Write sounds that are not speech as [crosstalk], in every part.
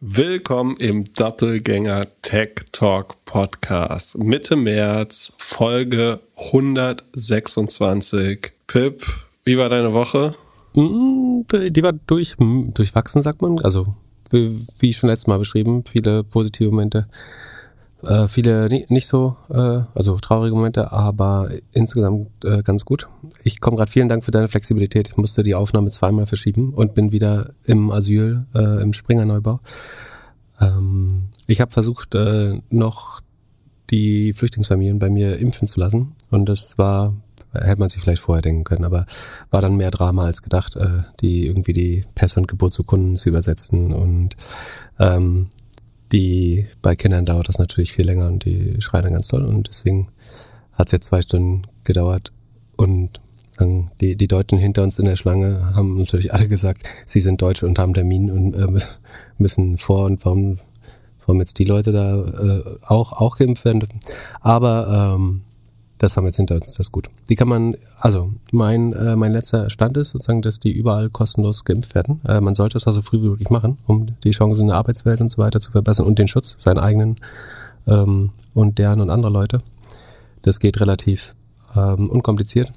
Willkommen im Doppelgänger Tech Talk Podcast. Mitte März, Folge 126. Pip, wie war deine Woche? Mm, die war durch, durchwachsen, sagt man. Also, wie, wie schon letztes Mal beschrieben, viele positive Momente, äh, viele nicht so, äh, also traurige Momente, aber insgesamt äh, ganz gut. Ich komme gerade, vielen Dank für deine Flexibilität. Ich musste die Aufnahme zweimal verschieben und bin wieder im Asyl, äh, im Springer Neubau. Ähm, ich habe versucht, äh, noch die Flüchtlingsfamilien bei mir impfen zu lassen und das war hätte man sich vielleicht vorher denken können, aber war dann mehr Drama als gedacht, äh, die irgendwie die Pässe und Geburtsurkunden zu übersetzen und ähm, die bei Kindern dauert das natürlich viel länger und die schreien dann ganz toll und deswegen hat es jetzt zwei Stunden gedauert und die, die Deutschen hinter uns in der Schlange haben natürlich alle gesagt, sie sind Deutsche und haben Termin und äh, [laughs] müssen vor und warum, warum jetzt die Leute da äh, auch, auch geimpft werden. Aber ähm, das haben wir jetzt hinter uns, das ist gut. Die kann man, also mein, äh, mein letzter Stand ist sozusagen, dass die überall kostenlos geimpft werden. Äh, man sollte es also früh wie möglich machen, um die Chancen in der Arbeitswelt und so weiter zu verbessern und den Schutz, seinen eigenen ähm, und deren und anderer Leute. Das geht relativ ähm, unkompliziert.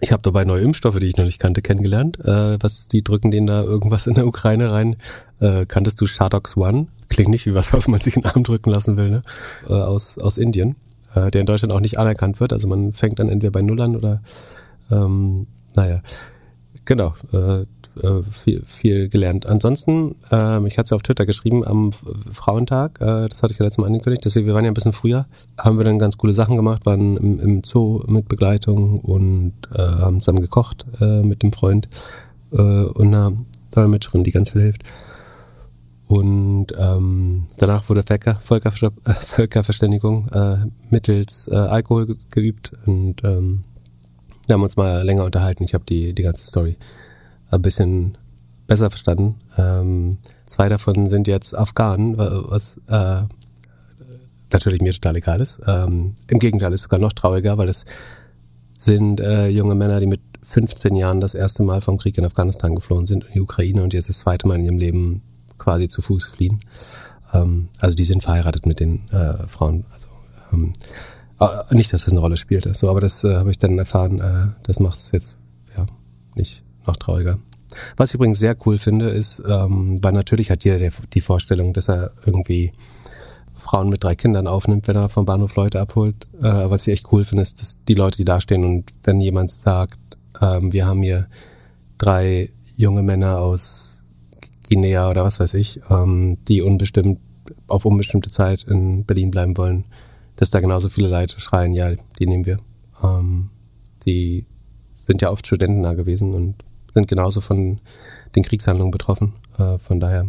Ich habe dabei neue Impfstoffe, die ich noch nicht kannte, kennengelernt. Äh, was die drücken denen da irgendwas in der Ukraine rein. Äh, kanntest du Shadox One? Klingt nicht wie was, was man sich in den Arm drücken lassen will, ne? Äh, aus, aus Indien äh, der in Deutschland auch nicht anerkannt wird. Also man fängt dann entweder bei Null an oder ähm, naja, genau, äh, äh, viel, viel gelernt. Ansonsten, äh, ich hatte es ja auf Twitter geschrieben, am Frauentag, äh, das hatte ich ja letztes Mal angekündigt, deswegen, wir waren ja ein bisschen früher, haben wir dann ganz coole Sachen gemacht, waren im, im Zoo mit Begleitung und äh, haben zusammen gekocht äh, mit dem Freund äh, und einer Dolmetscherin, die ganz viel hilft. Und ähm, danach wurde Völker, Völker, äh, Völkerverständigung äh, mittels äh, Alkohol ge geübt und ähm, wir haben uns mal länger unterhalten. Ich habe die, die ganze Story ein bisschen besser verstanden. Ähm, zwei davon sind jetzt Afghanen, was äh, natürlich mir total egal ist. Ähm, Im Gegenteil ist sogar noch trauriger, weil es sind äh, junge Männer, die mit 15 Jahren das erste Mal vom Krieg in Afghanistan geflohen sind in die Ukraine und jetzt das zweite Mal in ihrem Leben quasi zu Fuß fliehen. Ähm, also die sind verheiratet mit den äh, Frauen. Also, ähm, äh, nicht, dass das eine Rolle spielte, so, aber das äh, habe ich dann erfahren. Äh, das macht es jetzt ja nicht noch trauriger. Was ich übrigens sehr cool finde, ist, ähm, weil natürlich hat jeder die Vorstellung, dass er irgendwie Frauen mit drei Kindern aufnimmt, wenn er vom Bahnhof Leute abholt. Äh, was ich echt cool finde, ist, dass die Leute, die da stehen und wenn jemand sagt, ähm, wir haben hier drei junge Männer aus Guinea oder was weiß ich, ähm, die unbestimmt auf unbestimmte Zeit in Berlin bleiben wollen, dass da genauso viele Leute schreien, ja, die nehmen wir. Ähm, die sind ja oft Studenten da gewesen und sind genauso von den Kriegshandlungen betroffen. Äh, von daher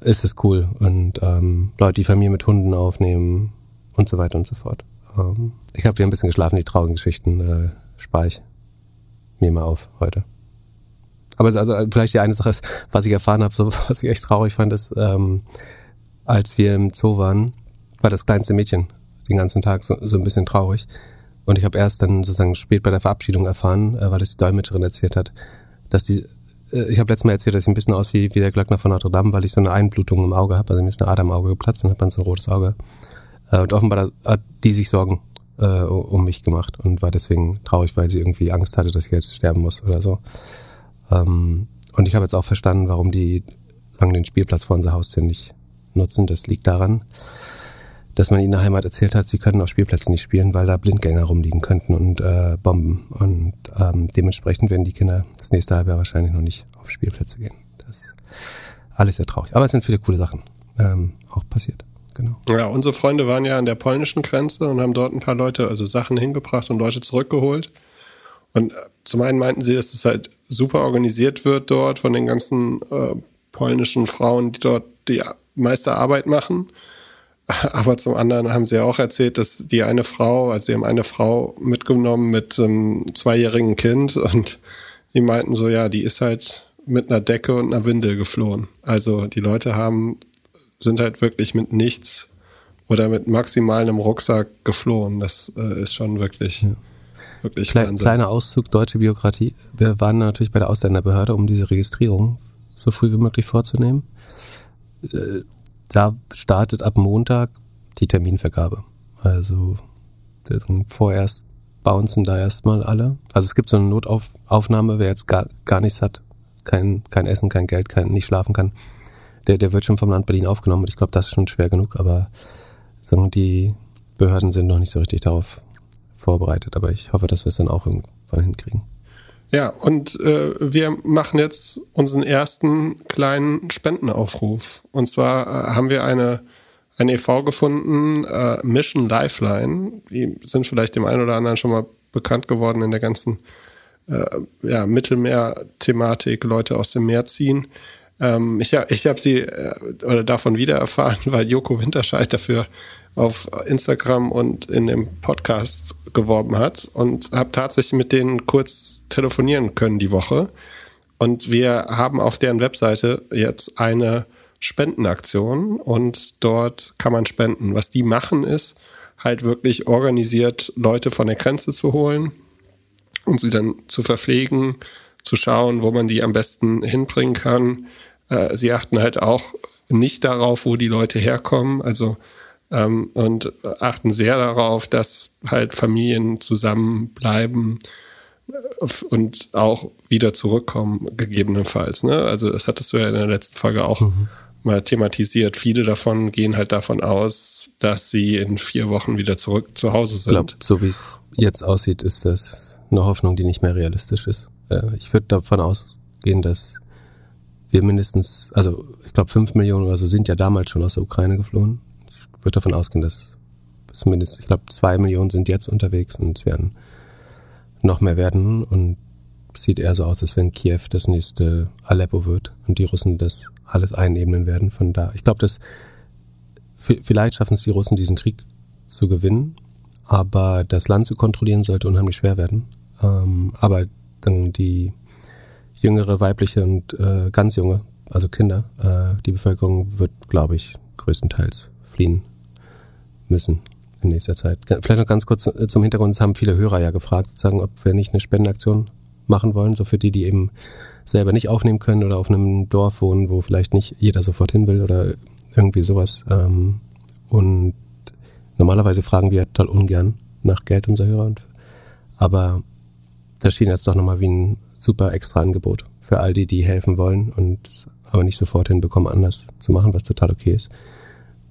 ist es cool. Und ähm, Leute, die Familie mit Hunden aufnehmen und so weiter und so fort. Ähm, ich habe wieder ein bisschen geschlafen, die traurigen Geschichten äh, spare ich mir mal auf heute. Aber also vielleicht die eine Sache ist, was ich erfahren habe, so, [laughs] was ich echt traurig fand, ist, ähm, als wir im Zoo waren, war das kleinste Mädchen den ganzen Tag so, so ein bisschen traurig. Und ich habe erst dann sozusagen spät bei der Verabschiedung erfahren, äh, weil es die Dolmetscherin erzählt hat, dass die, äh, ich habe letztes Mal erzählt, dass ich ein bisschen aussehe wie der Glöckner von Notre Dame, weil ich so eine Einblutung im Auge habe. Also mir ist eine Ader im Auge geplatzt und hat man so ein rotes Auge. Äh, und offenbar hat die sich Sorgen äh, um mich gemacht und war deswegen traurig, weil sie irgendwie Angst hatte, dass ich jetzt sterben muss oder so. Ähm, und ich habe jetzt auch verstanden, warum die sagen, den Spielplatz vor unser Haustür nicht nutzen. Das liegt daran, dass man ihnen in der Heimat erzählt hat, sie können auf Spielplätzen nicht spielen, weil da Blindgänger rumliegen könnten und äh, Bomben. Und ähm, dementsprechend werden die Kinder das nächste halbe Jahr wahrscheinlich noch nicht auf Spielplätze gehen. Das ist alles sehr traurig. Aber es sind viele coole Sachen ähm, auch passiert. Genau. Ja, unsere Freunde waren ja an der polnischen Grenze und haben dort ein paar Leute, also Sachen hingebracht und Leute zurückgeholt. Und äh, zum einen meinten sie, dass das halt super organisiert wird dort von den ganzen äh, polnischen Frauen, die dort die meiste Arbeit machen. [laughs] Aber zum anderen haben sie auch erzählt, dass die eine Frau, also sie haben eine Frau mitgenommen mit einem zweijährigen Kind und die meinten so, ja, die ist halt mit einer Decke und einer Windel geflohen. Also die Leute haben, sind halt wirklich mit nichts oder mit maximal einem Rucksack geflohen. Das äh, ist schon wirklich. Ja Wirklich Kle Wahnsinn. Kleiner Auszug, deutsche Biografie. Wir waren natürlich bei der Ausländerbehörde, um diese Registrierung so früh wie möglich vorzunehmen. äh, da startet ab Montag die Terminvergabe. Also vorerst bouncen da erstmal alle. Also es gibt so eine Notaufnahme, wer jetzt gar, gar nichts hat, kein, kein Essen, kein Geld, kein, nicht schlafen kann, der, der wird schon vom Land Berlin aufgenommen. Und ich glaube, das ist schon schwer genug, aber sagen, die Behörden sind noch nicht so richtig darauf vorbereitet. Aber ich hoffe, dass wir es dann auch irgendwann hinkriegen. Ja, und äh, wir machen jetzt unseren ersten kleinen Spendenaufruf. Und zwar äh, haben wir eine, eine e.V. gefunden, äh, Mission Lifeline. Die sind vielleicht dem einen oder anderen schon mal bekannt geworden in der ganzen äh, ja, Mittelmeer-Thematik, Leute aus dem Meer ziehen. Ähm, ich habe ich hab sie äh, oder davon wieder erfahren, [laughs] weil Joko Winterscheid dafür auf Instagram und in dem Podcast geworben hat und habe tatsächlich mit denen kurz telefonieren können die Woche. Und wir haben auf deren Webseite jetzt eine Spendenaktion und dort kann man spenden. Was die machen ist, halt wirklich organisiert Leute von der Grenze zu holen und sie dann zu verpflegen, zu schauen, wo man die am besten hinbringen kann. Äh, sie achten halt auch nicht darauf, wo die Leute herkommen. Also ähm, und achten sehr darauf, dass halt Familien zusammenbleiben äh, und auch wieder zurückkommen, gegebenenfalls. Ne? Also das hattest du ja in der letzten Folge auch mhm. mal thematisiert. Viele davon gehen halt davon aus, dass sie in vier Wochen wieder zurück zu Hause sind. Ich glaube, so wie es jetzt aussieht, ist das eine Hoffnung, die nicht mehr realistisch ist. Äh, ich würde davon ausgehen, dass wir mindestens, also ich glaube fünf Millionen oder so sind ja damals schon aus der Ukraine geflohen würde davon ausgehen, dass zumindest, ich glaube, zwei Millionen sind jetzt unterwegs und es werden noch mehr werden und sieht eher so aus, als wenn Kiew das nächste Aleppo wird und die Russen das alles einebnen werden von da. Ich glaube, dass vielleicht schaffen es die Russen, diesen Krieg zu gewinnen, aber das Land zu kontrollieren sollte unheimlich schwer werden. Ähm, aber dann die jüngere weibliche und äh, ganz junge, also Kinder, äh, die Bevölkerung wird, glaube ich, größtenteils fliehen müssen in nächster Zeit. Vielleicht noch ganz kurz äh, zum Hintergrund, es haben viele Hörer ja gefragt, sagen, ob wir nicht eine Spendenaktion machen wollen, so für die, die eben selber nicht aufnehmen können oder auf einem Dorf wohnen, wo vielleicht nicht jeder sofort hin will oder irgendwie sowas. Ähm, und normalerweise fragen wir total ungern nach Geld unser Hörer. Aber das schien jetzt doch nochmal wie ein super extra Angebot für all die, die helfen wollen und aber nicht sofort hinbekommen, anders zu machen, was total okay ist.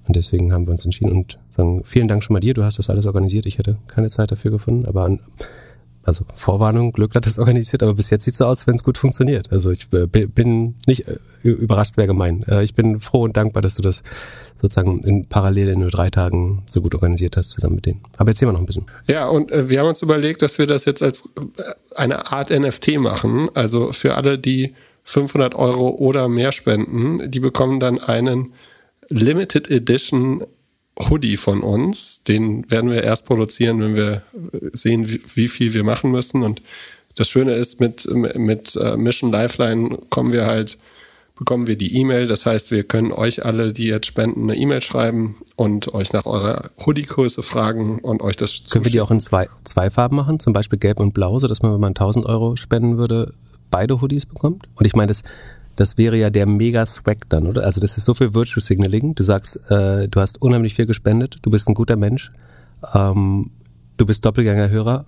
Und deswegen haben wir uns entschieden und sagen, vielen Dank schon mal dir, du hast das alles organisiert. Ich hätte keine Zeit dafür gefunden, aber an, also Vorwarnung, Glück hat es organisiert, aber bis jetzt sieht es so aus, wenn es gut funktioniert. Also ich äh, bin nicht äh, überrascht, wäre gemein. Äh, ich bin froh und dankbar, dass du das sozusagen in parallel in nur drei Tagen so gut organisiert hast, zusammen mit denen. Aber erzähl mal noch ein bisschen. Ja, und wir haben uns überlegt, dass wir das jetzt als eine Art NFT machen. Also für alle, die 500 Euro oder mehr spenden, die bekommen dann einen Limited Edition Hoodie von uns. Den werden wir erst produzieren, wenn wir sehen, wie, wie viel wir machen müssen. Und das Schöne ist, mit, mit uh, Mission Lifeline kommen wir halt, bekommen wir die E-Mail. Das heißt, wir können euch alle, die jetzt spenden, eine E-Mail schreiben und euch nach eurer Hoodie-Größe fragen und euch das Können wir die auch in zwei, zwei Farben machen? Zum Beispiel gelb und blau, so dass man, wenn man 1000 Euro spenden würde, beide Hoodies bekommt? Und ich meine, das das wäre ja der mega Swag dann, oder? Also das ist so viel Virtue Signaling. Du sagst, äh, du hast unheimlich viel gespendet, du bist ein guter Mensch, ähm, du bist Doppelgängerhörer.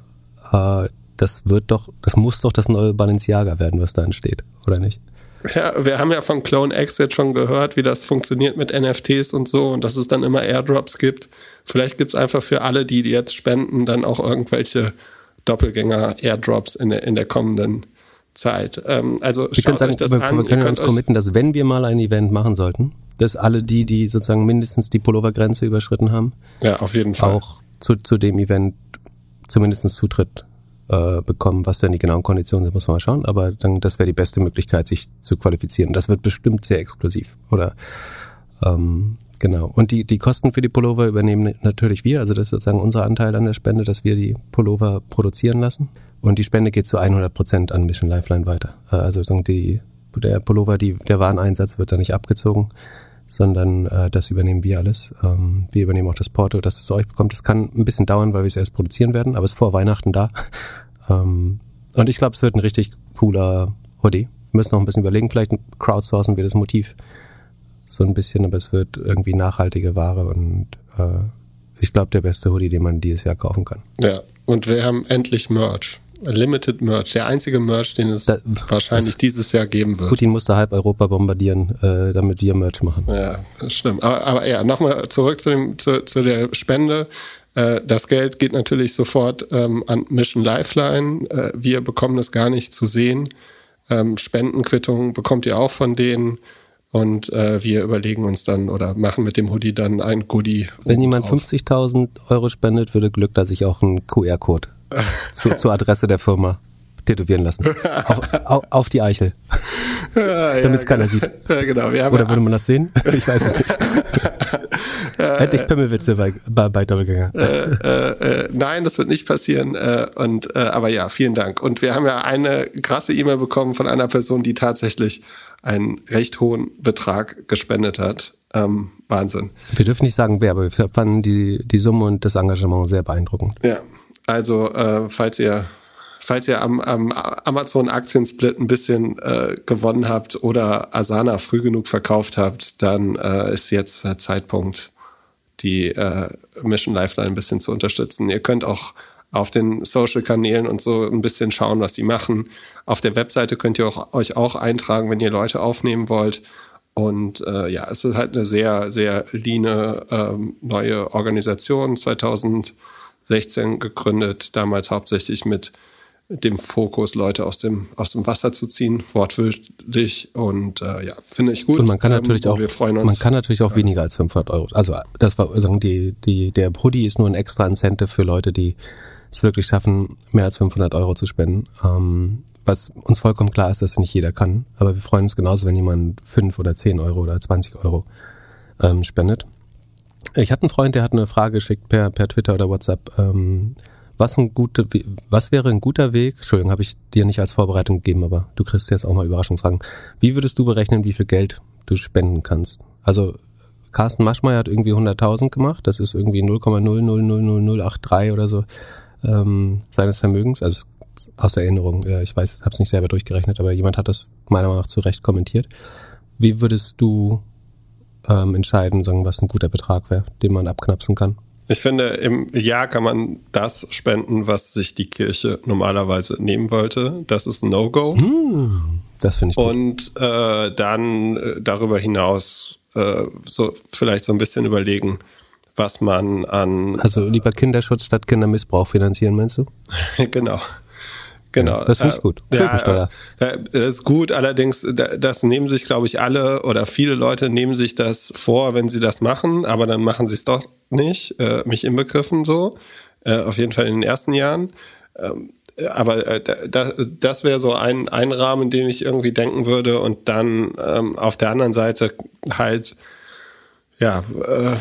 Äh, das wird doch, das muss doch das neue Balenciaga werden, was da entsteht, oder nicht? Ja, wir haben ja von Clone X jetzt schon gehört, wie das funktioniert mit NFTs und so und dass es dann immer Airdrops gibt. Vielleicht gibt es einfach für alle, die, die jetzt spenden, dann auch irgendwelche Doppelgänger-Airdrops in der, in der kommenden Zeit. Ähm, also wir können sagen, wir, an. wir können uns committen, dass wenn wir mal ein Event machen sollten, dass alle die, die sozusagen mindestens die Pullovergrenze überschritten haben, ja, auf jeden Fall. auch zu, zu dem Event zumindest Zutritt äh, bekommen. Was denn die genauen Konditionen sind, muss man mal schauen. Aber dann, das wäre die beste Möglichkeit, sich zu qualifizieren. Das wird bestimmt sehr exklusiv. Oder ähm, Genau. Und die, die Kosten für die Pullover übernehmen natürlich wir. Also das ist sozusagen unser Anteil an der Spende, dass wir die Pullover produzieren lassen. Und die Spende geht zu 100 Prozent an Mission Lifeline weiter. Äh, also die, der Pullover, die, der Wareneinsatz wird da nicht abgezogen, sondern äh, das übernehmen wir alles. Ähm, wir übernehmen auch das Porto, das es zu euch bekommt. Das kann ein bisschen dauern, weil wir es erst produzieren werden, aber es ist vor Weihnachten da. [laughs] ähm, und ich glaube, es wird ein richtig cooler Hoodie. Wir müssen noch ein bisschen überlegen, vielleicht crowdsourcen wir das Motiv so ein bisschen, aber es wird irgendwie nachhaltige Ware und äh, ich glaube, der beste Hoodie, den man dieses Jahr kaufen kann. Ja, und wir haben endlich Merch. Limited Merch, der einzige Merch, den es da, wahrscheinlich dieses Jahr geben wird. Putin musste halb Europa bombardieren, äh, damit wir Merch machen. Ja, das stimmt. Aber, aber ja, nochmal zurück zu, dem, zu, zu der Spende. Äh, das Geld geht natürlich sofort ähm, an Mission Lifeline. Äh, wir bekommen das gar nicht zu sehen. Ähm, Spendenquittungen bekommt ihr auch von denen. Und äh, wir überlegen uns dann oder machen mit dem Hoodie dann ein Goodie. Wenn jemand 50.000 Euro spendet, würde Glück, dass ich auch einen QR-Code [laughs] zu, zur Adresse der Firma tätowieren lassen. auf, auf, auf die Eichel. [laughs] [laughs] Ja, Damit es keiner genau. sieht. Ja, genau. Oder würde man das sehen? Ich weiß es nicht. Endlich Pimmelwitze bei, bei, bei Doppelgänger. Äh, äh, äh, nein, das wird nicht passieren. Äh, und, äh, aber ja, vielen Dank. Und wir haben ja eine krasse E-Mail bekommen von einer Person, die tatsächlich einen recht hohen Betrag gespendet hat. Ähm, Wahnsinn. Wir dürfen nicht sagen, wer, aber wir fanden die, die Summe und das Engagement sehr beeindruckend. Ja, also äh, falls ihr falls ihr am, am Amazon Aktiensplit ein bisschen äh, gewonnen habt oder Asana früh genug verkauft habt, dann äh, ist jetzt der Zeitpunkt, die äh, Mission Lifeline ein bisschen zu unterstützen. Ihr könnt auch auf den Social-Kanälen und so ein bisschen schauen, was die machen. Auf der Webseite könnt ihr auch, euch auch eintragen, wenn ihr Leute aufnehmen wollt. Und äh, ja, es ist halt eine sehr, sehr leane ähm, neue Organisation, 2016 gegründet, damals hauptsächlich mit dem Fokus, Leute aus dem, aus dem Wasser zu ziehen, wortwörtlich. Und äh, ja, finde ich gut. Und man kann natürlich ähm, auch, man kann natürlich auch weniger als 500 Euro. Also das war sagen die, die, der Hoodie ist nur ein extra Incentive für Leute, die es wirklich schaffen, mehr als 500 Euro zu spenden. Ähm, was uns vollkommen klar ist, dass nicht jeder kann. Aber wir freuen uns genauso, wenn jemand 5 oder 10 Euro oder 20 Euro ähm, spendet. Ich hatte einen Freund, der hat eine Frage geschickt per, per Twitter oder WhatsApp. Ähm, was, ein gute, was wäre ein guter Weg? Entschuldigung, habe ich dir nicht als Vorbereitung gegeben, aber du kriegst jetzt auch mal Überraschungsfragen. Wie würdest du berechnen, wie viel Geld du spenden kannst? Also Carsten Maschmeyer hat irgendwie 100.000 gemacht. Das ist irgendwie 0,0000083 oder so ähm, seines Vermögens. Also aus Erinnerung. Ja, ich weiß, habe es nicht selber durchgerechnet, aber jemand hat das meiner Meinung nach zu Recht kommentiert. Wie würdest du ähm, entscheiden, sagen, was ein guter Betrag wäre, den man abknapsen kann? Ich finde, im Jahr kann man das spenden, was sich die Kirche normalerweise nehmen wollte. Das ist ein No-Go. Hm, das finde ich gut. Und äh, dann äh, darüber hinaus äh, so vielleicht so ein bisschen überlegen, was man an. Also lieber Kinderschutz statt Kindermissbrauch finanzieren, meinst du? [laughs] genau. Genau. Das finde ich äh, gut. Ja, äh, das ist gut, allerdings, das nehmen sich, glaube ich, alle oder viele Leute nehmen sich das vor, wenn sie das machen, aber dann machen sie es doch nicht, äh, mich inbegriffen so. Äh, auf jeden Fall in den ersten Jahren. Ähm, aber äh, das, das wäre so ein, ein Rahmen, den ich irgendwie denken würde. Und dann ähm, auf der anderen Seite halt, ja, äh,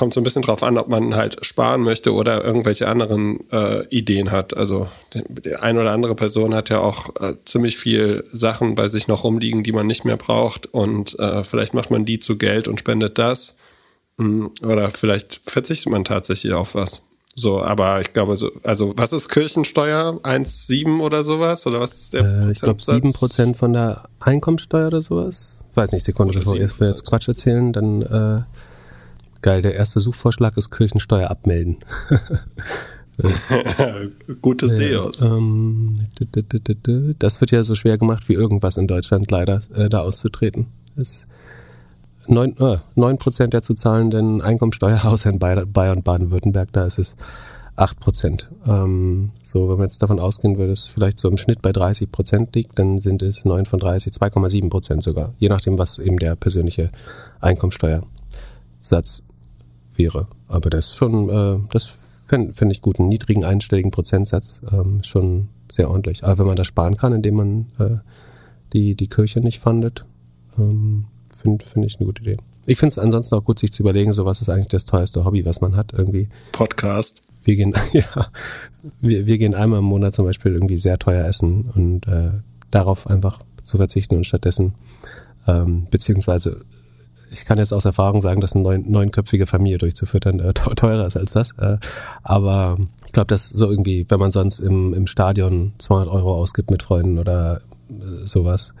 kommt so ein bisschen drauf an, ob man halt sparen möchte oder irgendwelche anderen äh, Ideen hat. Also die eine oder andere Person hat ja auch äh, ziemlich viel Sachen bei sich noch rumliegen, die man nicht mehr braucht und äh, vielleicht macht man die zu Geld und spendet das. Hm, oder vielleicht verzichtet man tatsächlich auf was. So, aber ich glaube, so, also was ist Kirchensteuer? 1,7 oder sowas? Oder was ist der? Äh, ich glaube 7% von der Einkommensteuer oder sowas. Weiß nicht, Sekunde, bevor wir jetzt Quatsch erzählen, dann äh, geil, der erste Suchvorschlag ist Kirchensteuer abmelden. [laughs] Gute SEOs. Ähm, das wird ja so schwer gemacht wie irgendwas in Deutschland leider, äh, da auszutreten. Das, 9, äh, 9% der zu zahlenden Einkommensteuer, [laughs] außer in Bayern, Baden-Württemberg, da ist es 8%. Ähm, so, wenn man jetzt davon ausgehen würde, dass es vielleicht so im Schnitt bei 30% liegt, dann sind es 9 von 30, 2,7% sogar. Je nachdem, was eben der persönliche Einkommensteuersatz wäre. Aber das ist schon, äh, das fände fänd ich gut, einen niedrigen einstelligen Prozentsatz, ähm, schon sehr ordentlich. Aber wenn man das sparen kann, indem man äh, die, die Kirche nicht fandet, ähm, finde find ich eine gute Idee. Ich finde es ansonsten auch gut, sich zu überlegen, so was ist eigentlich das teuerste Hobby, was man hat irgendwie. Podcast. Wir gehen, [laughs] ja, wir, wir gehen einmal im Monat zum Beispiel irgendwie sehr teuer essen und äh, darauf einfach zu verzichten und stattdessen ähm, beziehungsweise ich kann jetzt aus Erfahrung sagen, dass eine neun, neunköpfige Familie durchzufüttern äh, [laughs] teurer ist als das. Äh, aber ich glaube, dass so irgendwie, wenn man sonst im, im Stadion 200 Euro ausgibt mit Freunden oder äh, sowas,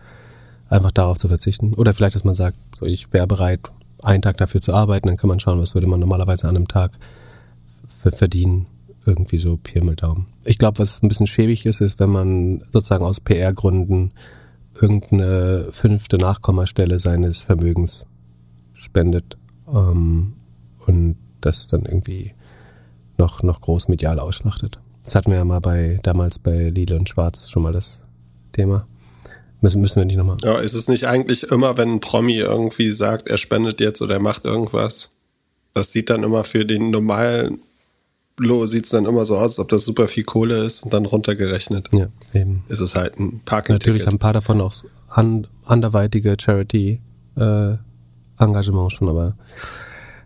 einfach darauf zu verzichten. Oder vielleicht, dass man sagt, so, ich wäre bereit, einen Tag dafür zu arbeiten, dann kann man schauen, was würde man normalerweise an einem Tag verdienen. Irgendwie so Pi. Ich glaube, was ein bisschen schäbig ist, ist, wenn man sozusagen aus PR-Gründen irgendeine fünfte Nachkommastelle seines Vermögens spendet ähm, und das dann irgendwie noch, noch groß medial ausschlachtet. Das hatten wir ja mal bei damals bei Lidl und Schwarz schon mal das Thema. Müssen, müssen wir nicht nochmal. Ja, ist es nicht eigentlich immer, wenn ein Promi irgendwie sagt, er spendet jetzt oder er macht irgendwas, das sieht dann immer für den normalen Lo sieht es dann immer so aus, als ob das super viel Kohle ist und dann runtergerechnet. Ja, eben. Ist es halt ein Parking. Natürlich haben ein paar davon auch an, anderweitige Charity äh, Engagement schon, aber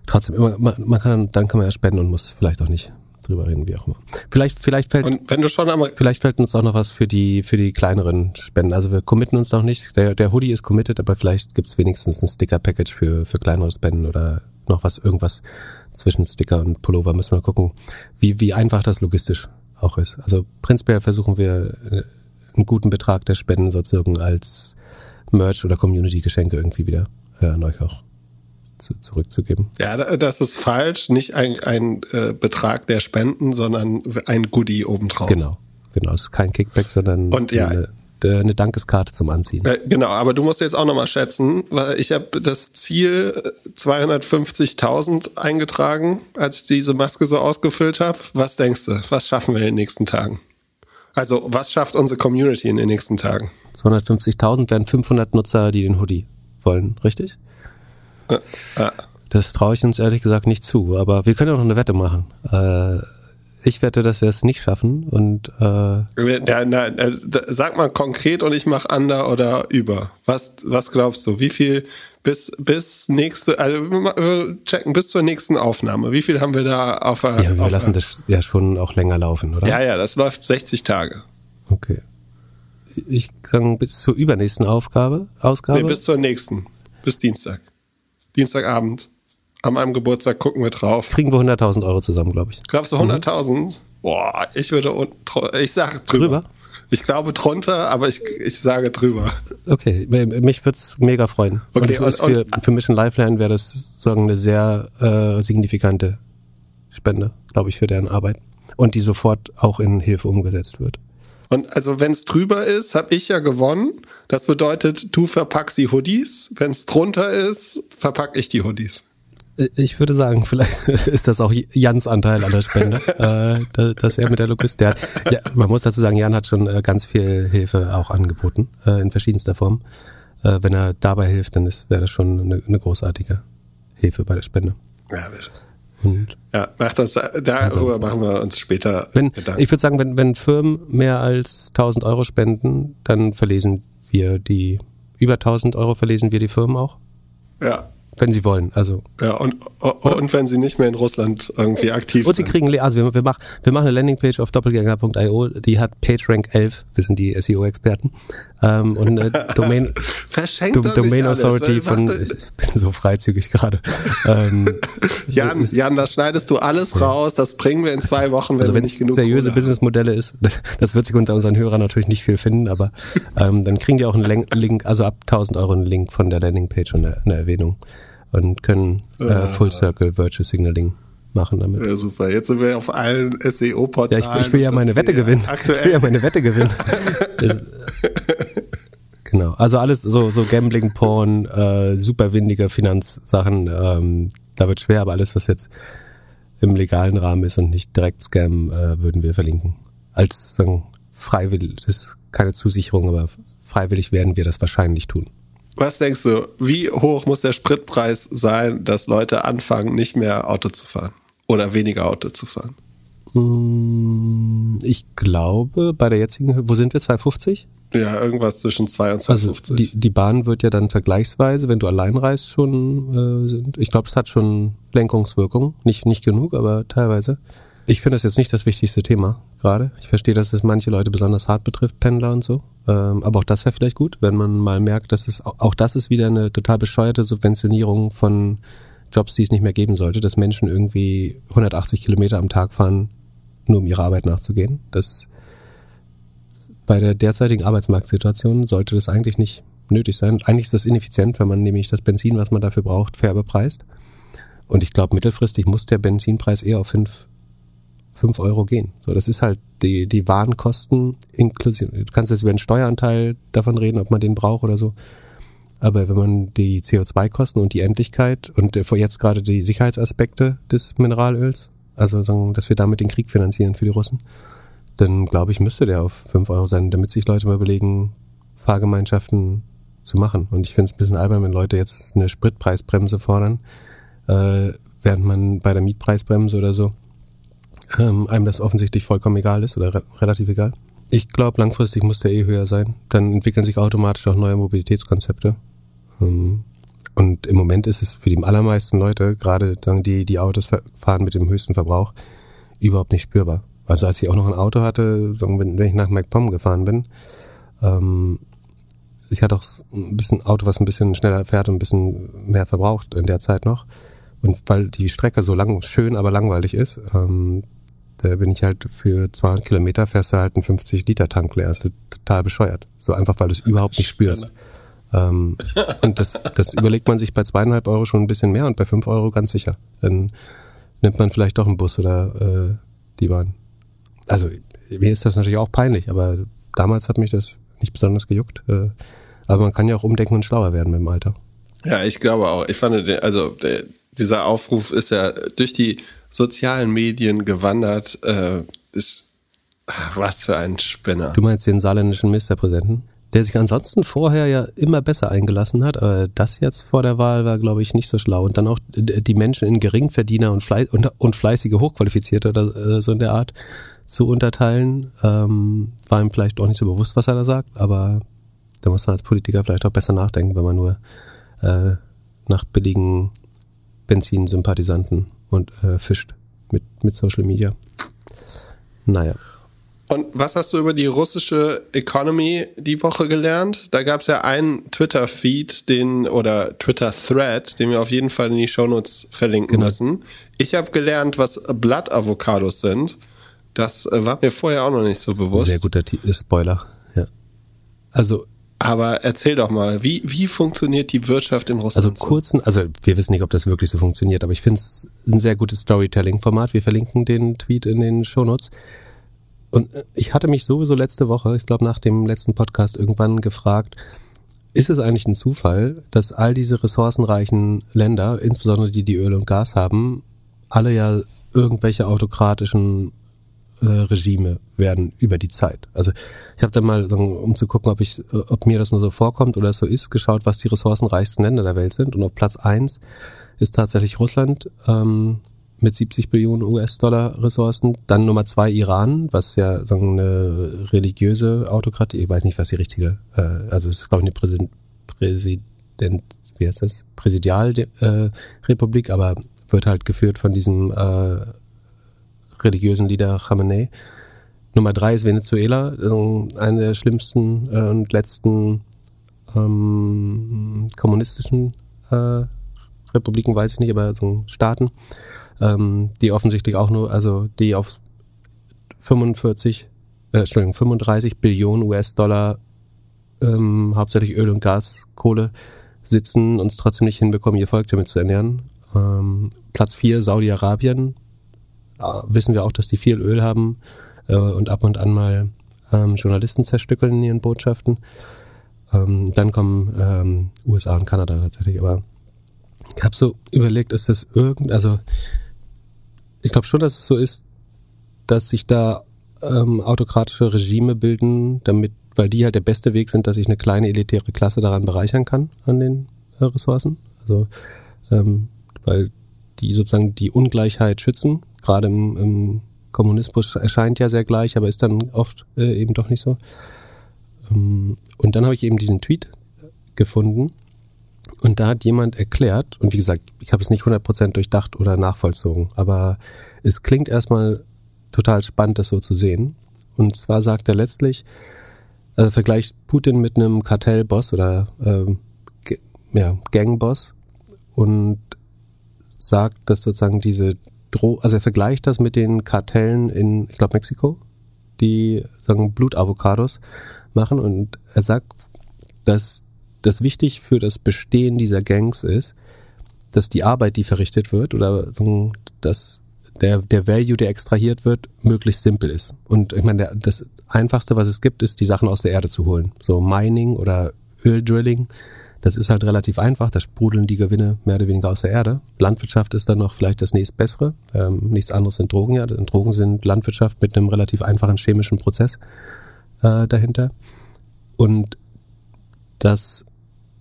trotzdem immer, man, man kann dann kann man ja spenden und muss vielleicht auch nicht drüber reden, wie auch immer. Vielleicht, vielleicht fällt, und wenn du schon einmal vielleicht fällt uns auch noch was für die, für die kleineren Spenden. Also wir committen uns noch nicht. Der, der Hoodie ist committed, aber vielleicht gibt's wenigstens ein Sticker-Package für, für kleinere Spenden oder noch was, irgendwas zwischen Sticker und Pullover. Müssen wir gucken, wie, wie einfach das logistisch auch ist. Also prinzipiell versuchen wir äh, einen guten Betrag der Spenden sozusagen als Merch oder Community-Geschenke irgendwie wieder äh, an euch auch zu, zurückzugeben. Ja, das ist falsch. Nicht ein, ein äh, Betrag der Spenden, sondern ein Goodie obendrauf. Genau, genau. Es ist kein Kickback, sondern Und ja, eine, eine Dankeskarte zum Anziehen. Äh, genau, aber du musst jetzt auch nochmal schätzen, weil ich habe das Ziel 250.000 eingetragen, als ich diese Maske so ausgefüllt habe. Was denkst du? Was schaffen wir in den nächsten Tagen? Also, was schafft unsere Community in den nächsten Tagen? 250.000 wären 500 Nutzer, die den Hoodie wollen, richtig? Äh, äh. Das traue ich uns ehrlich gesagt nicht zu, aber wir können ja noch eine Wette machen. Äh, ich wette, dass wir es nicht schaffen und äh, Ja, na, äh, sag mal konkret und ich mache under oder über. Was, was glaubst du? Wie viel bis, bis nächste, also wir checken bis zur nächsten Aufnahme. Wie viel haben wir da auf der ja, wir auf lassen der- das ja schon auch länger laufen, oder? Ja, ja, das läuft 60 Tage. Okay. Ich sage bis zur übernächsten Aufgabe, Ausgabe. Nee, bis zur nächsten. Bis Dienstag. Dienstagabend. An meinem Geburtstag gucken wir drauf. kriegen wir 100.000 Euro zusammen, glaube ich. Glaubst du 100.000? Boah, ich würde, ich sage drüber. Drüber? Ich glaube drunter, aber ich, ich sage drüber. Okay, mich wird's mega freuen. und Okay, es ist und- für, für Mission Lifeline wäre das sozusagen eine sehr äh, signifikante Spende, glaube ich, für deren Arbeit. Und die sofort auch in Hilfe umgesetzt wird. Und also wenn es drüber ist, habe ich ja gewonnen. Das bedeutet, du verpackst die Hoodies. Wenn es drunter ist, verpack ich die Hoodies. Äh, Ich würde sagen, vielleicht [laughs] ist das auch Jans Anteil an der Spende, [laughs] äh, da- dass er mit der Logist, der hat, ja, man muss dazu sagen, Jan hat schon äh, ganz viel Hilfe auch angeboten, äh, in verschiedenster Form. Äh, wenn er dabei hilft, dann wäre das schon eine, eine großartige Hilfe bei der Spende. Ja, bitte. Und Ja, mach das, darüber machen wir uns später wenn, Gedanken. ich würde sagen, wenn, wenn Firmen mehr als 1000 Euro spenden, dann verlesen wir die, über 1000 Euro verlesen wir die Firmen auch, Ja, wenn sie wollen. Also ja und, und wenn sie nicht mehr in Russland irgendwie aktiv Und sie sind. kriegen, also wir, wir, mach, wir machen eine Landingpage auf doppelgänger.io, die hat PageRank 11, wissen die SEO-Experten, ähm, und eine [laughs] Domain, Verschenkt nicht Domain Authority von, ich bin so freizügig gerade. ähm, [laughs] Jan, Jan, das schneidest du alles raus, das bringen wir in zwei Wochen, wenn also wenn nicht es genug seriöse Businessmodelle ist, [laughs] das wird sich unter unseren Hörern natürlich nicht viel finden, aber ähm, dann kriegen die auch einen Link, also ab 1000 Euro einen Link von der Landingpage und eine, eine Erwähnung und können äh, Full Circle Virtual Signaling machen damit. Ja, super. Jetzt sind wir auf allen Ja, SEO-Portalen. ich, ich will ja meine Wette gewinnen. Ich will ja Aktuell. meine Wette gewinnen. Das, genau. Also alles so, so Gambling, Porn, äh, super windige Finanzsachen, ähm, da wird schwer, aber alles, was jetzt im legalen Rahmen ist und nicht direkt Scam, äh, würden wir verlinken. Als sagen, freiwillig, das ist keine Zusicherung, aber freiwillig werden wir das wahrscheinlich tun. Was denkst du, wie hoch muss der Spritpreis sein, dass Leute anfangen, nicht mehr Auto zu fahren? Oder weniger Auto zu fahren? Hm, Ich glaube, bei der jetzigen, wo sind wir, 250? Ja, irgendwas zwischen 2 und Also 250. die, die Bahn wird ja dann vergleichsweise, wenn du allein reist, schon, äh, sind, ich glaube, es hat schon Lenkungswirkung. Nicht, nicht genug, aber teilweise. Ich finde das jetzt nicht das wichtigste Thema gerade. Ich verstehe, dass es manche Leute besonders hart betrifft, Pendler und so. Ähm, aber auch das wäre vielleicht gut, wenn man mal merkt, dass es auch, das ist wieder eine total bescheuerte Subventionierung von Jobs, die es nicht mehr geben sollte, dass Menschen irgendwie 180 Kilometer am Tag fahren, nur um ihrer Arbeit nachzugehen. Das bei der derzeitigen Arbeitsmarktsituation sollte das eigentlich nicht nötig sein. Eigentlich ist das ineffizient, wenn man nämlich das Benzin, was man dafür braucht, fair bepreist. Und ich glaube, mittelfristig muss der Benzinpreis eher auf fünf fünf Euro gehen. So, das ist halt die, die Warenkosten inklusive. Du kannst jetzt über den Steueranteil davon reden, ob man den braucht oder so. Aber wenn man die CO2-Kosten und die Endlichkeit und vor jetzt gerade die Sicherheitsaspekte des Mineralöls, also sagen, dass wir damit den Krieg finanzieren für die Russen, dann glaube ich, müsste der auf fünf Euro sein, damit sich Leute mal überlegen, Fahrgemeinschaften zu machen. Und ich finde es ein bisschen albern, wenn Leute jetzt eine Spritpreisbremse fordern, äh, während man bei der Mietpreisbremse oder so ähm, einem das offensichtlich vollkommen egal ist oder re relativ egal. Ich glaube, langfristig muss der eh höher sein. Dann entwickeln sich automatisch auch neue Mobilitätskonzepte. Ähm, und im Moment ist es für die allermeisten Leute, gerade die, die Autos fahren mit dem höchsten Verbrauch, überhaupt nicht spürbar. Also als ich auch noch ein Auto hatte, wenn, ich nach MacPom gefahren bin, ähm, ich hatte auch ein bisschen Auto, was ein bisschen schneller fährt und ein bisschen mehr verbraucht in der Zeit noch. Und weil die Strecke so lang, schön, aber langweilig ist, ähm, da bin ich halt für 200 Kilometer fährst du halt einen 50 Liter Tank leer. Das ist total bescheuert. So einfach, weil du es überhaupt nicht spürst. Ähm, und das, das überlegt man sich bei zweieinhalb Euro schon ein bisschen mehr und bei fünf Euro ganz sicher. Dann nimmt man vielleicht doch einen Bus oder äh, die Bahn. Also mir ist das natürlich auch peinlich, aber damals hat mich das nicht besonders gejuckt. Äh, aber man kann ja auch umdenken und schlauer werden mit dem Alter. Ja, ich glaube auch. Ich fand, also der, dieser Aufruf ist ja durch die sozialen Medien gewandert. Äh, ist, was für ein Spinner. Du meinst den saarländischen Ministerpräsidenten? Der sich ansonsten vorher ja immer besser eingelassen hat, aber das jetzt vor der Wahl war, glaube ich, nicht so schlau. Und dann auch die Menschen in Geringverdiener und, Fleiß und, und fleißige Hochqualifizierte oder äh, so in der Art zu unterteilen, ähm, war ihm vielleicht auch nicht so bewusst, was er da sagt, aber da muss man als Politiker vielleicht auch besser nachdenken, wenn man nur äh, nach billigen Benzinsympathisanten und äh, fischt mit, mit Social Media. Naja. Und was hast du über die russische Economy die Woche gelernt? Da gab es ja einen Twitter-Feed, den oder Twitter-Thread, den wir auf jeden Fall in die Shownotes verlinken genau. müssen. Ich habe gelernt, was Blattavocados sind. Das äh, war mir vorher auch noch nicht so bewusst. Sehr guter T Spoiler, ja. Also aber erzähl doch mal, wie, wie funktioniert die Wirtschaft in Russland? Also kurzen, also wir wissen nicht, ob das wirklich so funktioniert, aber ich finde es ein sehr gutes Storytelling-Format. Wir verlinken den Tweet in den Shownotes. Und ich hatte mich sowieso letzte Woche, ich glaube nach dem letzten Podcast irgendwann gefragt, ist es eigentlich ein Zufall, dass all diese ressourcenreichen Länder, insbesondere die, die Öl und Gas haben, alle ja irgendwelche autokratischen äh, Regime werden über die Zeit. Also ich habe dann mal, um zu gucken, ob ich, ob mir das nur so vorkommt oder so ist, geschaut, was die ressourcenreichsten Länder der Welt sind. Und auf Platz eins ist tatsächlich Russland ähm, mit 70 Billionen US-Dollar Ressourcen. Dann Nummer zwei Iran, was ja sagen, eine religiöse Autokratie, ich weiß nicht, was die richtige, äh, also es ist glaube ich eine Präsident, Präsident, wie heißt das, Präsidialrepublik, äh, aber wird halt geführt von diesem äh, religiösen Leader Khamenei. Nummer drei ist Venezuela, also eine der schlimmsten äh, und letzten ähm, kommunistischen äh, Republiken, weiß ich nicht, aber so Staaten, ähm, die offensichtlich auch nur, also die auf 45, äh, Entschuldigung, 35 Billionen US-Dollar ähm, hauptsächlich Öl und Gas, Kohle sitzen und es trotzdem nicht hinbekommen, ihr Volk damit zu ernähren. Ähm, Platz vier Saudi-Arabien wissen wir auch, dass die viel Öl haben äh, und ab und an mal ähm, Journalisten zerstückeln in ihren Botschaften. Ähm, dann kommen ähm, USA und Kanada tatsächlich. Aber ich habe so überlegt, ist das irgend, also ich glaube schon, dass es so ist, dass sich da ähm, autokratische Regime bilden, damit, weil die halt der beste Weg sind, dass sich eine kleine elitäre Klasse daran bereichern kann an den äh, Ressourcen. Also ähm, weil die sozusagen die Ungleichheit schützen gerade im, im Kommunismus erscheint ja sehr gleich, aber ist dann oft äh, eben doch nicht so. Ähm, und dann habe ich eben diesen Tweet gefunden und da hat jemand erklärt, und wie gesagt, ich habe es nicht 100% durchdacht oder nachvollzogen, aber es klingt erstmal total spannend, das so zu sehen. Und zwar sagt er letztlich, also vergleicht Putin mit einem Kartellboss oder ähm, ja, Gangboss und sagt, dass sozusagen diese Dro also er vergleicht das mit den Kartellen in, ich glaube, Mexiko, die sagen Blutavocados machen und er sagt, dass das wichtig für das Bestehen dieser Gangs ist, dass die Arbeit, die verrichtet wird, oder dass der, der Value, der extrahiert wird, möglichst simpel ist. Und ich meine, das Einfachste, was es gibt, ist, die Sachen aus der Erde zu holen. So Mining oder Öldrilling, das ist halt relativ einfach, da sprudeln die Gewinne mehr oder weniger aus der Erde. Landwirtschaft ist dann noch vielleicht das nächstbessere. Ähm, nichts anderes sind Drogen, ja. Drogen sind Landwirtschaft mit einem relativ einfachen chemischen Prozess äh, dahinter. Und das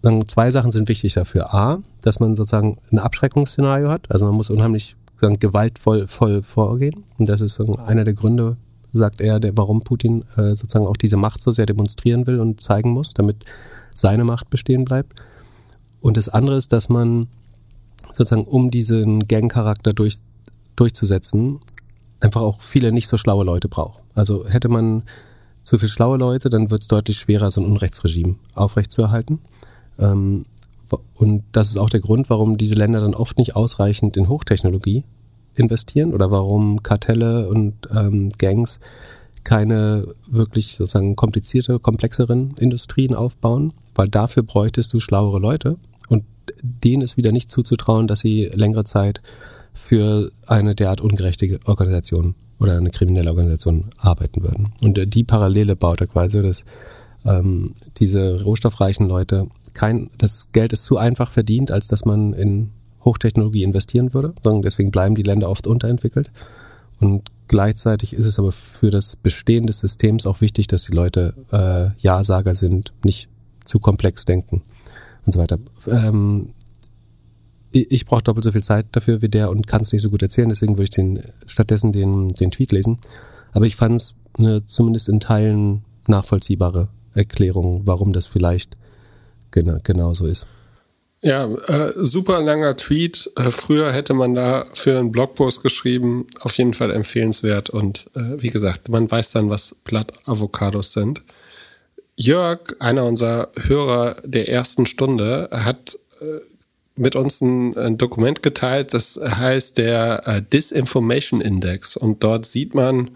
sagen, zwei Sachen sind wichtig dafür. A, dass man sozusagen ein Abschreckungsszenario hat. Also man muss unheimlich sagen, gewaltvoll voll vorgehen. Und das ist sagen, einer der Gründe, sagt er, der, warum Putin äh, sozusagen auch diese Macht so sehr demonstrieren will und zeigen muss, damit seine Macht bestehen bleibt. Und das andere ist, dass man sozusagen, um diesen Gang-Charakter durch, durchzusetzen, einfach auch viele nicht so schlaue Leute braucht. Also hätte man zu viel schlaue Leute, dann wird es deutlich schwerer, so ein Unrechtsregime aufrechtzuerhalten. Ähm, und das ist auch der Grund, warum diese Länder dann oft nicht ausreichend in Hochtechnologie investieren oder warum Kartelle und ähm, Gangs keine wirklich sozusagen komplizierte, komplexeren Industrien aufbauen, weil dafür bräuchtest du schlauere Leute und denen ist wieder nicht zuzutrauen, dass sie längere Zeit für eine derart ungerechte Organisation oder eine kriminelle Organisation arbeiten würden. Und äh, die Parallele baut er quasi, dass ähm, diese rohstoffreichen Leute kein, das Geld ist zu einfach verdient, als dass man in Hochtechnologie investieren würde. Deswegen bleiben die Länder oft unterentwickelt. Und gleichzeitig ist es aber für das Bestehen des Systems auch wichtig, dass die Leute äh, Ja-Sager sind, nicht zu komplex denken und so weiter. Ähm, ich, brauche doppelt so viel Zeit dafür wie der und kann es nicht so gut erzählen, deswegen würde ich den, stattdessen den, den Tweet lesen. Aber ich fand es eine zumindest in Teilen nachvollziehbare Erklärung, warum das vielleicht genau, genau so ist. Ja, äh, super langer Tweet. Äh, früher hätte man da für einen Blogpost geschrieben. Auf jeden Fall empfehlenswert. Und äh, wie gesagt, man weiß dann, was Blatt-Avocados sind. Jörg, einer unserer Hörer der ersten Stunde, hat äh, mit uns ein, ein, Dokument geteilt, das heißt der äh, Disinformation Index. Und dort sieht man,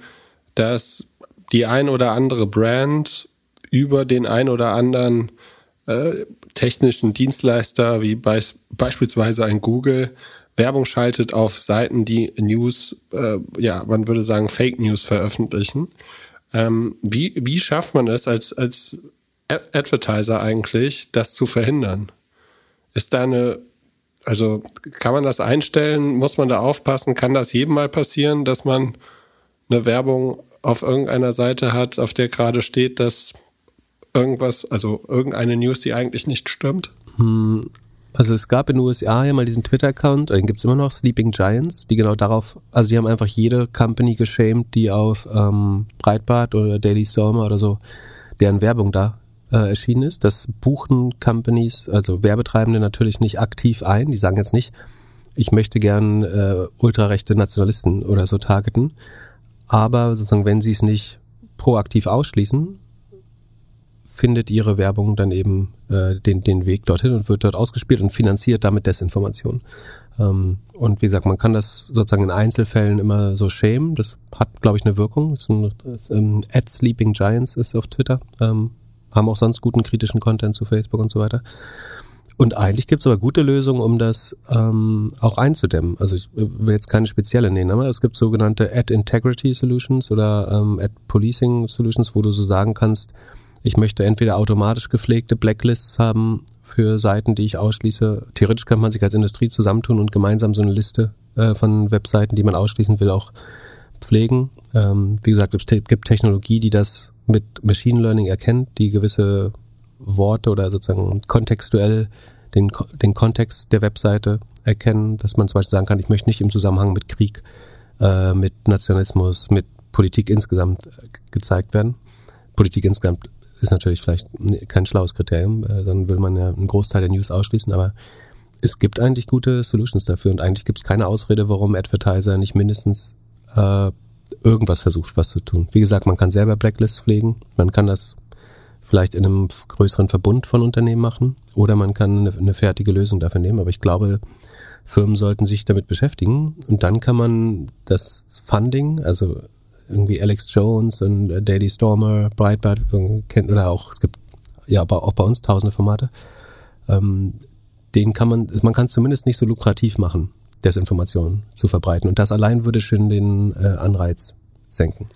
dass die ein oder andere Brand über den ein oder anderen technischen Dienstleister wie beis beispielsweise ein Google Werbung schaltet auf Seiten, die News, äh, ja, man würde sagen Fake News veröffentlichen. Ähm, wie, wie schafft man es als, als Advertiser eigentlich, das zu verhindern? Ist da eine, also kann man das einstellen? Muss man da aufpassen? Kann das jedem mal passieren, dass man eine Werbung auf irgendeiner Seite hat, auf der gerade steht, dass irgendwas, also irgendeine News, die eigentlich nicht stimmt? Hm, also es gab in den USA ja mal diesen Twitter-Account, den gibt es immer noch, Sleeping Giants, die genau darauf, also die haben einfach jede Company geschämt, die auf ähm, Breitbart oder Daily Stormer oder so, deren Werbung da äh, erschienen ist. Das buchen Companies, also Werbetreibende natürlich nicht aktiv ein. Die sagen jetzt nicht, ich möchte gern äh, ultrarechte Nationalisten oder so targeten. Aber sozusagen, wenn sie es nicht proaktiv ausschließen, findet ihre Werbung dann eben äh, den, den Weg dorthin und wird dort ausgespielt und finanziert damit Desinformation. Ähm, und wie gesagt, man kann das sozusagen in Einzelfällen immer so schämen. Das hat, glaube ich, eine Wirkung. Ist ein, das, ähm, At Sleeping Giants ist auf Twitter. Ähm, haben auch sonst guten kritischen Content zu Facebook und so weiter. Und eigentlich gibt es aber gute Lösungen, um das ähm, auch einzudämmen. Also ich will jetzt keine spezielle nehmen, aber es gibt sogenannte Ad Integrity Solutions oder ähm, Ad Policing Solutions, wo du so sagen kannst, ich möchte entweder automatisch gepflegte Blacklists haben für Seiten, die ich ausschließe. Theoretisch kann man sich als Industrie zusammentun und gemeinsam so eine Liste äh, von Webseiten, die man ausschließen will, auch pflegen. Ähm, wie gesagt, es gibt Technologie, die das mit Machine Learning erkennt, die gewisse Worte oder sozusagen kontextuell den, den Kontext der Webseite erkennen, dass man zum Beispiel sagen kann, ich möchte nicht im Zusammenhang mit Krieg, äh, mit Nationalismus, mit Politik insgesamt äh, gezeigt werden. Politik insgesamt ist natürlich vielleicht kein schlaues Kriterium, äh, dann würde man ja einen Großteil der News ausschließen, aber es gibt eigentlich gute Solutions dafür und eigentlich gibt es keine Ausrede, warum Advertiser nicht mindestens äh, irgendwas versucht, was zu tun. Wie gesagt, man kann selber Blacklists pflegen, man kann das vielleicht in einem größeren Verbund von Unternehmen machen oder man kann eine, eine fertige Lösung dafür nehmen, aber ich glaube, Firmen sollten sich damit beschäftigen und dann kann man das Funding, also irgendwie Alex Jones und Daily Stormer, Breitbart kennt oder auch es gibt ja, aber auch bei uns tausende Formate. Ähm, den kann man, man kann es zumindest nicht so lukrativ machen, Desinformation zu verbreiten. Und das allein würde schon den äh, Anreiz senken.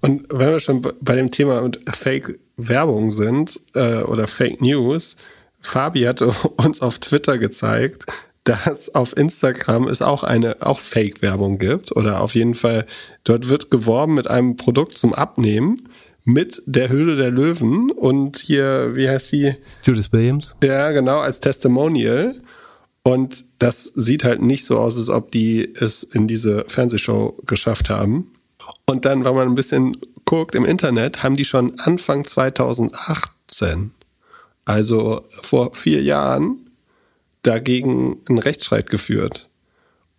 Und wenn wir schon bei dem Thema Fake-Werbung sind äh, oder Fake News, Fabi hat [laughs] uns auf Twitter gezeigt, dass auf Instagram es auch eine auch Fake-Werbung gibt oder auf jeden Fall dort wird geworben mit einem Produkt zum Abnehmen mit der Höhle der Löwen und hier wie heißt sie? Judith Williams. Ja genau als Testimonial. Und das sieht halt nicht so aus als ob die es in diese Fernsehshow geschafft haben. Und dann wenn man ein bisschen guckt im Internet haben die schon Anfang 2018 also vor vier Jahren dagegen einen Rechtsstreit geführt.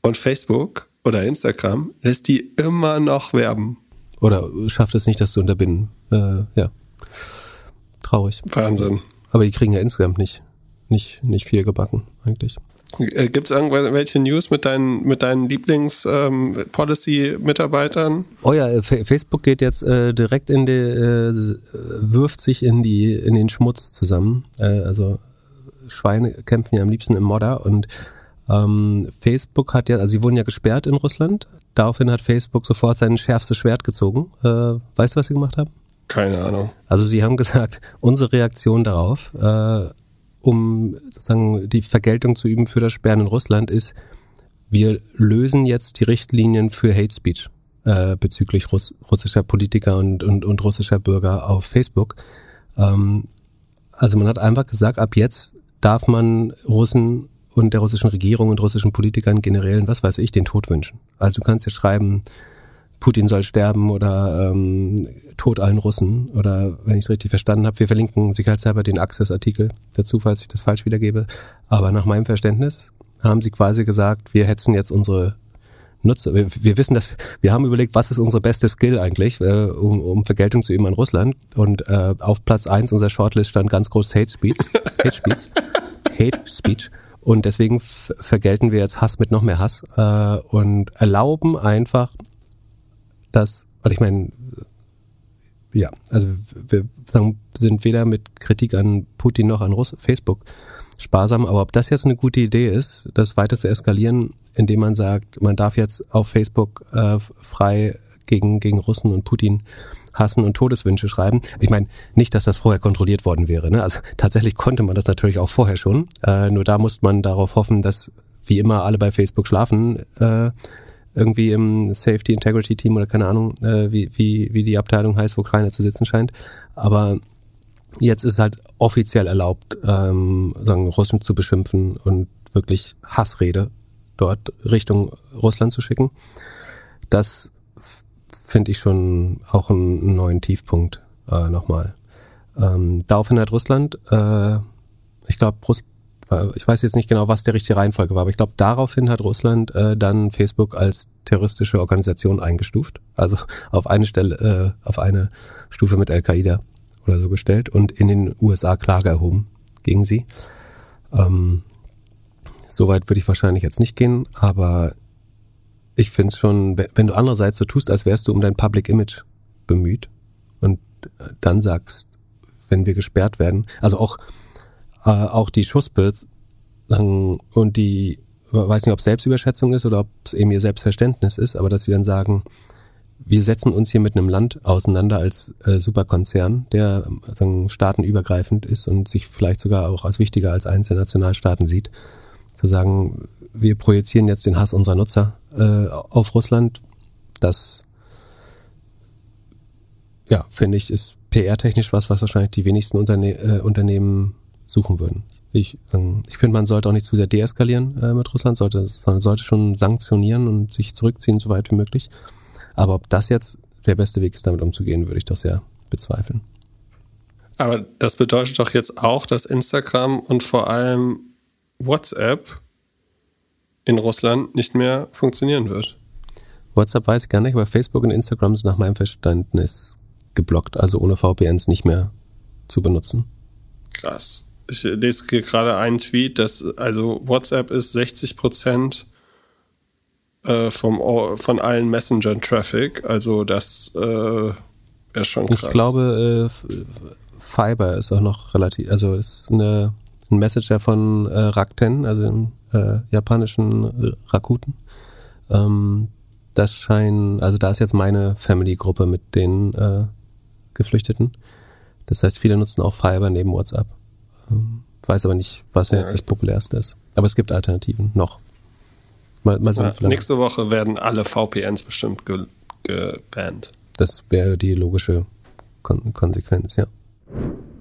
Und Facebook oder Instagram lässt die immer noch werben. Oder schafft es nicht, das zu unterbinden. Äh, ja. Traurig. Wahnsinn. Aber die kriegen ja insgesamt nicht, nicht, nicht viel gebacken, eigentlich. Äh, Gibt es irgendwelche News mit deinen, mit deinen Lieblings-Policy-Mitarbeitern? Ähm, oh ja, äh, Facebook geht jetzt äh, direkt in die, äh, wirft sich in die, in den Schmutz zusammen. Äh, also Schweine kämpfen ja am liebsten im Modder und ähm, Facebook hat ja, also sie wurden ja gesperrt in Russland. Daraufhin hat Facebook sofort sein schärfstes Schwert gezogen. Äh, weißt du, was sie gemacht haben? Keine Ahnung. Also sie haben [laughs] gesagt, unsere Reaktion darauf, äh, um sozusagen die Vergeltung zu üben für das Sperren in Russland, ist, wir lösen jetzt die Richtlinien für Hate Speech äh, bezüglich Russ russischer Politiker und, und, und russischer Bürger auf Facebook. Ähm, also man hat einfach gesagt, ab jetzt darf man Russen und der russischen Regierung und russischen Politikern generell, was weiß ich, den Tod wünschen. Also du kannst ja schreiben, Putin soll sterben oder ähm, Tod allen Russen oder wenn ich es richtig verstanden habe, wir verlinken sicherheitshalber den Access-Artikel dazu, falls ich das falsch wiedergebe. Aber nach meinem Verständnis haben sie quasi gesagt, wir hetzen jetzt unsere Nutzer. Wir, wir wissen, dass wir haben überlegt, was ist unsere beste Skill eigentlich, äh, um, um Vergeltung zu üben an Russland. Und äh, auf Platz eins unserer Shortlist stand ganz groß Hate Speech. [laughs] Hate Speech. Hate Speech. Und deswegen vergelten wir jetzt Hass mit noch mehr Hass äh, und erlauben einfach, dass, und ich meine, ja, also wir sind weder mit Kritik an Putin noch an Russ Facebook sparsam, aber ob das jetzt eine gute Idee ist, das weiter zu eskalieren, indem man sagt, man darf jetzt auf Facebook äh, frei gegen, gegen Russen und Putin hassen und Todeswünsche schreiben. Ich meine, nicht, dass das vorher kontrolliert worden wäre. Ne? Also tatsächlich konnte man das natürlich auch vorher schon. Äh, nur da musste man darauf hoffen, dass wie immer alle bei Facebook schlafen. Äh, irgendwie im Safety Integrity Team oder keine Ahnung, äh, wie, wie, wie die Abteilung heißt, wo keiner zu sitzen scheint. Aber jetzt ist halt offiziell erlaubt, ähm, sagen, Russen zu beschimpfen und wirklich Hassrede dort Richtung Russland zu schicken. Das finde ich schon auch einen neuen Tiefpunkt äh, nochmal. Ähm, daraufhin hat Russland, äh, ich glaube, ich weiß jetzt nicht genau, was der richtige Reihenfolge war, aber ich glaube, daraufhin hat Russland äh, dann Facebook als terroristische Organisation eingestuft, also [laughs] auf eine Stelle, äh, auf eine Stufe mit Al-Qaida oder so gestellt und in den USA Klage erhoben gegen sie. Ähm, Soweit würde ich wahrscheinlich jetzt nicht gehen, aber ich finde es schon, wenn du andererseits so tust, als wärst du um dein Public Image bemüht und äh, dann sagst, wenn wir gesperrt werden, also auch äh, auch die Schussbild und die, weiß nicht, ob es Selbstüberschätzung ist oder ob es eben ihr Selbstverständnis ist, aber dass sie dann sagen, wir setzen uns hier mit einem Land auseinander als äh, Superkonzern, der sagen, staatenübergreifend ist und sich vielleicht sogar auch als wichtiger als einzelne Nationalstaaten sieht. Zu sagen, wir projizieren jetzt den Hass unserer Nutzer äh, auf Russland, das ja, finde ich, ist PR-technisch was, was wahrscheinlich die wenigsten Unterne äh, Unternehmen suchen würden. Ich, ähm, ich finde, man sollte auch nicht zu sehr deeskalieren äh, mit Russland, sollte, sondern sollte schon sanktionieren und sich zurückziehen, so weit wie möglich. Aber ob das jetzt der beste Weg ist, damit umzugehen, würde ich doch sehr bezweifeln. Aber das bedeutet doch jetzt auch, dass Instagram und vor allem WhatsApp in Russland nicht mehr funktionieren wird. WhatsApp weiß ich gar nicht, aber Facebook und Instagram sind nach meinem Verständnis geblockt, also ohne VPNs nicht mehr zu benutzen. Krass. Ich lese hier gerade einen Tweet, dass also WhatsApp ist 60 Prozent äh, vom, von allen Messenger-Traffic. Also das äh, wäre schon krass. Ich glaube, äh, Fiber ist auch noch relativ, also ist eine, ein Messenger von äh, Rakuten, also dem äh, japanischen Rakuten. Ähm, das scheint, also da ist jetzt meine Family-Gruppe mit den äh, Geflüchteten. Das heißt, viele nutzen auch Fiber neben WhatsApp. Ähm, weiß aber nicht, was ja, jetzt das populärste ist. Aber es gibt Alternativen noch. Mal, mal sehen, ja, nächste Woche werden alle VPNs bestimmt gebannt. Das wäre die logische Kon Konsequenz, ja.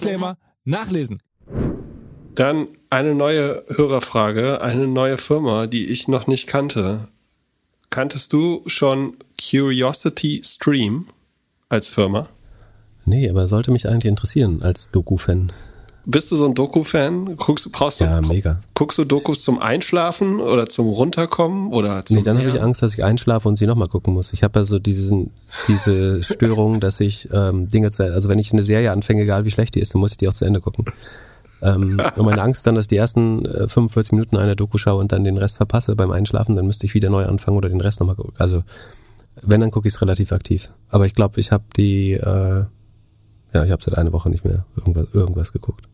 Disclaimer nachlesen. Dann eine neue Hörerfrage, eine neue Firma, die ich noch nicht kannte. Kanntest du schon Curiosity Stream als Firma? Nee, aber sollte mich eigentlich interessieren als Doku-Fan. Bist du so ein Doku-Fan? Guckst, brauchst du, ja, mega. Guckst du Dokus zum Einschlafen oder zum Runterkommen oder zum Nee, dann habe ich Angst, dass ich einschlafe und sie nochmal gucken muss. Ich habe also diesen, diese [laughs] Störung, dass ich ähm, Dinge zu also wenn ich eine Serie anfange, egal wie schlecht die ist, dann muss ich die auch zu Ende gucken. ähm, und meine Angst dann, dass die ersten äh, 45 Minuten einer Doku schaue und dann den Rest verpasse beim Einschlafen, dann müsste ich wieder neu anfangen oder den Rest nochmal gucken. Also wenn, dann gucke ich es relativ aktiv. Aber ich glaube, ich habe die äh, ja, ich habe seit einer Woche nicht mehr irgendwas, irgendwas geguckt.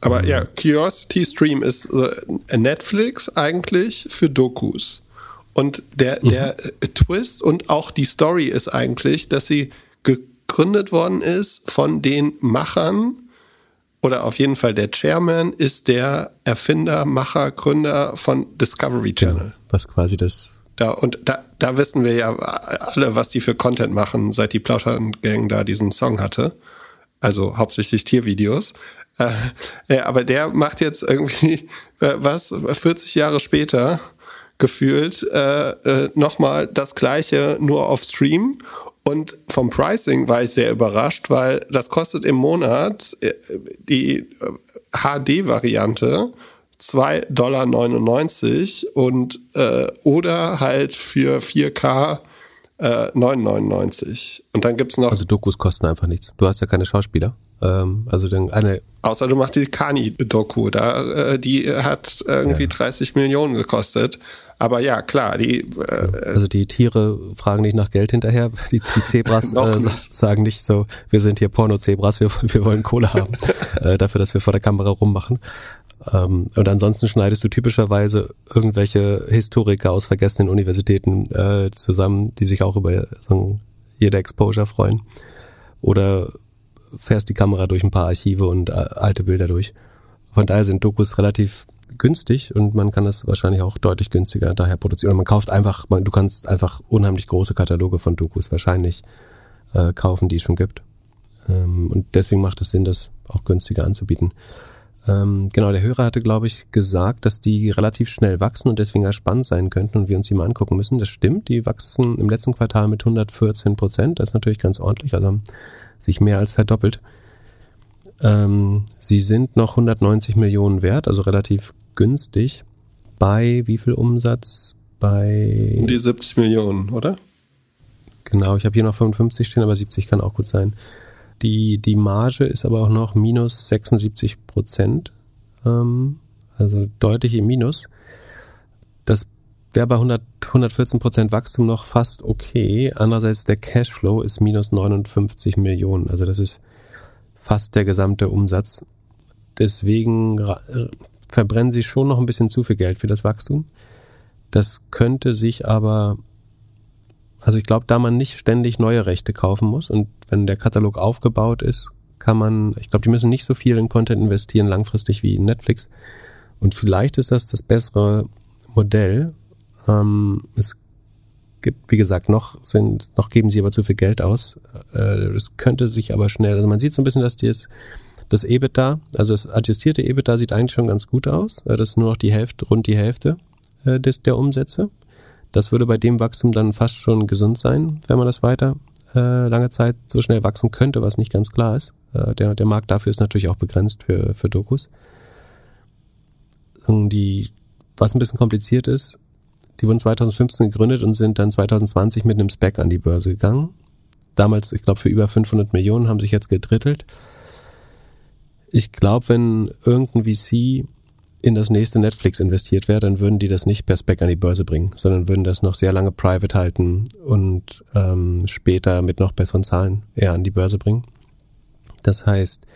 Aber ja, Curiosity Stream ist äh, Netflix eigentlich für Dokus. Und der, mhm. der mhm. Twist und auch die Story ist eigentlich, dass sie gegründet worden ist von den Machern oder auf jeden Fall der Chairman ist der Erfinder, Macher, Gründer von Discovery Channel. Ja, was quasi das. Da, und da, da wissen wir ja alle, was die für Content machen, seit die Plautergang da diesen Song hatte also hauptsächlich Tiervideos. Äh, aber der macht jetzt irgendwie, äh, was, 40 Jahre später gefühlt äh, äh, nochmal das gleiche nur auf Stream. Und vom Pricing war ich sehr überrascht, weil das kostet im Monat äh, die HD-Variante äh, 2,99 Dollar und äh, oder halt für 4K äh, 9,99. Und dann gibt's noch. Also Dokus kosten einfach nichts. Du hast ja keine Schauspieler. Ähm, also dann eine. Außer du machst die Kani-Doku, da äh, die hat irgendwie ja. 30 Millionen gekostet. Aber ja, klar, die. Äh, also die Tiere fragen nicht nach Geld hinterher. Die, die Zebras [laughs] äh, nicht. sagen nicht so, wir sind hier Porno-Zebras, wir, wir wollen Kohle haben [laughs] äh, dafür, dass wir vor der Kamera rummachen. Ähm, und ansonsten schneidest du typischerweise irgendwelche Historiker aus vergessenen Universitäten äh, zusammen, die sich auch über so jede Exposure freuen. Oder fährst die Kamera durch ein paar Archive und äh, alte Bilder durch. Von daher sind Dokus relativ günstig und man kann das wahrscheinlich auch deutlich günstiger daher produzieren. Und man kauft einfach, man, du kannst einfach unheimlich große Kataloge von Dokus wahrscheinlich äh, kaufen, die es schon gibt. Ähm, und deswegen macht es Sinn, das auch günstiger anzubieten. Ähm, genau, der Hörer hatte, glaube ich, gesagt, dass die relativ schnell wachsen und deswegen spannend sein könnten und wir uns die mal angucken müssen. Das stimmt, die wachsen im letzten Quartal mit 114 Prozent. Das ist natürlich ganz ordentlich, also haben sich mehr als verdoppelt. Ähm, sie sind noch 190 Millionen wert, also relativ günstig. Bei wie viel Umsatz? Bei. Um die 70 Millionen, oder? Genau, ich habe hier noch 55 stehen, aber 70 kann auch gut sein. Die, die Marge ist aber auch noch minus 76 Prozent, ähm, also deutlich im Minus. Das wäre bei 100, 114 Prozent Wachstum noch fast okay. Andererseits der Cashflow ist minus 59 Millionen, also das ist fast der gesamte Umsatz. Deswegen verbrennen sie schon noch ein bisschen zu viel Geld für das Wachstum. Das könnte sich aber also ich glaube, da man nicht ständig neue Rechte kaufen muss und wenn der Katalog aufgebaut ist, kann man, ich glaube, die müssen nicht so viel in Content investieren langfristig wie in Netflix. Und vielleicht ist das das bessere Modell. Ähm, es gibt, wie gesagt, noch sind, noch geben sie aber zu viel Geld aus. Äh, das könnte sich aber schnell, also man sieht so ein bisschen, dass die es, das EBITDA, also das adjustierte EBITDA sieht eigentlich schon ganz gut aus. Das ist nur noch die Hälfte, rund die Hälfte äh, des, der Umsätze. Das würde bei dem Wachstum dann fast schon gesund sein, wenn man das weiter äh, lange Zeit so schnell wachsen könnte, was nicht ganz klar ist. Äh, der, der Markt dafür ist natürlich auch begrenzt für, für Dokus. Und die, was ein bisschen kompliziert ist, die wurden 2015 gegründet und sind dann 2020 mit einem Spec an die Börse gegangen. Damals, ich glaube, für über 500 Millionen haben sich jetzt gedrittelt. Ich glaube, wenn irgendein VC in das nächste Netflix investiert wäre, dann würden die das nicht per Spec an die Börse bringen, sondern würden das noch sehr lange private halten und ähm, später mit noch besseren Zahlen eher an die Börse bringen. Das heißt,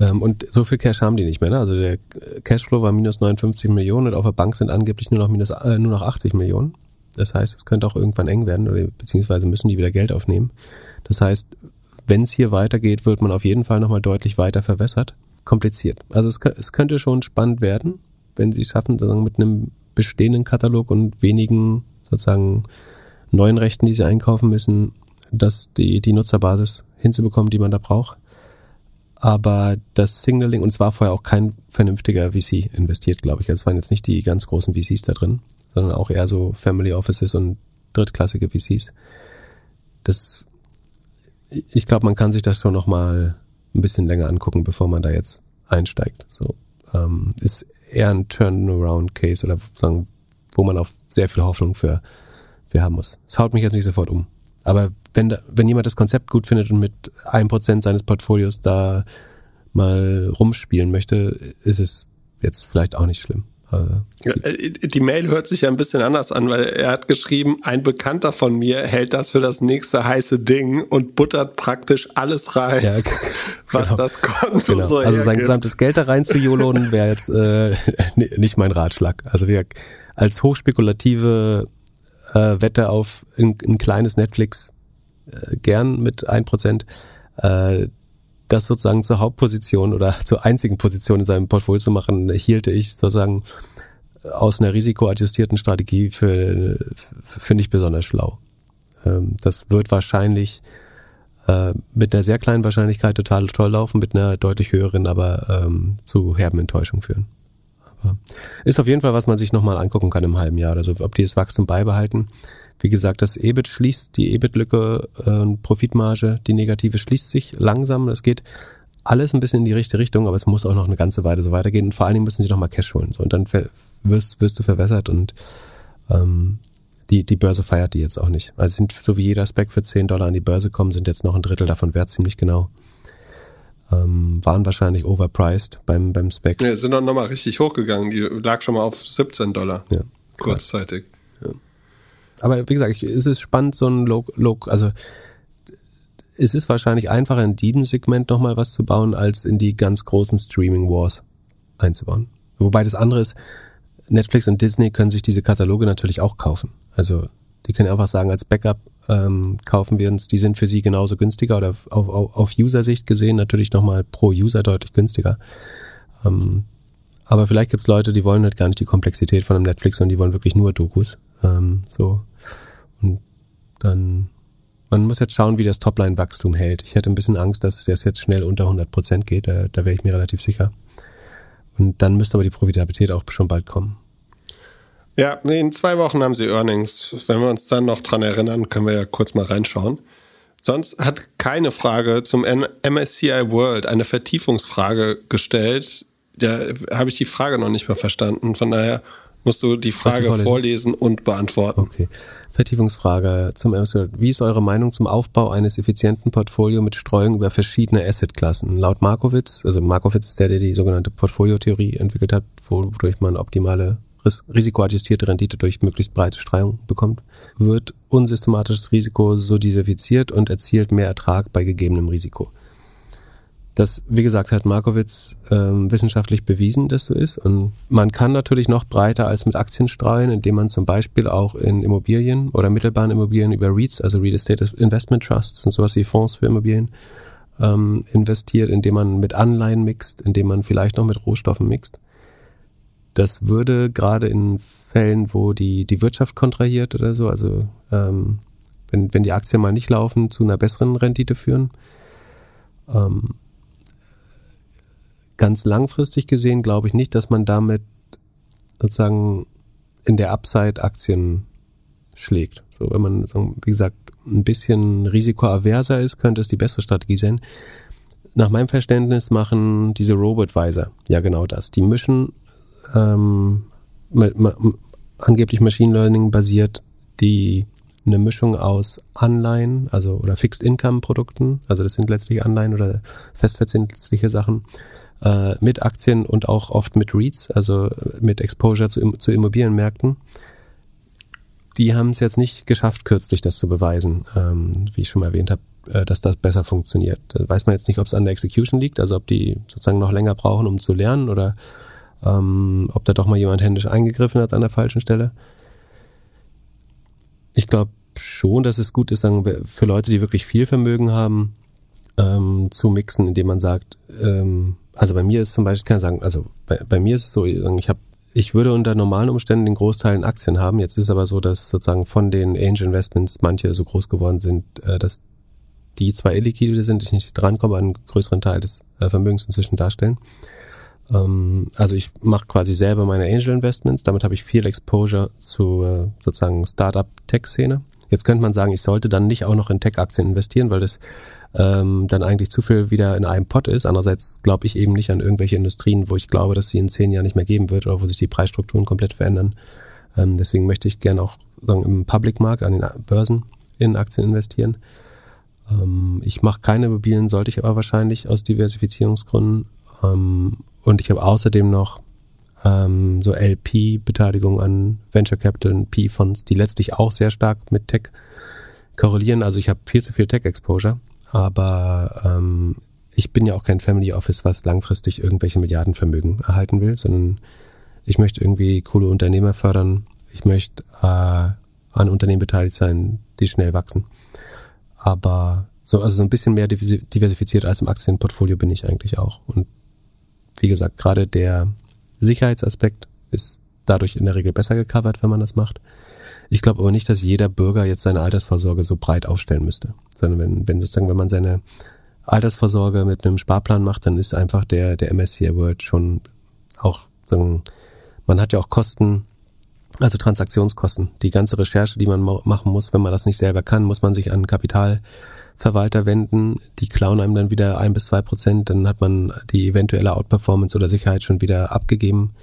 ähm, und so viel Cash haben die nicht mehr. Ne? Also der Cashflow war minus 59 Millionen und auf der Bank sind angeblich nur noch minus äh, nur noch 80 Millionen. Das heißt, es könnte auch irgendwann eng werden oder beziehungsweise müssen die wieder Geld aufnehmen. Das heißt, wenn es hier weitergeht, wird man auf jeden Fall nochmal deutlich weiter verwässert kompliziert. Also es, es könnte schon spannend werden, wenn sie es schaffen, sozusagen mit einem bestehenden Katalog und wenigen sozusagen neuen Rechten, die sie einkaufen müssen, dass die, die Nutzerbasis hinzubekommen, die man da braucht. Aber das Signaling, und es war vorher auch kein vernünftiger VC investiert, glaube ich. Also es waren jetzt nicht die ganz großen VCs da drin, sondern auch eher so Family Offices und drittklassige VCs. Das, ich glaube, man kann sich das schon nochmal ein bisschen länger angucken, bevor man da jetzt einsteigt. So ähm, ist eher ein Turnaround-Case oder sagen, wo man auch sehr viel Hoffnung für, für haben muss. Es haut mich jetzt nicht sofort um. Aber wenn, da, wenn jemand das Konzept gut findet und mit einem Prozent seines Portfolios da mal rumspielen möchte, ist es jetzt vielleicht auch nicht schlimm. Äh, die Mail hört sich ja ein bisschen anders an, weil er hat geschrieben, ein Bekannter von mir hält das für das nächste heiße Ding und buttert praktisch alles rein, ja, [laughs] was genau. das Konto genau. so Also hergibt. sein gesamtes Geld da rein zu YOLOen wäre jetzt äh, [laughs] nicht mein Ratschlag. Also wir als hochspekulative äh, Wette auf ein, ein kleines Netflix äh, gern mit ein Prozent. Äh, das sozusagen zur Hauptposition oder [laughs] zur einzigen Position in seinem Portfolio zu machen, hielte ich sozusagen aus einer risikoadjustierten Strategie für, finde ich besonders schlau. Ähm, das wird wahrscheinlich äh, mit einer sehr kleinen Wahrscheinlichkeit total toll laufen, mit einer deutlich höheren aber ähm, zu herben Enttäuschung führen. Ist auf jeden Fall, was man sich nochmal angucken kann im halben Jahr oder so, ob die das Wachstum beibehalten. Wie gesagt, das EBIT schließt die EBIT-Lücke, äh, Profitmarge, die negative schließt sich langsam. Das geht alles ein bisschen in die richtige Richtung, aber es muss auch noch eine ganze Weile so weitergehen. Und vor allen Dingen müssen sie noch mal Cash holen. So, und dann wirst, wirst du verwässert und ähm, die, die Börse feiert die jetzt auch nicht. Also sind so wie jeder Spec für 10 Dollar an die Börse kommen, sind jetzt noch ein Drittel davon wert, ziemlich genau. Ähm, waren wahrscheinlich overpriced beim, beim Spec. Ja, sind dann nochmal richtig hochgegangen. Die lag schon mal auf 17 Dollar. Ja. Kurzzeitig. Ja aber wie gesagt, es ist spannend, so ein Low, Low also es ist wahrscheinlich einfacher in diesem Segment nochmal was zu bauen, als in die ganz großen Streaming Wars einzubauen. Wobei das andere ist, Netflix und Disney können sich diese Kataloge natürlich auch kaufen. Also die können einfach sagen, als Backup ähm, kaufen wir uns, die sind für sie genauso günstiger oder auf, auf, auf User-Sicht gesehen natürlich nochmal pro User deutlich günstiger. Ähm, aber vielleicht gibt's Leute, die wollen halt gar nicht die Komplexität von einem Netflix, sondern die wollen wirklich nur Dokus. Ähm, so. Und dann, man muss jetzt schauen, wie das Topline-Wachstum hält. Ich hätte ein bisschen Angst, dass es jetzt schnell unter 100 Prozent geht. Da, da wäre ich mir relativ sicher. Und dann müsste aber die Profitabilität auch schon bald kommen. Ja, in zwei Wochen haben sie Earnings. Wenn wir uns dann noch dran erinnern, können wir ja kurz mal reinschauen. Sonst hat keine Frage zum MSCI World eine Vertiefungsfrage gestellt. Da habe ich die Frage noch nicht mehr verstanden. Von daher musst du die Frage vorlesen und beantworten. Okay. Vertiefungsfrage zum ersten. Wie ist eure Meinung zum Aufbau eines effizienten Portfolio mit Streuung über verschiedene Assetklassen? Laut Markowitz, also Markowitz ist der, der die sogenannte Portfoliotheorie entwickelt hat, wodurch man optimale risikoadjustierte Rendite durch möglichst breite Streuung bekommt, wird unsystematisches Risiko so diversifiziert und erzielt mehr Ertrag bei gegebenem Risiko. Das, wie gesagt, hat Markowitz ähm, wissenschaftlich bewiesen, dass so ist. Und man kann natürlich noch breiter als mit Aktien streuen, indem man zum Beispiel auch in Immobilien oder mittelbaren Immobilien über REITs, also Real Estate Investment Trusts und sowas wie Fonds für Immobilien, ähm, investiert, indem man mit Anleihen mixt, indem man vielleicht noch mit Rohstoffen mixt. Das würde gerade in Fällen, wo die, die Wirtschaft kontrahiert oder so, also ähm, wenn, wenn die Aktien mal nicht laufen, zu einer besseren Rendite führen. Ähm, ganz langfristig gesehen glaube ich nicht, dass man damit sozusagen in der Upside Aktien schlägt. So, wenn man, wie gesagt, ein bisschen risikoaverser ist, könnte es die bessere Strategie sein. Nach meinem Verständnis machen diese Robo-Advisor ja genau das. Die mischen ähm, angeblich Machine Learning basiert die eine Mischung aus Anleihen, also oder Fixed Income Produkten, also das sind letztlich Anleihen oder festverzinsliche Sachen, äh, mit Aktien und auch oft mit REITs, also mit Exposure zu, zu Immobilienmärkten. Die haben es jetzt nicht geschafft, kürzlich das zu beweisen, ähm, wie ich schon mal erwähnt habe, äh, dass das besser funktioniert. Da weiß man jetzt nicht, ob es an der Execution liegt, also ob die sozusagen noch länger brauchen, um zu lernen oder ähm, ob da doch mal jemand händisch eingegriffen hat an der falschen Stelle. Ich glaube schon, dass es gut ist, sagen wir, für Leute, die wirklich viel Vermögen haben, ähm, zu mixen, indem man sagt, ähm, also bei mir ist zum Beispiel, kann ich sagen, also bei, bei mir ist es so, ich habe ich würde unter normalen Umständen den Großteil in Aktien haben. Jetzt ist aber so, dass sozusagen von den Angel Investments manche so groß geworden sind, äh, dass die zwar illiquide sind, ich nicht drankomme, einen größeren Teil des äh, Vermögens inzwischen darstellen. Ähm, also ich mache quasi selber meine Angel Investments. Damit habe ich viel Exposure zu äh, sozusagen Startup-Tech-Szene. Jetzt könnte man sagen, ich sollte dann nicht auch noch in Tech-Aktien investieren, weil das ähm, dann eigentlich zu viel wieder in einem Pot ist. Andererseits glaube ich eben nicht an irgendwelche Industrien, wo ich glaube, dass sie in zehn Jahren nicht mehr geben wird oder wo sich die Preisstrukturen komplett verändern. Ähm, deswegen möchte ich gerne auch sagen, im Public-Markt, an den Börsen in Aktien investieren. Ähm, ich mache keine Immobilien, sollte ich aber wahrscheinlich aus Diversifizierungsgründen. Ähm, und ich habe außerdem noch ähm, so LP-Beteiligung an Venture Capital und P-Fonds, die letztlich auch sehr stark mit Tech korrelieren. Also ich habe viel zu viel Tech-Exposure, aber ähm, ich bin ja auch kein Family Office, was langfristig irgendwelche Milliardenvermögen erhalten will, sondern ich möchte irgendwie coole Unternehmer fördern. Ich möchte äh, an Unternehmen beteiligt sein, die schnell wachsen. Aber so, also so ein bisschen mehr diversifiziert als im Aktienportfolio bin ich eigentlich auch. Und wie gesagt, gerade der Sicherheitsaspekt ist dadurch in der Regel besser gecovert, wenn man das macht. Ich glaube aber nicht, dass jeder Bürger jetzt seine Altersvorsorge so breit aufstellen müsste, sondern wenn, wenn sozusagen, wenn man seine Altersvorsorge mit einem Sparplan macht, dann ist einfach der, der MSCI World schon auch, sagen, man hat ja auch Kosten, also Transaktionskosten. Die ganze Recherche, die man machen muss, wenn man das nicht selber kann, muss man sich an Kapitalverwalter wenden. Die klauen einem dann wieder ein bis zwei Prozent, dann hat man die eventuelle Outperformance oder Sicherheit schon wieder abgegeben.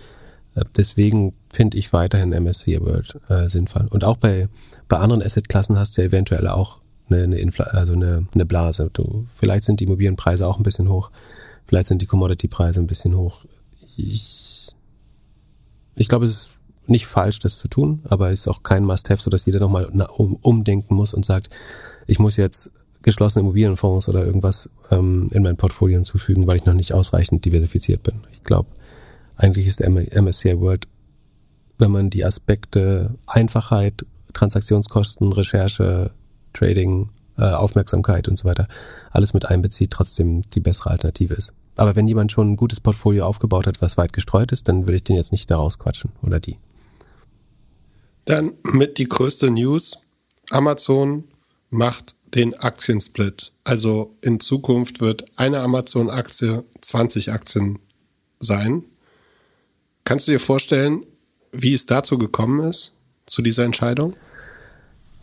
Äh, deswegen finde ich weiterhin MSCI World äh, sinnvoll. Und auch bei, bei anderen Assetklassen hast du ja eventuell auch eine, eine, Infl also eine, eine Blase. Du, vielleicht sind die Immobilienpreise auch ein bisschen hoch, vielleicht sind die Commodity-Preise ein bisschen hoch. Ich, ich glaube, es ist nicht falsch, das zu tun, aber es ist auch kein Must-Have, so dass jeder nochmal um, umdenken muss und sagt, ich muss jetzt geschlossene Immobilienfonds oder irgendwas ähm, in mein Portfolio hinzufügen, weil ich noch nicht ausreichend diversifiziert bin. Ich glaube, eigentlich ist MSCI World, wenn man die Aspekte Einfachheit, Transaktionskosten, Recherche, Trading, äh, Aufmerksamkeit und so weiter alles mit einbezieht, trotzdem die bessere Alternative ist. Aber wenn jemand schon ein gutes Portfolio aufgebaut hat, was weit gestreut ist, dann will ich den jetzt nicht da rausquatschen oder die. Dann mit die größte News. Amazon macht den Aktiensplit. Also in Zukunft wird eine Amazon-Aktie 20 Aktien sein. Kannst du dir vorstellen, wie es dazu gekommen ist, zu dieser Entscheidung?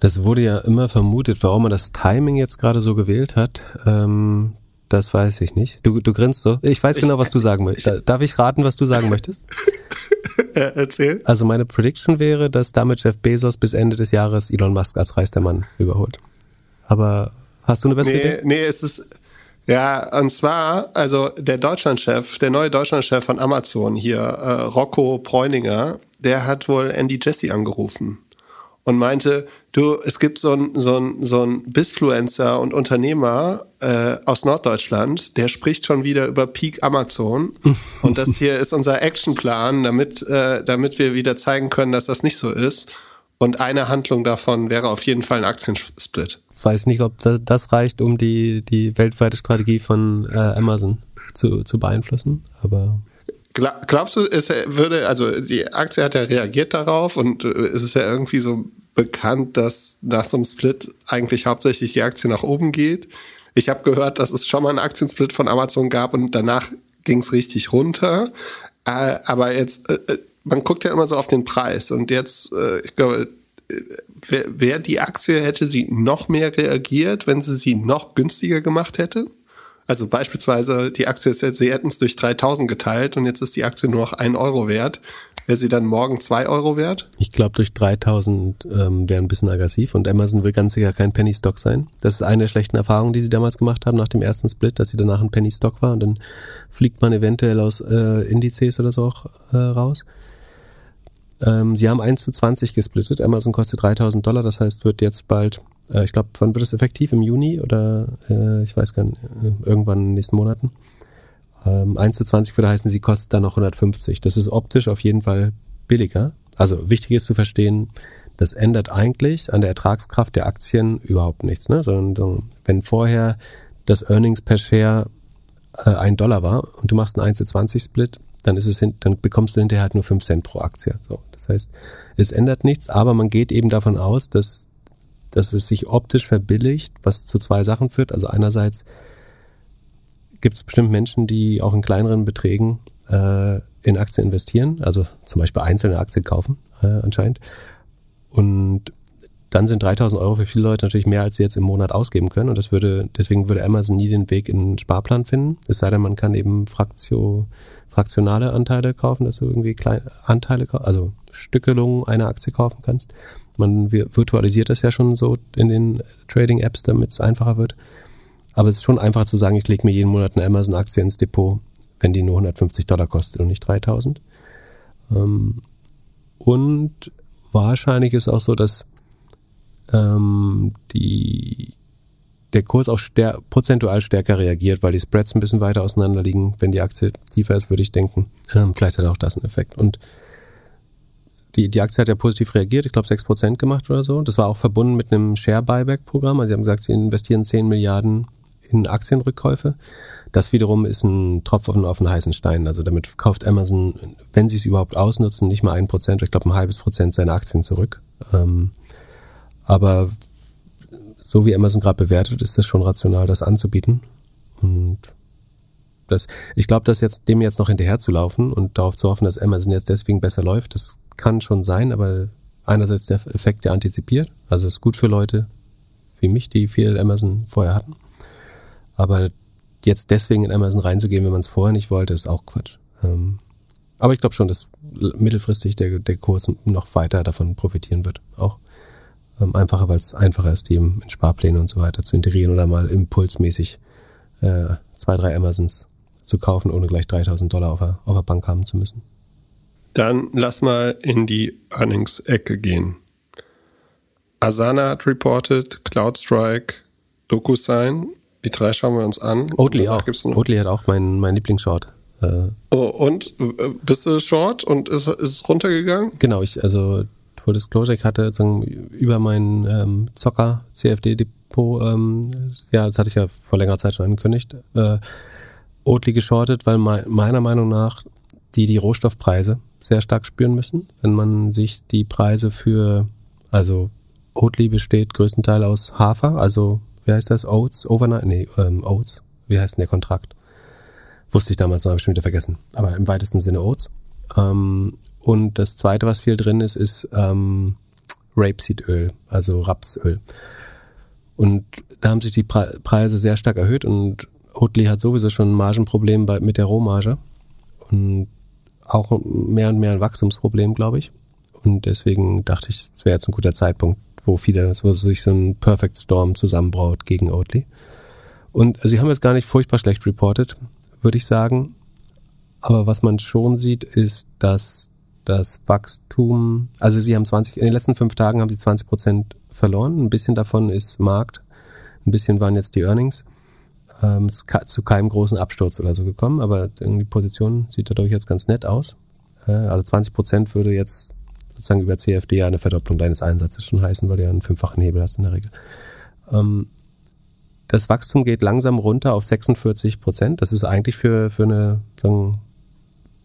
Das wurde ja immer vermutet, warum man das Timing jetzt gerade so gewählt hat. Ähm, das weiß ich nicht. Du, du grinst so. Ich weiß ich, genau, was du sagen möchtest. Darf ich raten, was du sagen möchtest? [laughs] Erzähl. Also meine Prediction wäre, dass damit Jeff Bezos bis Ende des Jahres Elon Musk als reichster Mann überholt. Aber hast du eine bessere nee, Idee? Nee, es ist, ja, und zwar, also der Deutschlandchef, der neue Deutschlandchef von Amazon hier, äh, Rocco Preuninger, der hat wohl Andy Jesse angerufen und meinte, du, es gibt so ein so ein so ein Bisfluencer und Unternehmer äh, aus Norddeutschland, der spricht schon wieder über Peak Amazon [laughs] und das hier ist unser Actionplan, damit äh, damit wir wieder zeigen können, dass das nicht so ist. Und eine Handlung davon wäre auf jeden Fall ein Aktiensplit. Weiß nicht, ob das, das reicht, um die die weltweite Strategie von äh, Amazon zu zu beeinflussen, aber Glaubst du, es würde, also die Aktie hat ja reagiert darauf und äh, es ist ja irgendwie so bekannt, dass nach so einem Split eigentlich hauptsächlich die Aktie nach oben geht. Ich habe gehört, dass es schon mal einen Aktiensplit von Amazon gab und danach ging es richtig runter. Äh, aber jetzt, äh, man guckt ja immer so auf den Preis und jetzt, ich glaube, wäre die Aktie, hätte sie noch mehr reagiert, wenn sie sie noch günstiger gemacht hätte? Also beispielsweise die Aktie ist jetzt, sie hätten es durch 3000 geteilt und jetzt ist die Aktie nur noch ein Euro wert. Wäre sie dann morgen zwei Euro wert? Ich glaube, durch 3000 ähm, wäre ein bisschen aggressiv und Amazon will ganz sicher kein Penny Stock sein. Das ist eine der schlechten Erfahrungen, die sie damals gemacht haben nach dem ersten Split, dass sie danach ein Penny Stock war und dann fliegt man eventuell aus äh, Indizes oder so auch äh, raus. Ähm, sie haben 1 zu 20 gesplittet. Amazon kostet 3000 Dollar, das heißt, wird jetzt bald, äh, ich glaube, wann wird es effektiv? Im Juni oder äh, ich weiß gar nicht, äh, irgendwann in den nächsten Monaten. Ähm, 1 zu 20 würde heißen, sie kostet dann noch 150. Das ist optisch auf jeden Fall billiger. Also wichtig ist zu verstehen, das ändert eigentlich an der Ertragskraft der Aktien überhaupt nichts. Ne? Sondern wenn vorher das Earnings per Share äh, ein Dollar war und du machst einen 1 zu 20 Split, dann ist es dann bekommst du hinterher halt nur 5 Cent pro Aktie. So, das heißt, es ändert nichts, aber man geht eben davon aus, dass, dass es sich optisch verbilligt, was zu zwei Sachen führt. Also einerseits gibt es bestimmt Menschen, die auch in kleineren Beträgen äh, in Aktien investieren, also zum Beispiel einzelne Aktien kaufen äh, anscheinend. Und dann sind 3000 Euro für viele Leute natürlich mehr, als sie jetzt im Monat ausgeben können. Und das würde, deswegen würde Amazon nie den Weg in einen Sparplan finden. Es sei denn, man kann eben Fraktio, fraktionale Anteile kaufen, dass du irgendwie kleine Anteile, also Stückelungen einer Aktie kaufen kannst. Man virtualisiert das ja schon so in den Trading-Apps, damit es einfacher wird. Aber es ist schon einfacher zu sagen, ich lege mir jeden Monat eine Amazon-Aktie ins Depot, wenn die nur 150 Dollar kostet und nicht 3000. Ähm, und wahrscheinlich ist auch so, dass ähm, die, der Kurs auch stär, prozentual stärker reagiert, weil die Spreads ein bisschen weiter auseinander liegen. Wenn die Aktie tiefer ist, würde ich denken, ähm, vielleicht hat auch das einen Effekt. Und die, die Aktie hat ja positiv reagiert, ich glaube 6% gemacht oder so. Das war auch verbunden mit einem Share-Buyback-Programm. Also sie haben gesagt, sie investieren 10 Milliarden in Aktienrückkäufe. Das wiederum ist ein Tropfen auf einen heißen Stein. Also damit kauft Amazon, wenn sie es überhaupt ausnutzen, nicht mal ein Prozent, ich glaube ein halbes Prozent seiner Aktien zurück. Ähm, aber so wie Amazon gerade bewertet, ist das schon rational, das anzubieten. Und das, ich glaube, dass jetzt dem jetzt noch hinterher zu laufen und darauf zu hoffen, dass Amazon jetzt deswegen besser läuft, das kann schon sein, aber einerseits der Effekt, der antizipiert, also ist gut für Leute wie mich, die viel Amazon vorher hatten. Aber jetzt deswegen in Amazon reinzugehen, wenn man es vorher nicht wollte, ist auch Quatsch. Ähm, aber ich glaube schon, dass mittelfristig der, der Kurs noch weiter davon profitieren wird. Auch ähm, einfacher, weil es einfacher ist, die in Sparpläne und so weiter zu integrieren oder mal impulsmäßig äh, zwei, drei Amazons zu kaufen, ohne gleich 3000 Dollar auf der, auf der Bank haben zu müssen. Dann lass mal in die Earnings-Ecke gehen. Asana hat reported, CloudStrike, DocuSign. Die drei schauen wir uns an. Oatly auch. Oatly hat auch mein, mein Lieblingsshort. Äh, oh, und bist du Short und ist, es runtergegangen? Genau, ich, also Full Disclosure, ich hatte über mein ähm, Zocker CFD Depot, ähm, ja, das hatte ich ja vor längerer Zeit schon angekündigt, äh, Oatly geschortet, weil me meiner Meinung nach die die Rohstoffpreise sehr stark spüren müssen, wenn man sich die Preise für, also Oatly besteht größtenteils aus Hafer, also wie heißt das? Oats, Overnight, nee, ähm, Oats, wie heißt denn der Kontrakt? Wusste ich damals noch, habe ich schon wieder vergessen. Aber im weitesten Sinne Oats. Ähm, und das zweite, was viel drin ist, ist ähm, Rapeseedöl, also Rapsöl. Und da haben sich die Pre Preise sehr stark erhöht und Oatly hat sowieso schon ein Margenproblem bei, mit der Rohmarge und auch mehr und mehr ein Wachstumsproblem, glaube ich. Und deswegen dachte ich, es wäre jetzt ein guter Zeitpunkt, wo viele, so sich so ein Perfect Storm zusammenbraut gegen Oatly. Und also sie haben jetzt gar nicht furchtbar schlecht reported, würde ich sagen. Aber was man schon sieht, ist, dass das Wachstum, also sie haben 20, in den letzten fünf Tagen haben sie 20 Prozent verloren. Ein bisschen davon ist Markt, ein bisschen waren jetzt die Earnings. Ähm, es ist zu keinem großen Absturz oder so gekommen, aber die Position sieht dadurch jetzt ganz nett aus. Äh, also 20 Prozent würde jetzt sozusagen über CFD eine Verdopplung deines Einsatzes schon heißen, weil du ja einen fünffachen Hebel hast in der Regel. Ähm, das Wachstum geht langsam runter auf 46 Prozent. Das ist eigentlich für, für eine sagen,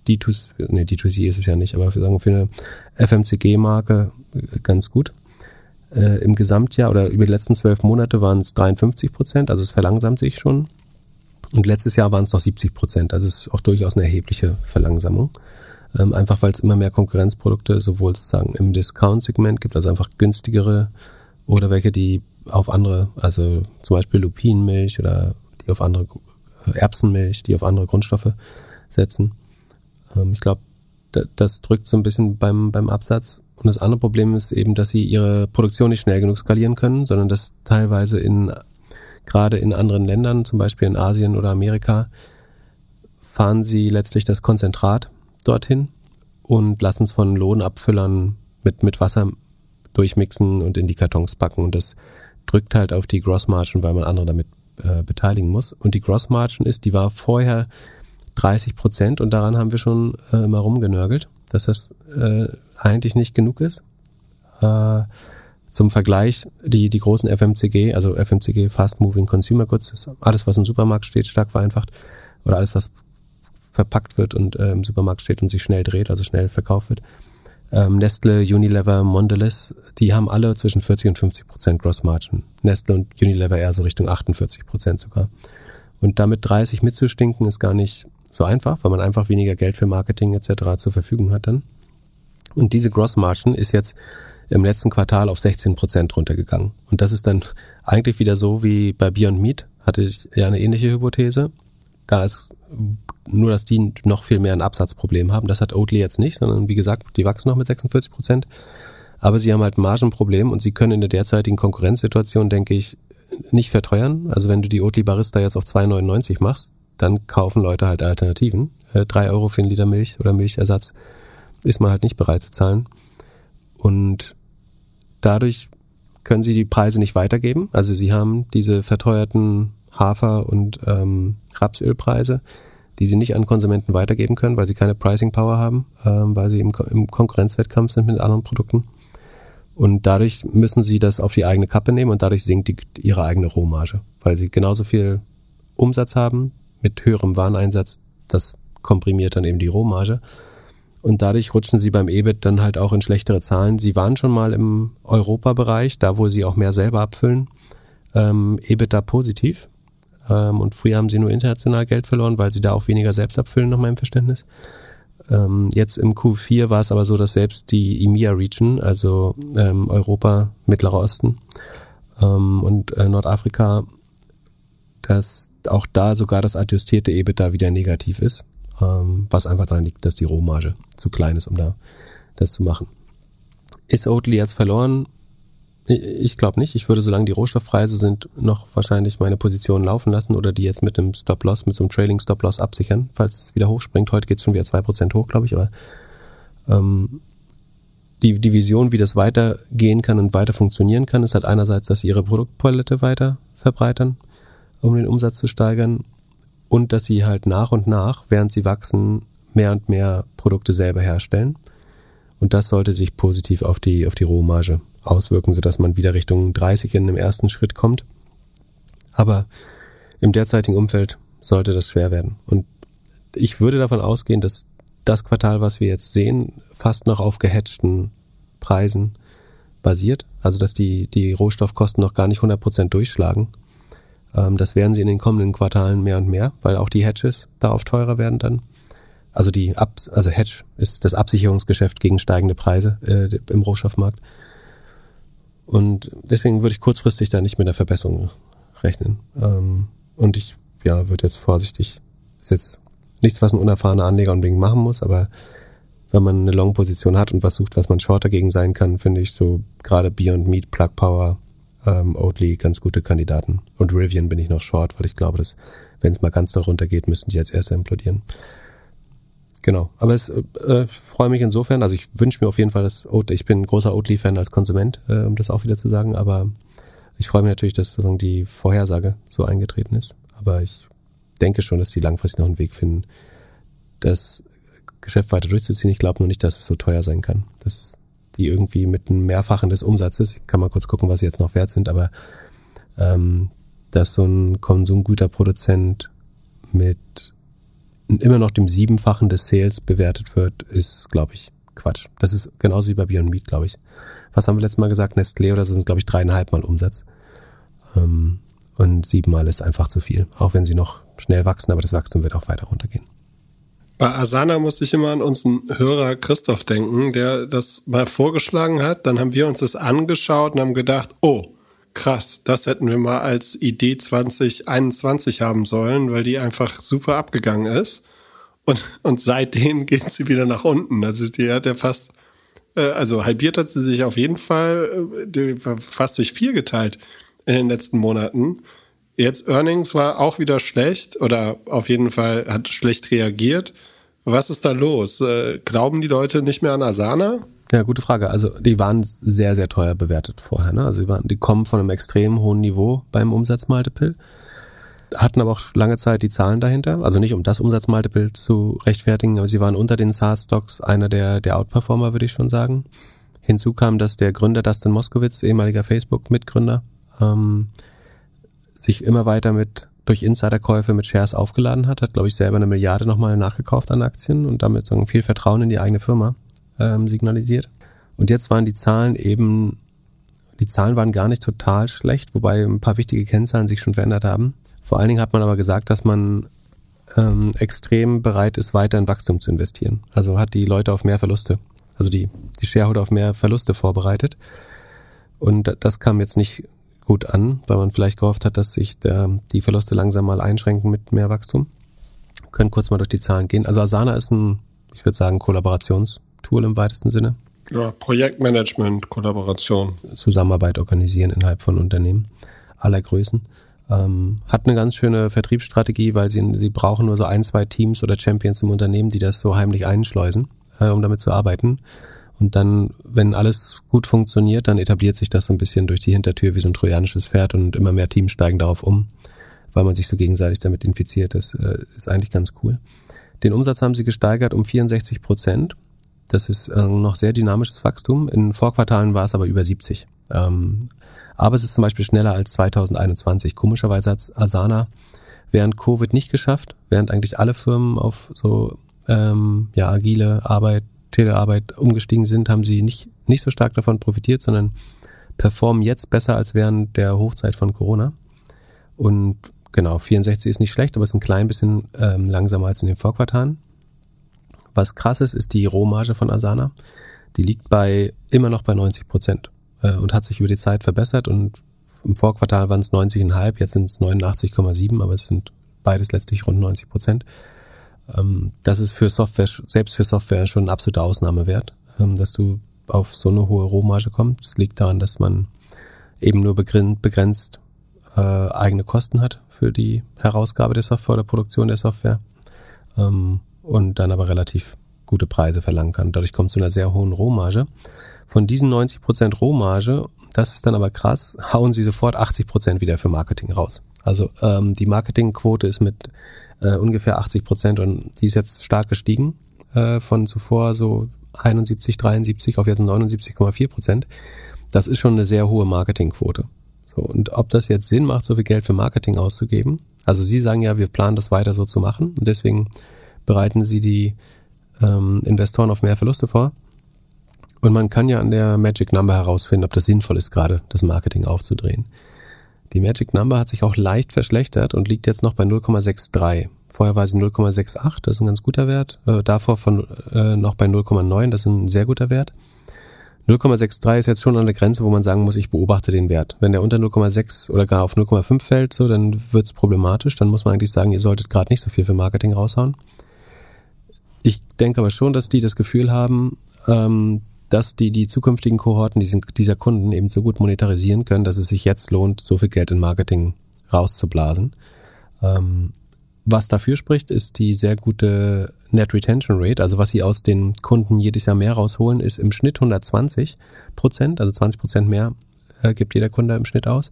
D2C, nee, D2C ist es ja nicht, aber für, sagen, für eine FMCG-Marke ganz gut. Äh, Im Gesamtjahr oder über die letzten zwölf Monate waren es 53 Prozent, also es verlangsamt sich schon. Und letztes Jahr waren es noch 70 Prozent, also es ist auch durchaus eine erhebliche Verlangsamung. Ähm, einfach weil es immer mehr Konkurrenzprodukte sowohl sozusagen im Discount-Segment gibt, also einfach günstigere oder welche, die auf andere, also zum Beispiel Lupinenmilch oder die auf andere äh, Erbsenmilch, die auf andere Grundstoffe setzen. Ähm, ich glaube, das drückt so ein bisschen beim, beim Absatz. Und das andere Problem ist eben, dass sie ihre Produktion nicht schnell genug skalieren können, sondern dass teilweise in, gerade in anderen Ländern, zum Beispiel in Asien oder Amerika, fahren sie letztlich das Konzentrat dorthin und lassen es von Lohnabfüllern mit, mit Wasser durchmixen und in die Kartons packen. Und das drückt halt auf die Grossmargin, weil man andere damit äh, beteiligen muss. Und die Grossmargin ist, die war vorher 30 Prozent und daran haben wir schon äh, immer rumgenörgelt, dass das äh, eigentlich nicht genug ist. Äh, zum Vergleich, die, die großen FMCG, also FMCG, Fast Moving Consumer Goods, ist alles, was im Supermarkt steht, stark vereinfacht, oder alles, was verpackt wird und äh, im Supermarkt steht und sich schnell dreht, also schnell verkauft wird. Ähm, Nestle, Unilever, Mondelez, die haben alle zwischen 40 und 50 Prozent Gross Margin. Nestle und Unilever eher so Richtung 48 Prozent sogar. Und damit 30 mitzustinken ist gar nicht so einfach, weil man einfach weniger Geld für Marketing etc. zur Verfügung hat dann. Und diese Gross Margin ist jetzt im letzten Quartal auf 16 Prozent runtergegangen. Und das ist dann eigentlich wieder so wie bei Beyond Meat, hatte ich ja eine ähnliche Hypothese. Da ist nur, dass die noch viel mehr ein Absatzproblem haben. Das hat Oatly jetzt nicht, sondern wie gesagt, die wachsen noch mit 46 Prozent. Aber sie haben halt ein Margenproblem und sie können in der derzeitigen Konkurrenzsituation, denke ich, nicht verteuern. Also wenn du die Oatly Barista jetzt auf 2,99 machst, dann kaufen Leute halt Alternativen. Äh, drei Euro für einen Liter Milch oder Milchersatz ist man halt nicht bereit zu zahlen. Und dadurch können sie die Preise nicht weitergeben. Also sie haben diese verteuerten Hafer- und ähm, Rapsölpreise, die sie nicht an Konsumenten weitergeben können, weil sie keine Pricing Power haben, ähm, weil sie im, im Konkurrenzwettkampf sind mit anderen Produkten. Und dadurch müssen sie das auf die eigene Kappe nehmen und dadurch sinkt die, ihre eigene Rohmarge, weil sie genauso viel Umsatz haben mit höherem Wareneinsatz. Das komprimiert dann eben die Rohmarge. Und dadurch rutschen sie beim EBIT dann halt auch in schlechtere Zahlen. Sie waren schon mal im Europabereich, da wo sie auch mehr selber abfüllen, ähm, EBITDA positiv. Ähm, und früher haben sie nur international Geld verloren, weil sie da auch weniger selbst abfüllen, nach meinem Verständnis. Ähm, jetzt im Q4 war es aber so, dass selbst die EMEA Region, also ähm, Europa, Mittlerer Osten ähm, und äh, Nordafrika, dass auch da sogar das adjustierte EBITDA wieder negativ ist, ähm, was einfach daran liegt, dass die Rohmarge zu klein ist, um da das zu machen. Ist Oatly jetzt verloren? Ich glaube nicht. Ich würde, solange die Rohstoffpreise sind, noch wahrscheinlich meine Position laufen lassen oder die jetzt mit einem Stop-Loss, mit so einem Trailing-Stop-Loss absichern, falls es wieder hochspringt. Heute geht es schon wieder zwei Prozent hoch, glaube ich, aber ähm, die, die Vision, wie das weitergehen kann und weiter funktionieren kann, ist halt einerseits, dass sie ihre Produktpalette weiter verbreitern, um den Umsatz zu steigern und dass sie halt nach und nach, während sie wachsen, mehr und mehr Produkte selber herstellen. Und das sollte sich positiv auf die, auf die Rohmarge auswirken, sodass man wieder Richtung 30 in dem ersten Schritt kommt. Aber im derzeitigen Umfeld sollte das schwer werden. Und ich würde davon ausgehen, dass das Quartal, was wir jetzt sehen, fast noch auf gehatchten Preisen basiert. Also dass die, die Rohstoffkosten noch gar nicht 100% durchschlagen. Ähm, das werden sie in den kommenden Quartalen mehr und mehr, weil auch die Hedges darauf teurer werden dann. Also die Abs also Hedge ist das Absicherungsgeschäft gegen steigende Preise äh, im Rohstoffmarkt. Und deswegen würde ich kurzfristig da nicht mit einer Verbesserung rechnen. Ähm, und ich ja, würde jetzt vorsichtig, ist jetzt nichts, was ein unerfahrener Anleger unbedingt machen muss, aber wenn man eine Long-Position hat und was sucht, was man short dagegen sein kann, finde ich so gerade Beyond Meat, Plug Power, ähm, Oatly ganz gute Kandidaten. Und Rivian bin ich noch short, weil ich glaube, dass wenn es mal ganz doll runtergeht, müssten die als erste implodieren. Genau, aber es äh, freue mich insofern, also ich wünsche mir auf jeden Fall, dass Oatly, ich bin ein großer Oatly-Fan als Konsument, äh, um das auch wieder zu sagen, aber ich freue mich natürlich, dass sozusagen die Vorhersage so eingetreten ist. Aber ich denke schon, dass die langfristig noch einen Weg finden, das Geschäft weiter durchzuziehen. Ich glaube nur nicht, dass es so teuer sein kann. Dass die irgendwie mit einem Mehrfachen des Umsatzes, ich kann mal kurz gucken, was sie jetzt noch wert sind, aber ähm, dass so ein Konsumgüterproduzent mit immer noch dem Siebenfachen des Sales bewertet wird, ist, glaube ich, Quatsch. Das ist genauso wie bei Beyond Meat, glaube ich. Was haben wir letztes Mal gesagt? Nestlé oder so sind, glaube ich, dreieinhalb Mal Umsatz. Ähm, und siebenmal ist einfach zu viel. Auch wenn sie noch schnell wachsen, aber das Wachstum wird auch weiter runtergehen. Bei Asana musste ich immer an unseren Hörer Christoph denken, der das mal vorgeschlagen hat. Dann haben wir uns das angeschaut und haben gedacht, oh, krass, das hätten wir mal als Idee 2021 haben sollen, weil die einfach super abgegangen ist. Und, und seitdem [laughs] geht sie wieder nach unten. Also die hat ja fast, äh, also halbiert hat sie sich auf jeden Fall, äh, fast durch vier geteilt in den letzten Monaten. Jetzt Earnings war auch wieder schlecht oder auf jeden Fall hat schlecht reagiert. Was ist da los? Äh, glauben die Leute nicht mehr an Asana? Ja, gute Frage. Also die waren sehr, sehr teuer bewertet vorher. Ne? Also die, waren, die kommen von einem extrem hohen Niveau beim Umsatzmultiple, hatten aber auch lange Zeit die Zahlen dahinter. Also nicht um das Umsatzmultiple zu rechtfertigen, aber sie waren unter den SaaS-Stocks einer der, der Outperformer, würde ich schon sagen. Hinzu kam, dass der Gründer Dustin Moskowitz, ehemaliger Facebook-Mitgründer, ähm, sich immer weiter mit durch Insiderkäufe mit Shares aufgeladen hat, hat, glaube ich, selber eine Milliarde nochmal nachgekauft an Aktien und damit so viel Vertrauen in die eigene Firma ähm, signalisiert. Und jetzt waren die Zahlen eben, die Zahlen waren gar nicht total schlecht, wobei ein paar wichtige Kennzahlen sich schon verändert haben. Vor allen Dingen hat man aber gesagt, dass man ähm, extrem bereit ist, weiter in Wachstum zu investieren. Also hat die Leute auf mehr Verluste, also die, die Shareholder auf mehr Verluste vorbereitet. Und das kam jetzt nicht gut an, weil man vielleicht gehofft hat, dass sich der, die Verluste langsam mal einschränken mit mehr Wachstum. Wir können kurz mal durch die Zahlen gehen. Also Asana ist ein, ich würde sagen, Kollaborationstool im weitesten Sinne. Ja, Projektmanagement, Kollaboration. Zusammenarbeit organisieren innerhalb von Unternehmen aller Größen. Ähm, hat eine ganz schöne Vertriebsstrategie, weil sie, sie brauchen nur so ein, zwei Teams oder Champions im Unternehmen, die das so heimlich einschleusen, äh, um damit zu arbeiten. Und dann, wenn alles gut funktioniert, dann etabliert sich das so ein bisschen durch die Hintertür wie so ein trojanisches Pferd und immer mehr Teams steigen darauf um, weil man sich so gegenseitig damit infiziert. Das äh, ist eigentlich ganz cool. Den Umsatz haben sie gesteigert um 64 Prozent. Das ist äh, noch sehr dynamisches Wachstum. In Vorquartalen war es aber über 70. Ähm, aber es ist zum Beispiel schneller als 2021. Komischerweise hat Asana während Covid nicht geschafft, während eigentlich alle Firmen auf so ähm, ja, agile Arbeit Telearbeit umgestiegen sind, haben sie nicht, nicht so stark davon profitiert, sondern performen jetzt besser als während der Hochzeit von Corona. Und genau, 64 ist nicht schlecht, aber ist ein klein bisschen ähm, langsamer als in den Vorquartalen. Was krass ist, ist die Rohmarge von Asana. Die liegt bei immer noch bei 90 Prozent äh, und hat sich über die Zeit verbessert und im Vorquartal waren es 90,5, jetzt sind es 89,7, aber es sind beides letztlich rund 90 Prozent. Ähm, das ist für Software, selbst für Software schon ein absoluter Ausnahmewert, ähm, dass du auf so eine hohe Rohmarge kommst. Das liegt daran, dass man eben nur begrenzt äh, eigene Kosten hat für die Herausgabe der Software oder Produktion der Software ähm, und dann aber relativ gute Preise verlangen kann. Dadurch kommt zu einer sehr hohen Rohmarge. Von diesen 90% Rohmarge, das ist dann aber krass, hauen sie sofort 80% wieder für Marketing raus. Also ähm, die Marketingquote ist mit äh, ungefähr 80 Prozent und die ist jetzt stark gestiegen äh, von zuvor so 71, 73 auf jetzt 79,4 Prozent. Das ist schon eine sehr hohe Marketingquote. So, und ob das jetzt Sinn macht, so viel Geld für Marketing auszugeben, also Sie sagen ja, wir planen das weiter so zu machen und deswegen bereiten Sie die ähm, Investoren auf mehr Verluste vor. Und man kann ja an der Magic Number herausfinden, ob das sinnvoll ist, gerade das Marketing aufzudrehen. Die Magic Number hat sich auch leicht verschlechtert und liegt jetzt noch bei 0,63. Vorher war sie 0,68, das ist ein ganz guter Wert. Äh, davor von, äh, noch bei 0,9, das ist ein sehr guter Wert. 0,63 ist jetzt schon an der Grenze, wo man sagen muss, ich beobachte den Wert. Wenn der unter 0,6 oder gar auf 0,5 fällt, so, dann wird's problematisch. Dann muss man eigentlich sagen, ihr solltet gerade nicht so viel für Marketing raushauen. Ich denke aber schon, dass die das Gefühl haben, ähm, dass die die zukünftigen Kohorten diesen, dieser Kunden eben so gut monetarisieren können, dass es sich jetzt lohnt, so viel Geld in Marketing rauszublasen. Ähm, was dafür spricht, ist die sehr gute Net Retention Rate. Also was sie aus den Kunden jedes Jahr mehr rausholen, ist im Schnitt 120 Prozent, also 20 Prozent mehr äh, gibt jeder Kunde im Schnitt aus.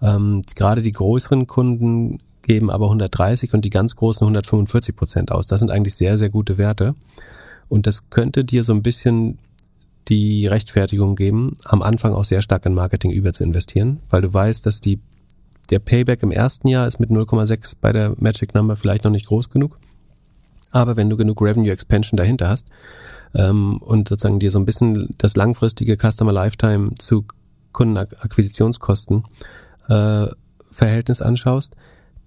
Ähm, gerade die größeren Kunden geben aber 130 und die ganz großen 145 Prozent aus. Das sind eigentlich sehr, sehr gute Werte. Und das könnte dir so ein bisschen die Rechtfertigung geben, am Anfang auch sehr stark in Marketing über zu investieren, weil du weißt, dass die, der Payback im ersten Jahr ist mit 0,6 bei der Magic Number vielleicht noch nicht groß genug. Aber wenn du genug Revenue Expansion dahinter hast ähm, und sozusagen dir so ein bisschen das langfristige Customer Lifetime zu Kundenakquisitionskosten äh, Verhältnis anschaust,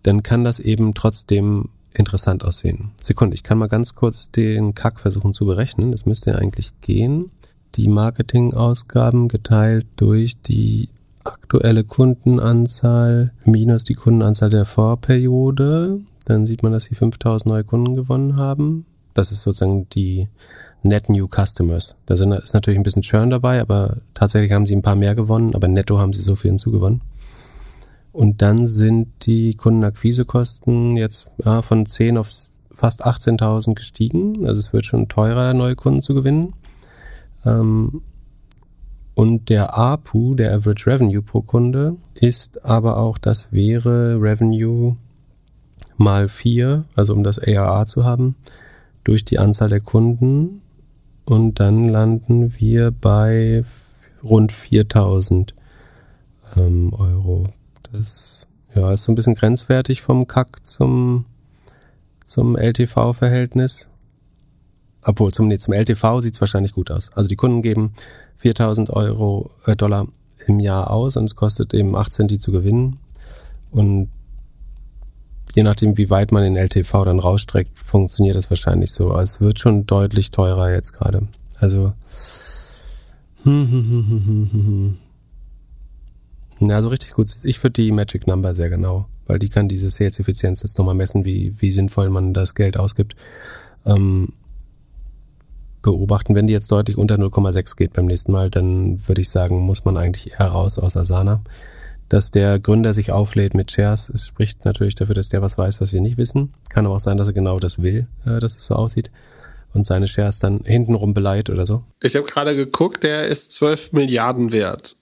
dann kann das eben trotzdem interessant aussehen. Sekunde, ich kann mal ganz kurz den Kack versuchen zu berechnen. Das müsste ja eigentlich gehen. Die Marketingausgaben geteilt durch die aktuelle Kundenanzahl minus die Kundenanzahl der Vorperiode. Dann sieht man, dass sie 5000 neue Kunden gewonnen haben. Das ist sozusagen die Net New Customers. Da ist natürlich ein bisschen Churn dabei, aber tatsächlich haben sie ein paar mehr gewonnen, aber netto haben sie so viel hinzugewonnen. Und dann sind die Kundenakquisekosten jetzt ja, von 10 auf fast 18.000 gestiegen. Also es wird schon teurer, neue Kunden zu gewinnen. Ähm, und der APU, der Average Revenue pro Kunde, ist aber auch, das wäre Revenue mal 4, also um das ARA zu haben, durch die Anzahl der Kunden. Und dann landen wir bei rund 4000 ähm, Euro das ja, ist so ein bisschen grenzwertig vom Kack zum, zum LTV-Verhältnis. Obwohl, zum, nee, zum LTV sieht es wahrscheinlich gut aus. Also die Kunden geben 4000 Euro, äh, Dollar im Jahr aus und es kostet eben 18 die zu gewinnen. Und je nachdem, wie weit man den LTV dann rausstreckt, funktioniert das wahrscheinlich so. Es wird schon deutlich teurer jetzt gerade. Also, hm, hm, hm, hm, hm, hm. hm. Ja, so richtig gut. Ich finde die Magic Number sehr genau, weil die kann diese Sales-Effizienz jetzt nochmal messen, wie, wie sinnvoll man das Geld ausgibt. Ähm, beobachten, wenn die jetzt deutlich unter 0,6 geht beim nächsten Mal, dann würde ich sagen, muss man eigentlich eher raus aus Asana. Dass der Gründer sich auflädt mit Shares, es spricht natürlich dafür, dass der was weiß, was wir nicht wissen. Kann aber auch sein, dass er genau das will, äh, dass es so aussieht und seine Shares dann hintenrum beleiht oder so. Ich habe gerade geguckt, der ist 12 Milliarden wert.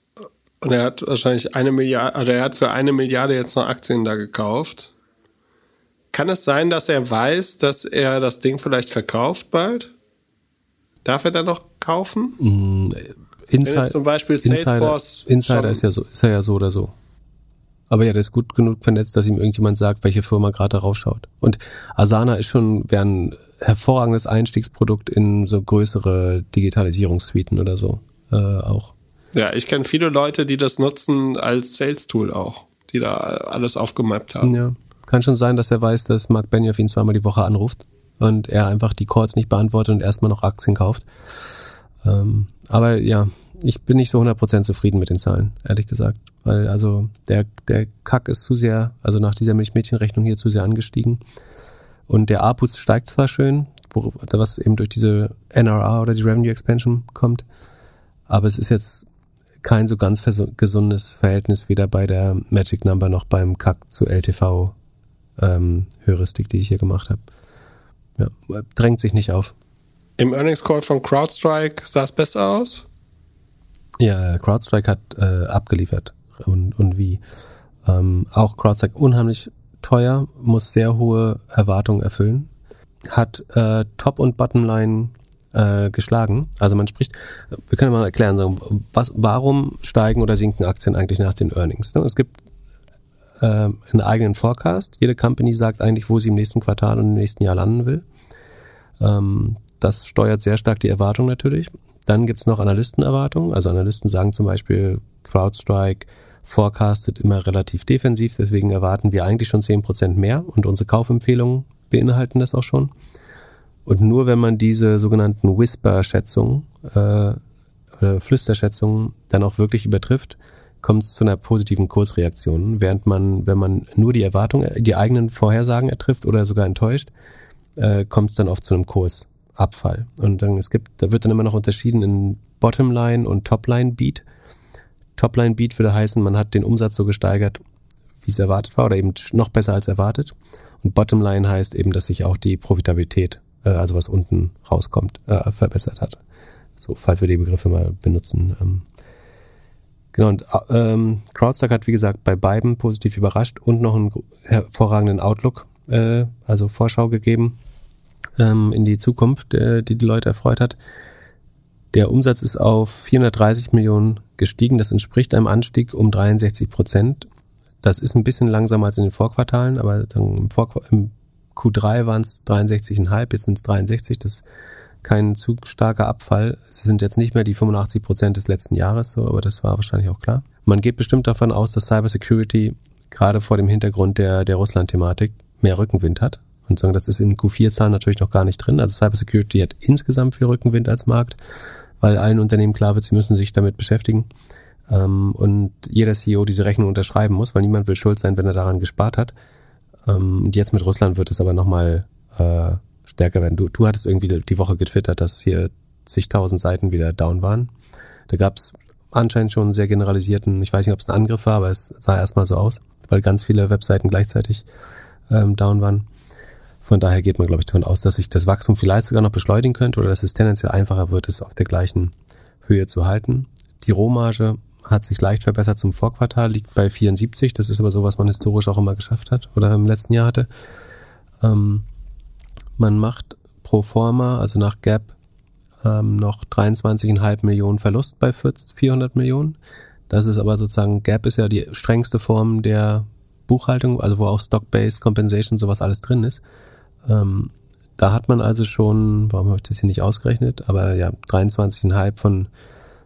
Und er hat wahrscheinlich eine Milliarde, oder er hat für eine Milliarde jetzt noch Aktien da gekauft. Kann es sein, dass er weiß, dass er das Ding vielleicht verkauft bald? Darf er dann noch kaufen? Mm, Inside, zum Beispiel Salesforce Insider, Insider ist ja so, ist er ja so oder so. Aber ja, der ist gut genug vernetzt, dass ihm irgendjemand sagt, welche Firma gerade raufschaut. Und Asana ist schon, wäre ein hervorragendes Einstiegsprodukt in so größere Digitalisierungssuiten oder so äh, auch. Ja, ich kenne viele Leute, die das nutzen als Sales-Tool auch, die da alles aufgemappt haben. Ja, kann schon sein, dass er weiß, dass Mark Benioff ihn zweimal die Woche anruft und er einfach die Calls nicht beantwortet und erstmal noch Aktien kauft. Ähm, aber ja, ich bin nicht so 100% zufrieden mit den Zahlen, ehrlich gesagt. Weil also der, der Kack ist zu sehr, also nach dieser Milchmädchenrechnung hier zu sehr angestiegen. Und der APU steigt zwar schön, wo, was eben durch diese NRA oder die Revenue Expansion kommt, aber es ist jetzt kein so ganz gesundes Verhältnis weder bei der Magic Number noch beim Kack zu LTV ähm, Heuristik, die ich hier gemacht habe. Ja, drängt sich nicht auf. Im Earnings Call von CrowdStrike sah es besser aus? Ja, CrowdStrike hat äh, abgeliefert und, und wie. Ähm, auch CrowdStrike unheimlich teuer, muss sehr hohe Erwartungen erfüllen, hat äh, Top- und Bottomline äh, geschlagen. Also man spricht, wir können mal erklären, so, was, warum steigen oder sinken Aktien eigentlich nach den Earnings? Ne? Es gibt äh, einen eigenen Forecast. Jede Company sagt eigentlich, wo sie im nächsten Quartal und im nächsten Jahr landen will. Ähm, das steuert sehr stark die Erwartung natürlich. Dann gibt's noch Analystenerwartungen. Also Analysten sagen zum Beispiel, CrowdStrike forecastet immer relativ defensiv, deswegen erwarten wir eigentlich schon zehn Prozent mehr und unsere Kaufempfehlungen beinhalten das auch schon. Und nur wenn man diese sogenannten Whisper-Schätzungen äh, oder Flüsterschätzungen dann auch wirklich übertrifft, kommt es zu einer positiven Kursreaktion. Während man, wenn man nur die Erwartungen, die eigenen Vorhersagen ertrifft oder sogar enttäuscht, äh, kommt es dann oft zu einem Kursabfall. Und dann es gibt, da wird dann immer noch unterschieden in Bottomline und Topline Beat. Topline Beat würde heißen, man hat den Umsatz so gesteigert, wie es erwartet war oder eben noch besser als erwartet. Und Bottomline heißt eben, dass sich auch die Profitabilität äh, also was unten rauskommt, äh, verbessert hat. So, falls wir die Begriffe mal benutzen. Ähm, genau, und ähm, CrowdStrike hat, wie gesagt, bei beiden positiv überrascht und noch einen hervorragenden Outlook, äh, also Vorschau gegeben ähm, in die Zukunft, äh, die die Leute erfreut hat. Der Umsatz ist auf 430 Millionen gestiegen. Das entspricht einem Anstieg um 63 Prozent. Das ist ein bisschen langsamer als in den Vorquartalen, aber im, Vor im Q3 waren es 63,5, jetzt sind es 63. Das kein zu starker Abfall. Es sind jetzt nicht mehr die 85 Prozent des letzten Jahres, so, aber das war wahrscheinlich auch klar. Man geht bestimmt davon aus, dass Cybersecurity gerade vor dem Hintergrund der, der Russland-Thematik mehr Rückenwind hat. Und sagen, das ist in Q4-Zahlen natürlich noch gar nicht drin. Also Cybersecurity hat insgesamt viel Rückenwind als Markt, weil allen Unternehmen klar wird, sie müssen sich damit beschäftigen. Ähm, und jeder CEO diese Rechnung unterschreiben muss, weil niemand will schuld sein, wenn er daran gespart hat. Ähm, und jetzt mit Russland wird es aber nochmal äh, stärker werden. Du, du hattest irgendwie die Woche getwittert, dass hier zigtausend Seiten wieder down waren. Da gab es anscheinend schon einen sehr generalisierten, ich weiß nicht, ob es ein Angriff war, aber es sah erstmal so aus, weil ganz viele Webseiten gleichzeitig ähm, down waren. Von daher geht man, glaube ich, davon aus, dass sich das Wachstum vielleicht sogar noch beschleunigen könnte oder dass es tendenziell einfacher wird, es auf der gleichen Höhe zu halten. Die Rohmarge hat sich leicht verbessert zum Vorquartal, liegt bei 74. Das ist aber so, was man historisch auch immer geschafft hat oder im letzten Jahr hatte. Ähm, man macht pro forma, also nach Gap, ähm, noch 23,5 Millionen Verlust bei 400 Millionen. Das ist aber sozusagen, Gap ist ja die strengste Form der Buchhaltung, also wo auch Stock-Based Compensation sowas alles drin ist. Ähm, da hat man also schon, warum habe ich das hier nicht ausgerechnet, aber ja, 23,5 von,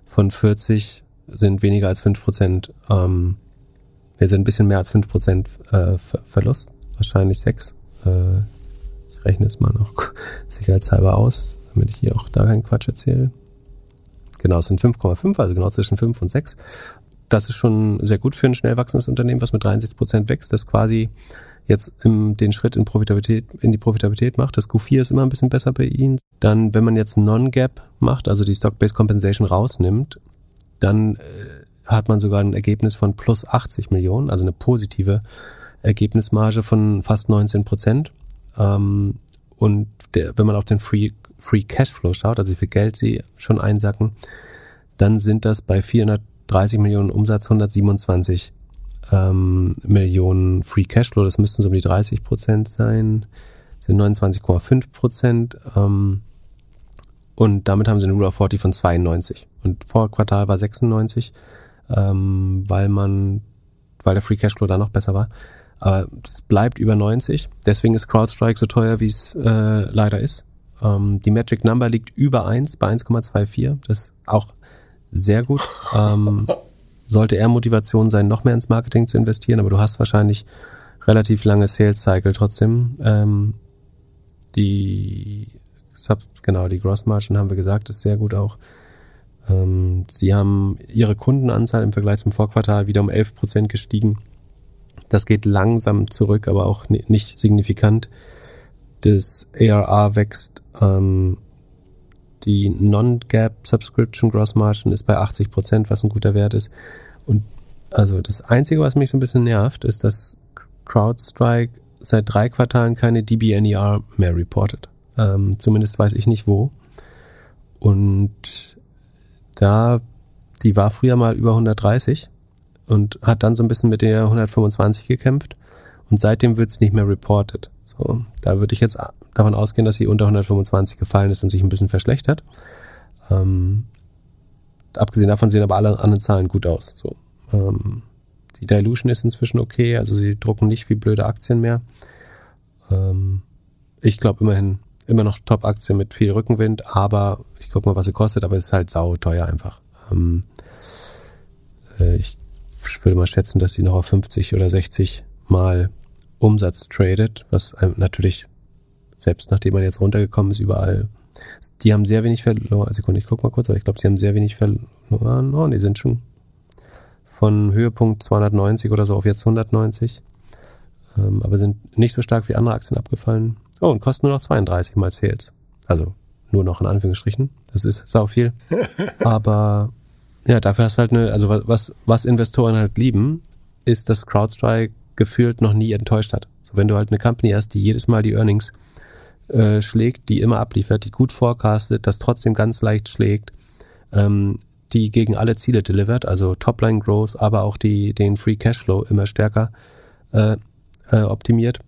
von 40 sind weniger als 5 Prozent, ähm, sind ein bisschen mehr als 5 Prozent äh, Verlust, wahrscheinlich 6. Äh, ich rechne es mal noch [laughs] sicherheitshalber aus damit ich hier auch da keinen Quatsch erzähle. Genau, es sind 5,5, also genau zwischen 5 und 6. Das ist schon sehr gut für ein schnell wachsendes Unternehmen, was mit 63 Prozent wächst, das quasi jetzt im, den Schritt in Profitabilität, in die Profitabilität macht. Das Q4 ist immer ein bisschen besser bei ihnen. Dann, wenn man jetzt Non-Gap macht, also die Stock-Based Compensation rausnimmt, dann äh, hat man sogar ein Ergebnis von plus 80 Millionen, also eine positive Ergebnismarge von fast 19 Prozent. Ähm, und der, wenn man auf den Free Free Cashflow schaut, also wie viel Geld sie schon einsacken, dann sind das bei 430 Millionen Umsatz 127 ähm, Millionen Free Cashflow. Das müssten so um die 30 Prozent sein, sind 29,5 Prozent. Ähm, und damit haben sie eine Rule of 40 von 92. Und vor Quartal war 96, ähm, weil man, weil der Free Cashflow da noch besser war. Aber es bleibt über 90. Deswegen ist CrowdStrike so teuer, wie es äh, leider ist. Ähm, die Magic Number liegt über 1 bei 1,24. Das ist auch sehr gut. Ähm, [laughs] sollte eher Motivation sein, noch mehr ins Marketing zu investieren, aber du hast wahrscheinlich relativ lange Sales Cycle trotzdem. Ähm, die Sub, genau, die Gross Margin haben wir gesagt, ist sehr gut auch. Ähm, sie haben ihre Kundenanzahl im Vergleich zum Vorquartal wieder um 11 Prozent gestiegen. Das geht langsam zurück, aber auch nicht signifikant das ARR wächst. Ähm, die Non-Gap Subscription Gross Margin ist bei 80 Prozent, was ein guter Wert ist. Und also das Einzige, was mich so ein bisschen nervt, ist, dass CrowdStrike seit drei Quartalen keine DBNER mehr reportet. Ähm, zumindest weiß ich nicht wo. Und da, die war früher mal über 130 und hat dann so ein bisschen mit der 125 gekämpft. Und seitdem wird es nicht mehr reported. So, da würde ich jetzt davon ausgehen, dass sie unter 125 gefallen ist und sich ein bisschen verschlechtert. Ähm, abgesehen davon sehen aber alle anderen Zahlen gut aus. So, ähm, die Dilution ist inzwischen okay, also sie drucken nicht wie blöde Aktien mehr. Ähm, ich glaube immerhin immer noch Top-Aktien mit viel Rückenwind, aber ich gucke mal, was sie kostet, aber es ist halt sau teuer einfach. Ähm, äh, ich würde mal schätzen, dass sie noch auf 50 oder 60 mal Umsatz tradet, was natürlich, selbst nachdem man jetzt runtergekommen ist, überall, die haben sehr wenig verloren. Sekunde, ich guck mal kurz, aber ich glaube, sie haben sehr wenig verloren. Oh, die sind schon von Höhepunkt 290 oder so auf jetzt 190. Ähm, aber sind nicht so stark wie andere Aktien abgefallen. Oh, und kosten nur noch 32 mal Sales. Also nur noch in Anführungsstrichen. Das ist sau viel. [laughs] aber ja, dafür hast du halt eine, also was, was Investoren halt lieben, ist, dass CrowdStrike gefühlt noch nie enttäuscht hat. So, wenn du halt eine Company hast, die jedes Mal die Earnings äh, schlägt, die immer abliefert, die gut forecastet, das trotzdem ganz leicht schlägt, ähm, die gegen alle Ziele delivert, also Topline Growth, aber auch die, den Free Cashflow immer stärker äh, äh, optimiert,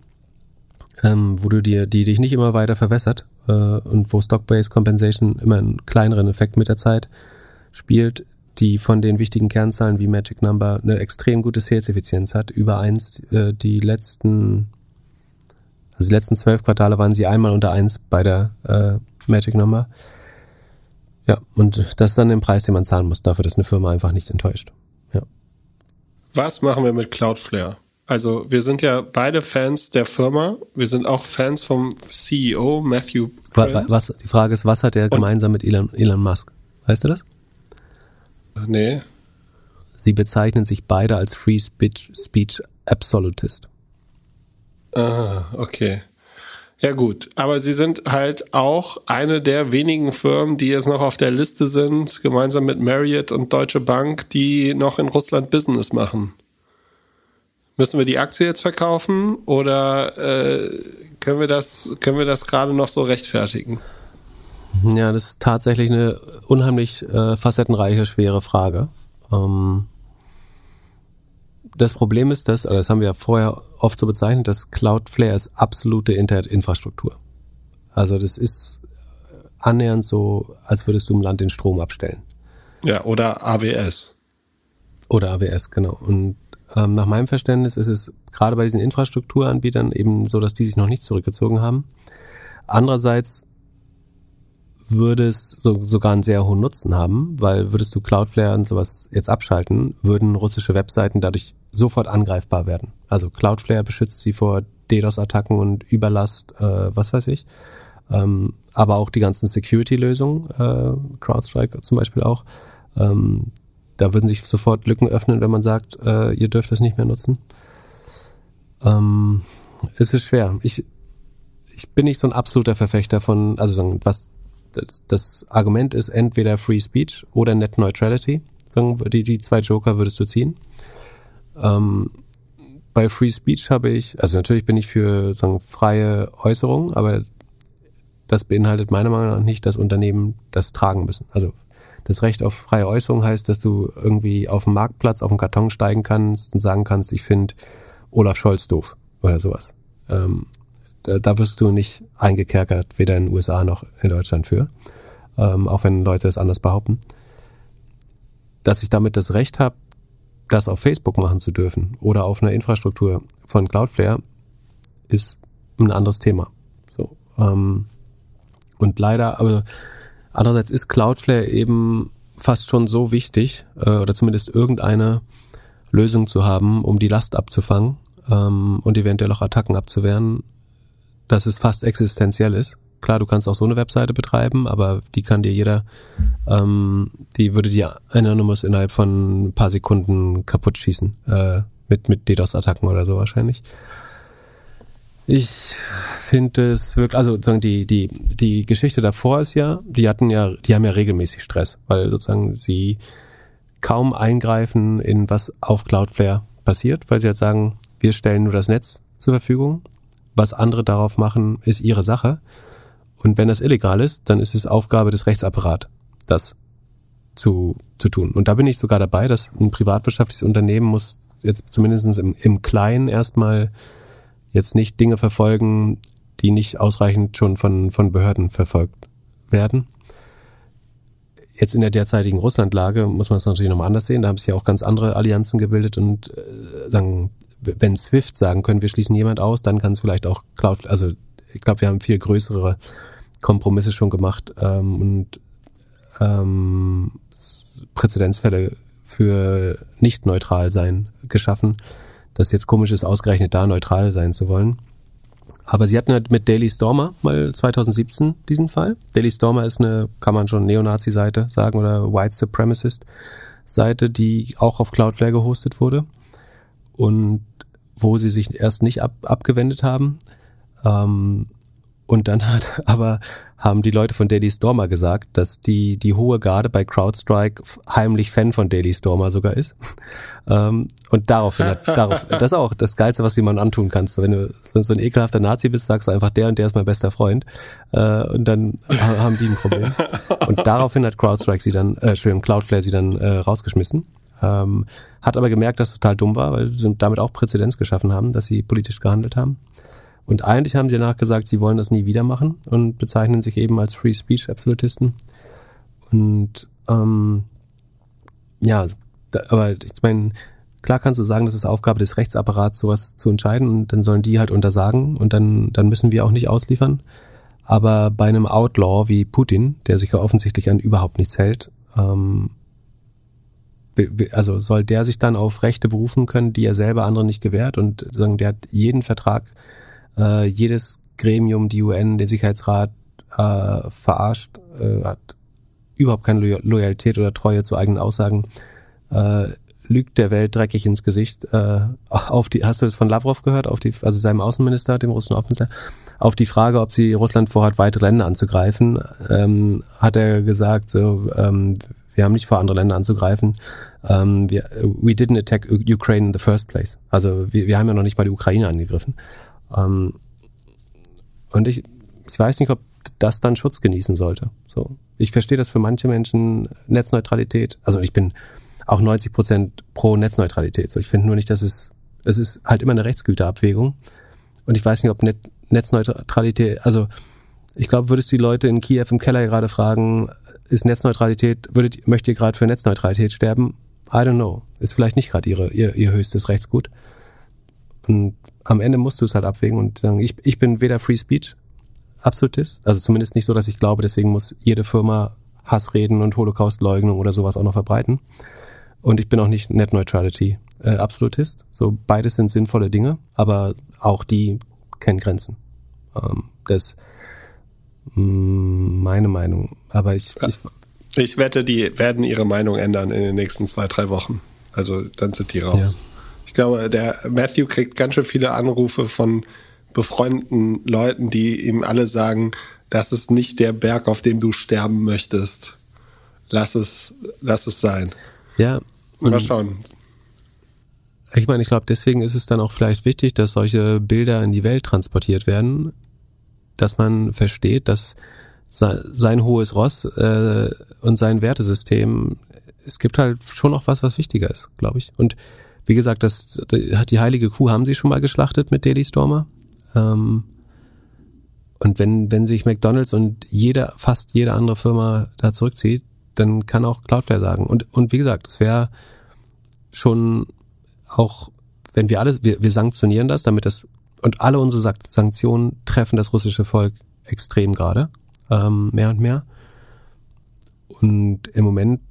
ähm, wo du dir, die dich nicht immer weiter verwässert äh, und wo Stock-Based Compensation immer einen kleineren Effekt mit der Zeit spielt, die von den wichtigen Kernzahlen wie Magic Number eine extrem gute Sales-Effizienz hat. Über eins, äh, die letzten, also die letzten zwölf Quartale waren sie einmal unter eins bei der äh, Magic Number. Ja, und das ist dann den Preis, den man zahlen muss, dafür, dass eine Firma einfach nicht enttäuscht. Ja. Was machen wir mit Cloudflare? Also wir sind ja beide Fans der Firma. Wir sind auch Fans vom CEO Matthew Prince. wa- Was, die Frage ist, was hat er gemeinsam mit Elon, Elon Musk? Weißt du das? Nee. Sie bezeichnen sich beide als Free Speech, Speech Absolutist. Ah, okay. Ja gut, aber sie sind halt auch eine der wenigen Firmen, die jetzt noch auf der Liste sind, gemeinsam mit Marriott und Deutsche Bank, die noch in Russland Business machen. Müssen wir die Aktie jetzt verkaufen oder äh, können wir das können wir das gerade noch so rechtfertigen? Ja, das ist tatsächlich eine unheimlich äh, facettenreiche, schwere Frage. Ähm, das Problem ist, dass, oder das haben wir ja vorher oft so bezeichnet, dass Cloudflare ist absolute Internetinfrastruktur. Also das ist annähernd so, als würdest du im Land den Strom abstellen. Ja, oder AWS. Oder AWS, genau. Und ähm, nach meinem Verständnis ist es gerade bei diesen Infrastrukturanbietern eben so, dass die sich noch nicht zurückgezogen haben. Andererseits würde es so, sogar einen sehr hohen Nutzen haben, weil würdest du Cloudflare und sowas jetzt abschalten, würden russische Webseiten dadurch sofort angreifbar werden. Also Cloudflare beschützt sie vor DDoS-Attacken und Überlast, äh, was weiß ich. Ähm, aber auch die ganzen Security-Lösungen, äh, CrowdStrike zum Beispiel auch, ähm, da würden sich sofort Lücken öffnen, wenn man sagt, äh, ihr dürft es nicht mehr nutzen. Ähm, es ist schwer. Ich, ich bin nicht so ein absoluter Verfechter von, also sagen, was das, das Argument ist entweder Free Speech oder Net Neutrality. Die, die zwei Joker würdest du ziehen. Ähm, bei Free Speech habe ich, also natürlich bin ich für sagen, freie Äußerung, aber das beinhaltet meiner Meinung nach nicht, dass Unternehmen das tragen müssen. Also das Recht auf freie Äußerung heißt, dass du irgendwie auf dem Marktplatz auf den Karton steigen kannst und sagen kannst, ich finde Olaf Scholz doof oder sowas. Ähm, da, da wirst du nicht eingekerkert, weder in den USA noch in Deutschland für, ähm, auch wenn Leute es anders behaupten. Dass ich damit das Recht habe, das auf Facebook machen zu dürfen oder auf einer Infrastruktur von Cloudflare, ist ein anderes Thema. So, ähm, und leider, aber andererseits ist Cloudflare eben fast schon so wichtig, äh, oder zumindest irgendeine Lösung zu haben, um die Last abzufangen ähm, und eventuell auch Attacken abzuwehren, dass es fast existenziell ist. Klar, du kannst auch so eine Webseite betreiben, aber die kann dir jeder, ähm, die würde dir Anonymous innerhalb von ein paar Sekunden kaputt schießen, äh, mit, mit DDoS-Attacken oder so wahrscheinlich. Ich finde es wirklich, also sozusagen die, die, die Geschichte davor ist ja, die hatten ja, die haben ja regelmäßig Stress, weil sozusagen sie kaum eingreifen in was auf Cloudflare passiert, weil sie halt sagen, wir stellen nur das Netz zur Verfügung. Was andere darauf machen, ist ihre Sache. Und wenn das illegal ist, dann ist es Aufgabe des Rechtsapparats, das zu, zu tun. Und da bin ich sogar dabei, dass ein privatwirtschaftliches Unternehmen muss jetzt zumindest im, im Kleinen erstmal jetzt nicht Dinge verfolgen, die nicht ausreichend schon von, von Behörden verfolgt werden. Jetzt in der derzeitigen Russlandlage muss man es natürlich nochmal anders sehen. Da haben sich ja auch ganz andere Allianzen gebildet und äh, sagen, wenn Swift sagen können, wir schließen jemand aus, dann kann es vielleicht auch Cloud, also ich glaube, wir haben viel größere Kompromisse schon gemacht ähm, und ähm, Präzedenzfälle für nicht neutral sein geschaffen. Das jetzt komisch ist, ausgerechnet da neutral sein zu wollen. Aber sie hatten halt mit Daily Stormer mal 2017 diesen Fall. Daily Stormer ist eine, kann man schon Neonazi-Seite sagen oder White Supremacist-Seite, die auch auf Cloudflare gehostet wurde und wo sie sich erst nicht ab, abgewendet haben. Ähm, und dann hat [laughs] aber haben die Leute von Daily Stormer gesagt, dass die die hohe Garde bei CrowdStrike heimlich Fan von Daily Stormer sogar ist. [laughs] ähm, und daraufhin hat, darauf, [laughs] das ist auch das Geilste, was du jemandem antun kannst. Wenn du so, ein ekelhafter Nazi bist, sagst du einfach, der und der ist mein bester Freund. Äh, und dann ha- haben die ein Problem. Und daraufhin hat CrowdStrike sie dann, äh, Entschuldigung, Cloudflare sie dann äh, rausgeschmissen. Ähm, hat aber gemerkt, dass es total dumm war, weil sie damit auch Präzedenz geschaffen haben, dass sie politisch gehandelt haben. Und eigentlich haben sie danach gesagt, sie wollen das nie wieder machen und bezeichnen sich eben als Free Speech Absolutisten. Und ähm, ja, da, aber ich meine, klar kannst du sagen, das ist Aufgabe des Rechtsapparats, sowas zu entscheiden und dann sollen die halt untersagen und dann, dann müssen wir auch nicht ausliefern. Aber bei einem Outlaw wie Putin, der sich ja offensichtlich an überhaupt nichts hält, ähm, also soll der sich dann auf Rechte berufen können, die er selber anderen nicht gewährt und sagen, der hat jeden Vertrag, äh, jedes Gremium, die UN, den Sicherheitsrat äh, verarscht, äh, hat überhaupt keine Loy Loyalität oder Treue zu eigenen Aussagen, äh, lügt der Welt dreckig ins Gesicht. Äh, auf die, hast du das von Lavrov gehört? Auf die, also seinem Außenminister, dem russischen Außenminister, auf die Frage, ob sie Russland vorhat, weitere Länder anzugreifen, ähm, hat er gesagt, so, ähm, wir haben nicht vor, andere Länder anzugreifen. Ähm, wir, we didn't attack Ukraine in the first place. Also wir, wir haben ja noch nicht mal die Ukraine angegriffen. Ähm, und ich, ich weiß nicht, ob das dann Schutz genießen sollte. So, ich verstehe das für manche Menschen Netzneutralität. Also ich bin auch 90 Prozent pro Netzneutralität. So, ich finde nur nicht, dass es es ist halt immer eine Rechtsgüterabwägung. Und ich weiß nicht, ob Net Netzneutralität, also ich glaube, würdest du die Leute in Kiew im Keller gerade fragen, ist Netzneutralität, würdet, möchtet ihr gerade für Netzneutralität sterben? I don't know. Ist vielleicht nicht gerade ihr, ihr höchstes Rechtsgut. Und am Ende musst du es halt abwägen und sagen, ich, ich bin weder Free Speech Absolutist, also zumindest nicht so, dass ich glaube, deswegen muss jede Firma Hassreden und Holocaustleugnung oder sowas auch noch verbreiten. Und ich bin auch nicht Net Neutrality äh, Absolutist. So beides sind sinnvolle Dinge, aber auch die kennen Grenzen. Ähm, das meine Meinung. Aber ich, ich Ich wette, die werden ihre Meinung ändern in den nächsten zwei, drei Wochen. Also dann sind die raus. Ja. Ich glaube, der Matthew kriegt ganz schön viele Anrufe von befreundeten Leuten, die ihm alle sagen, das ist nicht der Berg, auf dem du sterben möchtest. Lass es, lass es sein. ja. Mal schauen. ich meine, ich glaube, deswegen ist es dann auch vielleicht wichtig, dass solche Bilder in die Welt transportiert werden, dass man versteht, dass se- sein hohes Ross äh, und sein Wertesystem, es gibt halt schon noch was, was wichtiger ist, glaube ich. Und wie gesagt, das hat die heilige Kuh haben sie schon mal geschlachtet mit Daily Stormer. Ähm, und wenn, wenn sich McDonalds und jeder, fast jede andere Firma da zurückzieht, dann kann auch Cloudflare sagen. Und, und wie gesagt, es wäre schon auch, wenn wir alles, wir, wir sanktionieren das, damit das, und alle unsere Sank- Sanktionen treffen das russische Volk extrem gerade, ähm, mehr und mehr. Und im Moment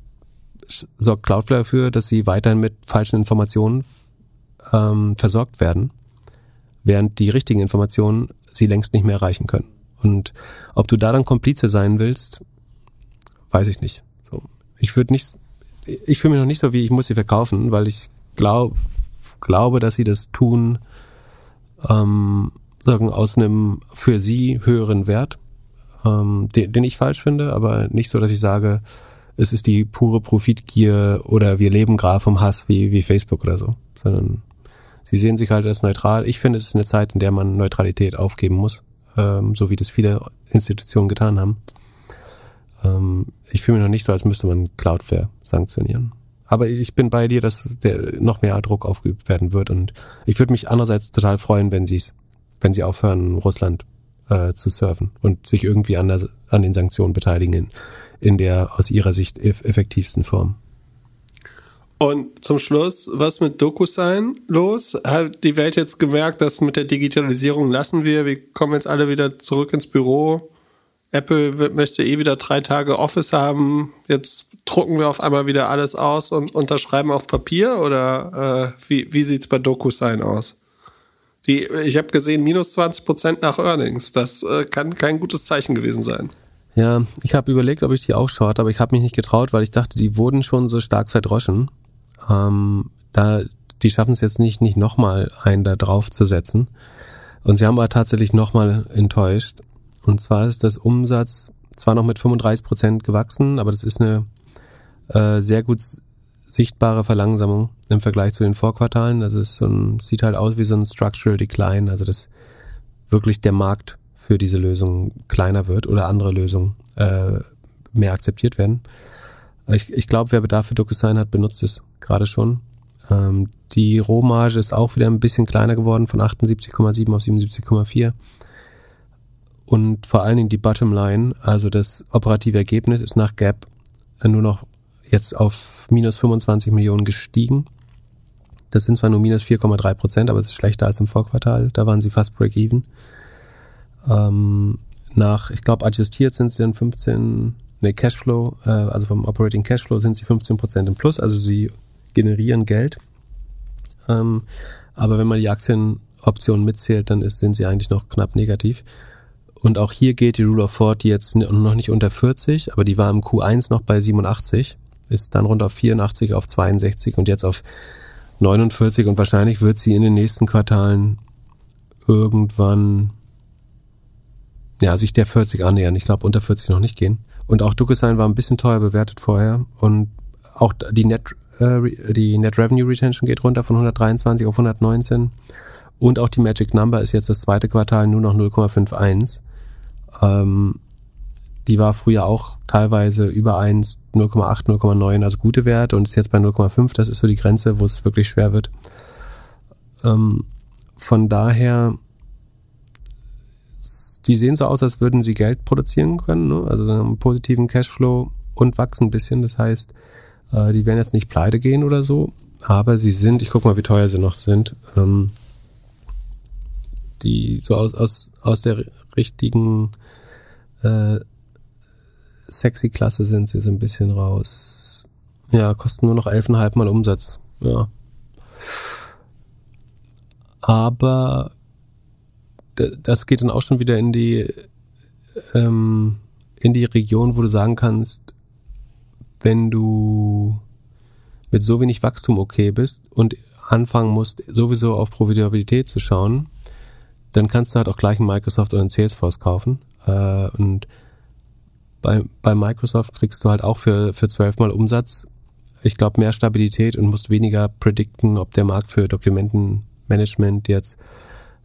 sorgt Cloudflare dafür, dass sie weiterhin mit falschen Informationen ähm, versorgt werden, während die richtigen Informationen sie längst nicht mehr erreichen können. Und ob du da dann Komplize sein willst, weiß ich nicht. So, ich würde nicht, ich fühle mich noch nicht so wie, ich muss sie verkaufen, weil ich glaub, glaube, dass sie das tun, ähm, sagen, aus einem für sie höheren Wert, ähm, den, den ich falsch finde, aber nicht so, dass ich sage, es ist die pure Profitgier oder wir leben gerade vom Hass wie, wie Facebook oder so, sondern sie sehen sich halt als neutral. Ich finde, es ist eine Zeit, in der man Neutralität aufgeben muss, ähm, so wie das viele Institutionen getan haben. Ähm, ich fühle mich noch nicht so, als müsste man Cloudflare sanktionieren. Aber ich bin bei dir, dass der noch mehr Druck aufgeübt werden wird und ich würde mich andererseits total freuen, wenn sie es, wenn sie aufhören, Russland äh, zu surfen und sich irgendwie an, der, an den Sanktionen beteiligen in, in der aus ihrer Sicht eff effektivsten Form. Und zum Schluss, was mit DocuSign los? Hat die Welt jetzt gemerkt, dass mit der Digitalisierung lassen wir, wir kommen jetzt alle wieder zurück ins Büro. Apple möchte eh wieder drei Tage Office haben. Jetzt drucken wir auf einmal wieder alles aus und unterschreiben auf Papier oder äh, wie, wie sieht's bei DocuSign aus? Die, ich habe gesehen, minus 20 Prozent nach Earnings. Das äh, kann kein gutes Zeichen gewesen sein. Ja, ich habe überlegt, ob ich die auch short, aber ich habe mich nicht getraut, weil ich dachte, die wurden schon so stark verdroschen. Ähm, da, die schaffen es jetzt nicht, nicht nochmal einen da drauf zu setzen. Und sie haben aber tatsächlich nochmal enttäuscht. Und zwar ist das Umsatz zwar noch mit 35 Prozent gewachsen, aber das ist eine äh, sehr gut sichtbare Verlangsamung im Vergleich zu den Vorquartalen. Das ist so ein, sieht halt aus wie so ein Structural Decline, also dass wirklich der Markt für diese Lösung kleiner wird oder andere Lösungen äh, mehr akzeptiert werden. Ich, ich glaube, wer Bedarf für DocuSign hat, benutzt es gerade schon. Ähm, die Rohmarge ist auch wieder ein bisschen kleiner geworden, von 78,7 auf 77,4. Und vor allen Dingen die Bottomline, also das operative Ergebnis, ist nach Gap nur noch jetzt auf minus 25 Millionen gestiegen. Das sind zwar nur minus 4,3 Prozent, aber es ist schlechter als im Vorquartal. Da waren sie fast break-even. Ähm, nach, ich glaube, adjustiert sind sie dann 15, ne, Cashflow, äh, also vom Operating Cashflow sind sie 15% im Plus, also sie generieren Geld. Ähm, aber wenn man die Aktienoptionen mitzählt, dann ist, sind sie eigentlich noch knapp negativ. Und auch hier geht die Rule of 40 jetzt noch nicht unter 40, aber die war im Q1 noch bei 87, ist dann runter auf 84, auf 62 und jetzt auf 49 und wahrscheinlich wird sie in den nächsten Quartalen irgendwann ja, sich der 40 annähern. Ich glaube, unter 40 noch nicht gehen. Und auch DocuSign war ein bisschen teuer bewertet vorher und auch die Net, äh, die Net Revenue Retention geht runter von 123 auf 119 und auch die Magic Number ist jetzt das zweite Quartal nur noch 0,51. Ähm, die war früher auch teilweise über 1, 0,8, 0,9, also gute Werte und ist jetzt bei 0,5. Das ist so die Grenze, wo es wirklich schwer wird. Ähm, von daher, die sehen so aus, als würden sie Geld produzieren können, ne? also einen positiven Cashflow und wachsen ein bisschen. Das heißt, äh, die werden jetzt nicht pleite gehen oder so, aber sie sind, ich guck mal, wie teuer sie noch sind. Ähm, die so aus, aus, aus der richtigen äh, sexy Klasse sind sie so ein bisschen raus. Ja, kosten nur noch 11,5 mal Umsatz. Ja. Aber das geht dann auch schon wieder in die ähm, in die Region, wo du sagen kannst, wenn du mit so wenig Wachstum okay bist und anfangen musst, sowieso auf Profitabilität zu schauen, dann kannst du halt auch gleich einen Microsoft oder einen Salesforce kaufen. Äh, und bei, bei Microsoft kriegst du halt auch für, für zwölfmal Umsatz, ich glaube, mehr Stabilität und musst weniger predikten, ob der Markt für Dokumentenmanagement jetzt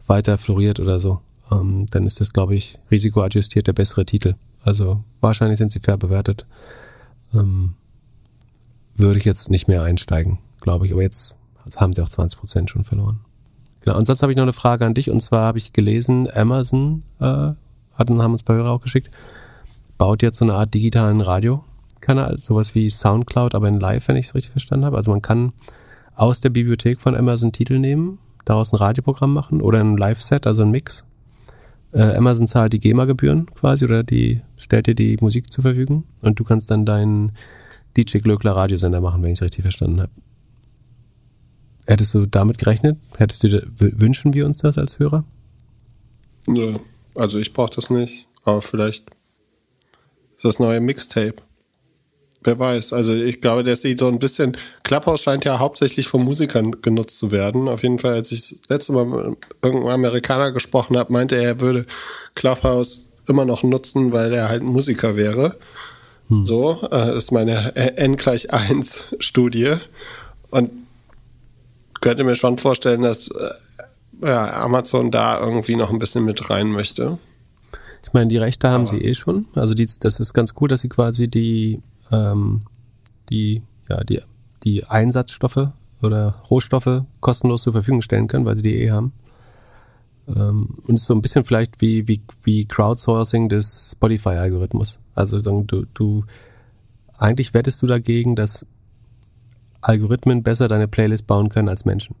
weiter floriert oder so. Ähm, dann ist das, glaube ich, risikoadjustiert der bessere Titel. Also wahrscheinlich sind sie fair bewertet. Ähm, würde ich jetzt nicht mehr einsteigen, glaube ich. Aber jetzt haben sie auch 20 Prozent schon verloren. Genau, und sonst habe ich noch eine Frage an dich. Und zwar habe ich gelesen, Amazon äh, hatten, haben uns bei Hörer auch geschickt, baut jetzt so eine Art digitalen Radiokanal, sowas wie Soundcloud, aber in Live, wenn ich es richtig verstanden habe. Also man kann aus der Bibliothek von Amazon Titel nehmen, daraus ein Radioprogramm machen oder ein Live-Set, also ein Mix. Äh, Amazon zahlt die GEMA-Gebühren quasi oder die stellt dir die Musik zur Verfügung und du kannst dann deinen DJ Glöckler Radiosender machen, wenn ich es richtig verstanden habe. Hättest du damit gerechnet? Hättest du, wünschen wir uns das als Hörer? Nö, also ich brauche das nicht, aber vielleicht das neue Mixtape. Wer weiß. Also ich glaube, der sieht so ein bisschen. Clubhouse scheint ja hauptsächlich von Musikern genutzt zu werden. Auf jeden Fall, als ich das letzte Mal mit irgendeinem Amerikaner gesprochen habe, meinte er, er würde Clubhouse immer noch nutzen, weil er halt ein Musiker wäre. Hm. So, äh, ist meine N gleich 1 Studie. Und könnte mir schon vorstellen, dass äh, ja, Amazon da irgendwie noch ein bisschen mit rein möchte. Ich meine, die Rechte haben Aber. sie eh schon. Also die, das ist ganz cool, dass sie quasi die, ähm, die, ja, die, die Einsatzstoffe oder Rohstoffe kostenlos zur Verfügung stellen können, weil sie die eh haben. Ähm, und ist so ein bisschen vielleicht wie, wie, wie Crowdsourcing des Spotify-Algorithmus. Also du, du, eigentlich wettest du dagegen, dass Algorithmen besser deine Playlist bauen können als Menschen.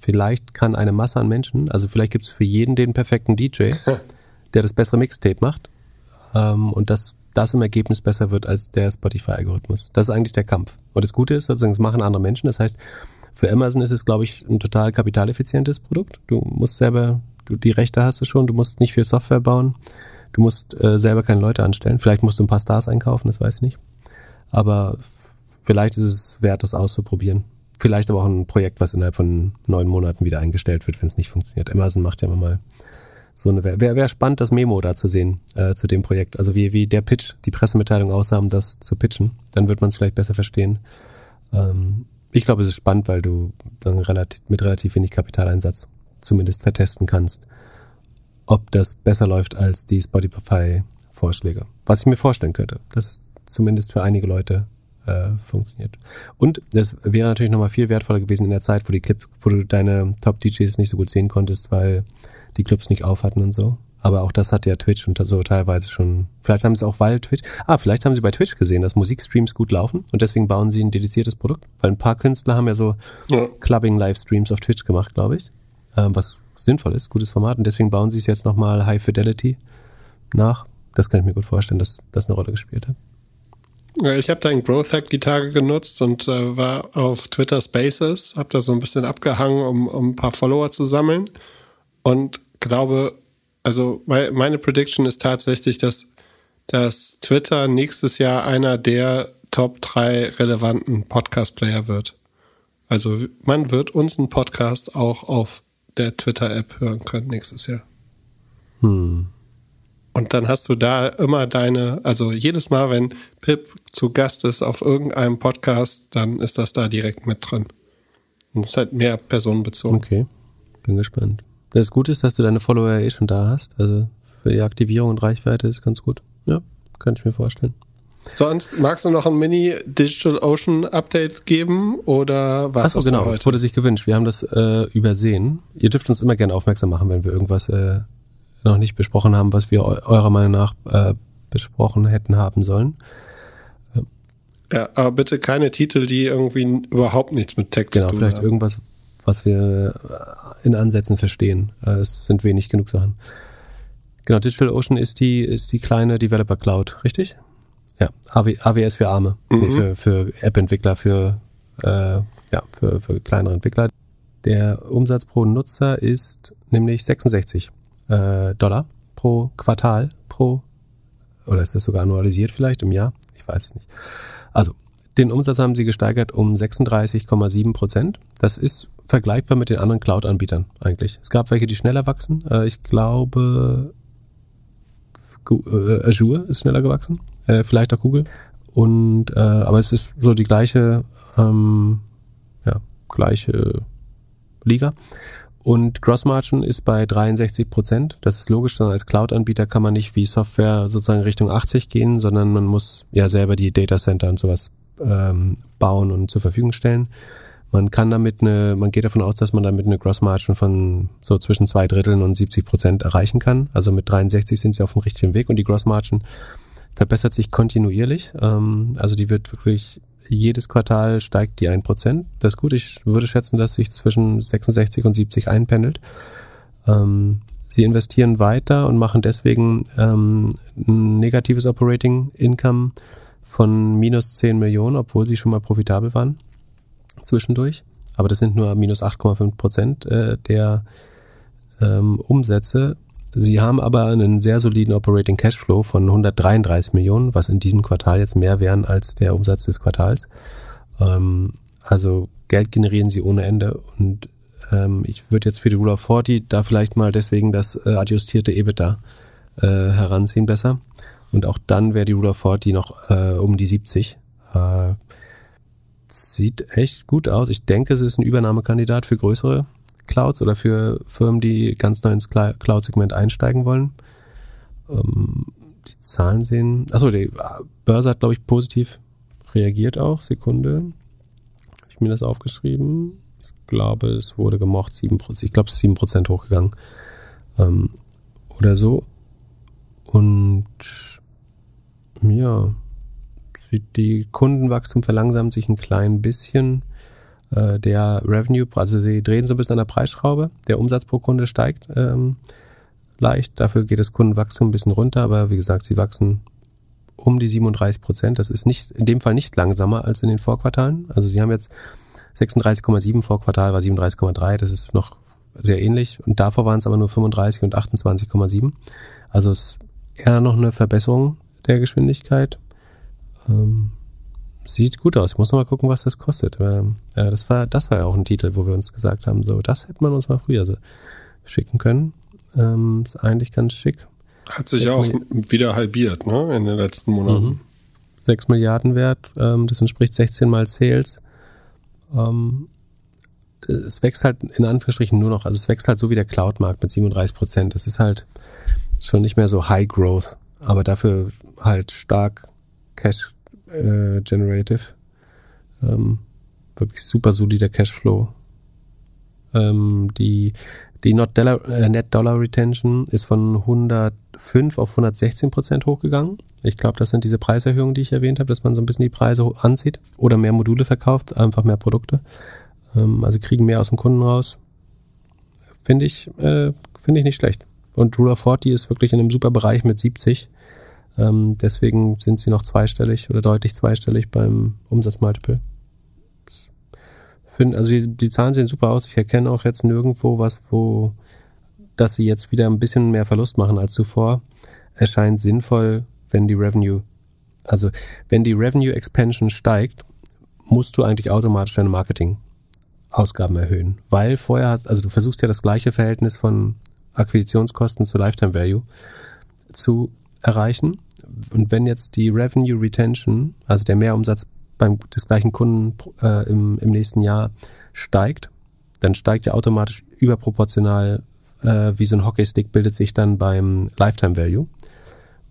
Vielleicht kann eine Masse an Menschen, also vielleicht gibt es für jeden den perfekten DJ, [laughs] der das bessere Mixtape macht ähm, und das, das im Ergebnis besser wird als der Spotify-Algorithmus. Das ist eigentlich der Kampf. Und das Gute ist, sozusagen, es machen andere Menschen. Das heißt, für Amazon ist es, glaube ich, ein total kapitaleffizientes Produkt. Du musst selber, du, die Rechte hast du schon, du musst nicht viel Software bauen, du musst äh, selber keine Leute anstellen. Vielleicht musst du ein paar Stars einkaufen, das weiß ich nicht. Aber vielleicht ist es wert, das auszuprobieren. Vielleicht aber auch ein Projekt, was innerhalb von neun Monaten wieder eingestellt wird, wenn es nicht funktioniert. Amazon macht ja immer mal so eine. Wäre wär spannend, das Memo da zu sehen äh, zu dem Projekt. Also wie, wie der Pitch, die Pressemitteilung aussah, um das zu pitchen. Dann wird man es vielleicht besser verstehen. Ähm, ich glaube, es ist spannend, weil du dann relativ, mit relativ wenig Kapitaleinsatz zumindest vertesten kannst, ob das besser läuft als die Spotify-Vorschläge. Was ich mir vorstellen könnte. Das zumindest für einige Leute äh, funktioniert. Und das wäre natürlich nochmal viel wertvoller gewesen in der Zeit, wo die Clip, wo du deine Top-DJs nicht so gut sehen konntest, weil die Clubs nicht auf hatten und so. Aber auch das hat ja Twitch und so teilweise schon. Vielleicht haben sie auch, weil Twitch. Ah, vielleicht haben sie bei Twitch gesehen, dass Musikstreams gut laufen und deswegen bauen sie ein dediziertes Produkt. Weil ein paar Künstler haben ja so ja. Clubbing-Livestreams auf Twitch gemacht, glaube ich. Ähm, was sinnvoll ist, gutes Format. Und deswegen bauen sie es jetzt nochmal High Fidelity nach. Das kann ich mir gut vorstellen, dass das eine Rolle gespielt hat. Ja, Ich habe deinen Growth Hack die Tage genutzt und äh, war auf Twitter Spaces, habe da so ein bisschen abgehangen, um, um ein paar Follower zu sammeln und glaube, also mein, meine Prediction ist tatsächlich, dass, dass Twitter nächstes Jahr einer der Top 3 relevanten Podcast-Player wird. Also man wird unseren Podcast auch auf der Twitter-App hören können nächstes Jahr. Hm. Und dann hast du da immer deine, also jedes Mal, wenn Pip zu Gast ist auf irgendeinem Podcast, dann ist das da direkt mit drin. Und es ist halt mehr personenbezogen. Okay, bin gespannt. Das Gute ist, dass du deine Follower ja eh schon da hast. Also für die Aktivierung und Reichweite ist ganz gut. Ja, könnte ich mir vorstellen. Sonst magst du noch ein Mini Digital Ocean Update geben oder was? Achso, genau, es wurde sich gewünscht. Wir haben das äh, übersehen. Ihr dürft uns immer gerne aufmerksam machen, wenn wir irgendwas äh, noch nicht besprochen haben, was wir eu eurer Meinung nach äh, besprochen hätten haben sollen. Ja, aber bitte keine Titel, die irgendwie überhaupt nichts mit Tech Genau, zu tun vielleicht haben. irgendwas, was wir äh, in Ansätzen verstehen. Äh, Es sind wenig genug Sachen. Genau, DigitalOcean ist die, ist die kleine Developer Cloud, richtig? Ja, AW, AWS für Arme, nee, für, für App-Entwickler, für, äh, ja, für, für kleinere Entwickler. Der Umsatz pro Nutzer ist nämlich 66 äh, Dollar pro Quartal, pro, oder ist das sogar annualisiert vielleicht im Jahr? Ich weiß es nicht. Also, den Umsatz haben sie gesteigert um 36,7 Prozent. Das ist vergleichbar mit den anderen Cloud-Anbietern eigentlich. Es gab welche, die schneller wachsen. Äh, Ich glaube, äh, Azure ist schneller gewachsen, äh, vielleicht auch Google. Und aber es ist so die gleiche, ähm, ja, gleiche Liga. Und Gross Margin ist bei 63 Prozent. Das ist logisch, sondern als Cloud-Anbieter kann man nicht wie Software sozusagen Richtung 80 gehen, sondern man muss ja selber die Data Center und sowas ähm, bauen und zur Verfügung stellen. Man kann damit eine, man geht davon aus, dass man damit eine Gross Margin von so zwischen zwei Dritteln und 70 Prozent erreichen kann. Also mit 63 sind sie auf dem richtigen Weg und die Gross Margin verbessert sich kontinuierlich. Ähm, also die wird wirklich jedes Quartal steigt die 1%. Das ist gut. Ich würde schätzen, dass sich zwischen 66 und 70 einpendelt. Ähm, sie investieren weiter und machen deswegen ähm, ein negatives Operating Income von minus 10 Millionen, obwohl sie schon mal profitabel waren zwischendurch. Aber das sind nur minus 8,5 Prozent äh, der ähm, Umsätze. Sie haben aber einen sehr soliden Operating Cashflow von 133 Millionen, was in diesem Quartal jetzt mehr wären als der Umsatz des Quartals. Ähm, also Geld generieren sie ohne Ende und ähm, ich würde jetzt für die Rule of 40 da vielleicht mal deswegen das äh, adjustierte EBITDA äh, heranziehen besser. Und auch dann wäre die Rule of 40 noch äh, um die 70. Äh, sieht echt gut aus. Ich denke, es ist ein Übernahmekandidat für größere Clouds oder für Firmen, die ganz neu ins Cl- Cloud-Segment einsteigen wollen. Ähm, die Zahlen sehen. Achso, die Börse hat, glaube ich, positiv reagiert auch. Sekunde. Habe ich mir das aufgeschrieben? Ich glaube, es wurde gemocht, 7%. Ich glaube, es ist 7% hochgegangen. Ähm, oder so. Und ja, die Kundenwachstum verlangsamt sich ein klein bisschen. Äh, Der Revenue, also sie drehen so ein bisschen an der Preisschraube. Der Umsatz pro Kunde steigt ähm, leicht. Dafür geht das Kundenwachstum ein bisschen runter, aber wie gesagt, sie wachsen um die 37 Prozent. Das ist nicht in dem Fall nicht langsamer als in den Vorquartalen. Also sie haben jetzt 36,7 Vorquartal war 37,3. Das ist noch sehr ähnlich. Und davor waren es aber nur 35 und 28,7. Also es ist eher noch eine Verbesserung der Geschwindigkeit. Ähm, sieht gut aus. Ich muss noch mal gucken, was das kostet. Ähm, äh, das war, das war ja auch ein Titel, wo wir uns gesagt haben, so, das hätte man uns mal früher so schicken können. Ähm, ist eigentlich ganz schick. Hat sich auch wieder halbiert, ne, in den letzten Monaten. 6 Milliarden wert, ähm, das entspricht 16 mal Sales. Ähm, es wächst halt in Anführungsstrichen nur noch, also es wächst halt so wie der Cloud-Markt mit 37 Prozent. Das ist halt schon nicht mehr so High Growth, aber dafür halt stark Cash äh, Generative. Ähm, wirklich super solider Cashflow. Ähm, die die Not Dollar, äh, Net Dollar Retention ist von 105 auf 116 Prozent hochgegangen. Ich glaube, das sind diese Preiserhöhungen, die ich erwähnt habe, dass man so ein bisschen die Preise anzieht oder mehr Module verkauft, einfach mehr Produkte. Ähm, also kriegen mehr aus dem Kunden raus. Finde ich, äh, finde ich nicht schlecht. Und Rule of 40 ist wirklich in einem super Bereich mit 70. Ähm, deswegen sind sie noch zweistellig oder deutlich zweistellig beim Umsatzmultiple. Find, also die, die Zahlen sehen super aus. Ich erkenne auch jetzt nirgendwo was, wo dass sie jetzt wieder ein bisschen mehr Verlust machen als zuvor. Erscheint sinnvoll, wenn die Revenue, also wenn die Revenue Expansion steigt, musst du eigentlich automatisch deine Marketing-Ausgaben erhöhen. Weil vorher, hast, also du versuchst ja das gleiche Verhältnis von Akquisitionskosten zu Lifetime Value zu erreichen. Und wenn jetzt die Revenue Retention, also der Mehrumsatz beim des gleichen Kunden äh, im, im nächsten Jahr steigt, dann steigt ja automatisch überproportional äh, wie so ein Hockeystick bildet sich dann beim Lifetime Value.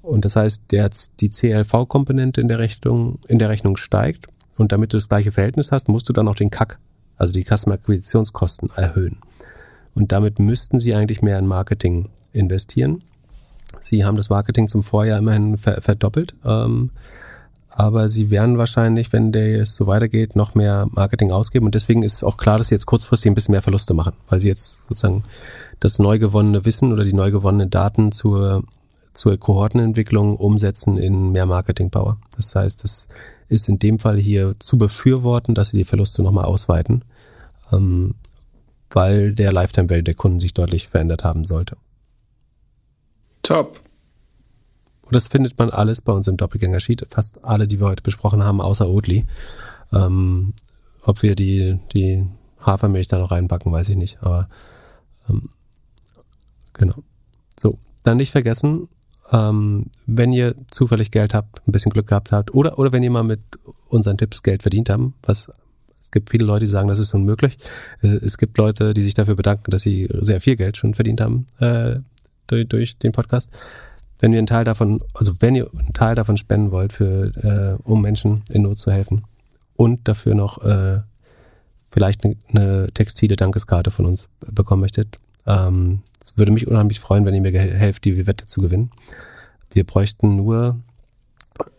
Und das heißt, der, die CLV-Komponente in der Rechnung, in der Rechnung steigt. Und damit du das gleiche Verhältnis hast, musst du dann auch den CAC, also die Customer Akquisitionskosten erhöhen. Und damit müssten sie eigentlich mehr in Marketing investieren. Sie haben das Marketing zum Vorjahr immerhin verdoppelt. Ähm, aber sie werden wahrscheinlich, wenn der es so weitergeht, noch mehr Marketing ausgeben. Und deswegen ist es auch klar, dass sie jetzt kurzfristig ein bisschen mehr Verluste machen, weil sie jetzt sozusagen das neu gewonnene Wissen oder die neu gewonnenen Daten zur, zur Kohortenentwicklung umsetzen in mehr Marketing-Power. Das heißt, das ist in dem Fall hier zu befürworten, dass sie die Verluste nochmal ausweiten, ähm, weil der Lifetime-Value der Kunden sich deutlich verändert haben sollte. Top. Und das findet man alles bei uns im Doppelgänger-Sheet. Fast alle, die wir heute besprochen haben, außer Oatly. Ähm, ob wir die, die Hafermilch da noch reinpacken, weiß ich nicht. Aber ähm, genau. So, dann nicht vergessen, ähm, wenn ihr zufällig Geld habt, ein bisschen Glück gehabt habt, oder, oder wenn ihr mal mit unseren Tipps Geld verdient haben, was es gibt viele Leute, die sagen, das ist unmöglich. Äh, es gibt Leute, die sich dafür bedanken, dass sie sehr viel Geld schon verdient haben äh, durch, durch den Podcast wenn wir einen Teil davon, also wenn ihr einen Teil davon spenden wollt, für, äh, um Menschen in Not zu helfen und dafür noch äh, vielleicht eine, eine textile Dankeskarte von uns bekommen möchtet, ähm, es würde mich unheimlich freuen, wenn ihr mir helft, die Wette zu gewinnen. Wir bräuchten nur.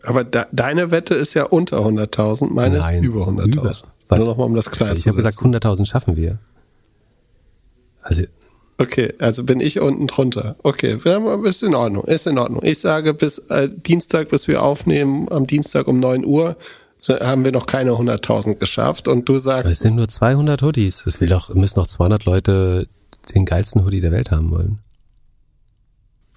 Aber de deine Wette ist ja unter 100.000, meine Nein, ist über 100.000. Nur nochmal um das klar Ich habe gesagt, 100.000 schaffen wir. Also Okay, also bin ich unten drunter. Okay, ist in Ordnung, ist in Ordnung. Ich sage bis äh, Dienstag, bis wir aufnehmen, am Dienstag um 9 Uhr, haben wir noch keine 100.000 geschafft und du sagst... Es sind nur 200 Hoodies. Es will doch, müssen noch 200 Leute den geilsten Hoodie der Welt haben wollen.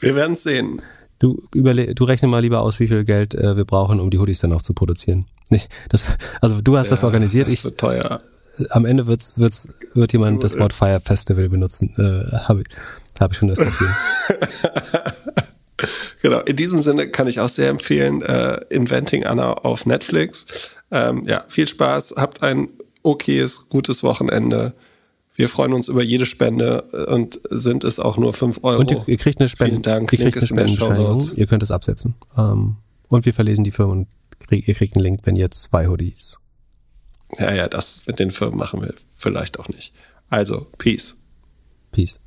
Wir werden sehen. Du, überle du rechne mal lieber aus, wie viel Geld äh, wir brauchen, um die Hoodies dann auch zu produzieren. Nicht, das, also du hast ja, das organisiert. Das wird teuer am Ende wird's, wird's, wird jemand das Wort Fire Festival benutzen. Äh, Habe ich, hab ich schon das Gefühl. [laughs] genau, in diesem Sinne kann ich auch sehr empfehlen, äh, Inventing Anna auf Netflix. Ähm, ja, viel Spaß, habt ein okayes, gutes Wochenende. Wir freuen uns über jede Spende und sind es auch nur fünf Euro. Und ihr, ihr kriegt eine Spende. Vielen Dank. Ihr kriegt eine Spendenbescheinigung. Ihr könnt es absetzen. Ähm, und wir verlesen die Firmen und krieg, ihr kriegt einen Link, wenn ihr zwei Hoodies ja, ja, das mit den Firmen machen wir vielleicht auch nicht. Also, Peace. Peace.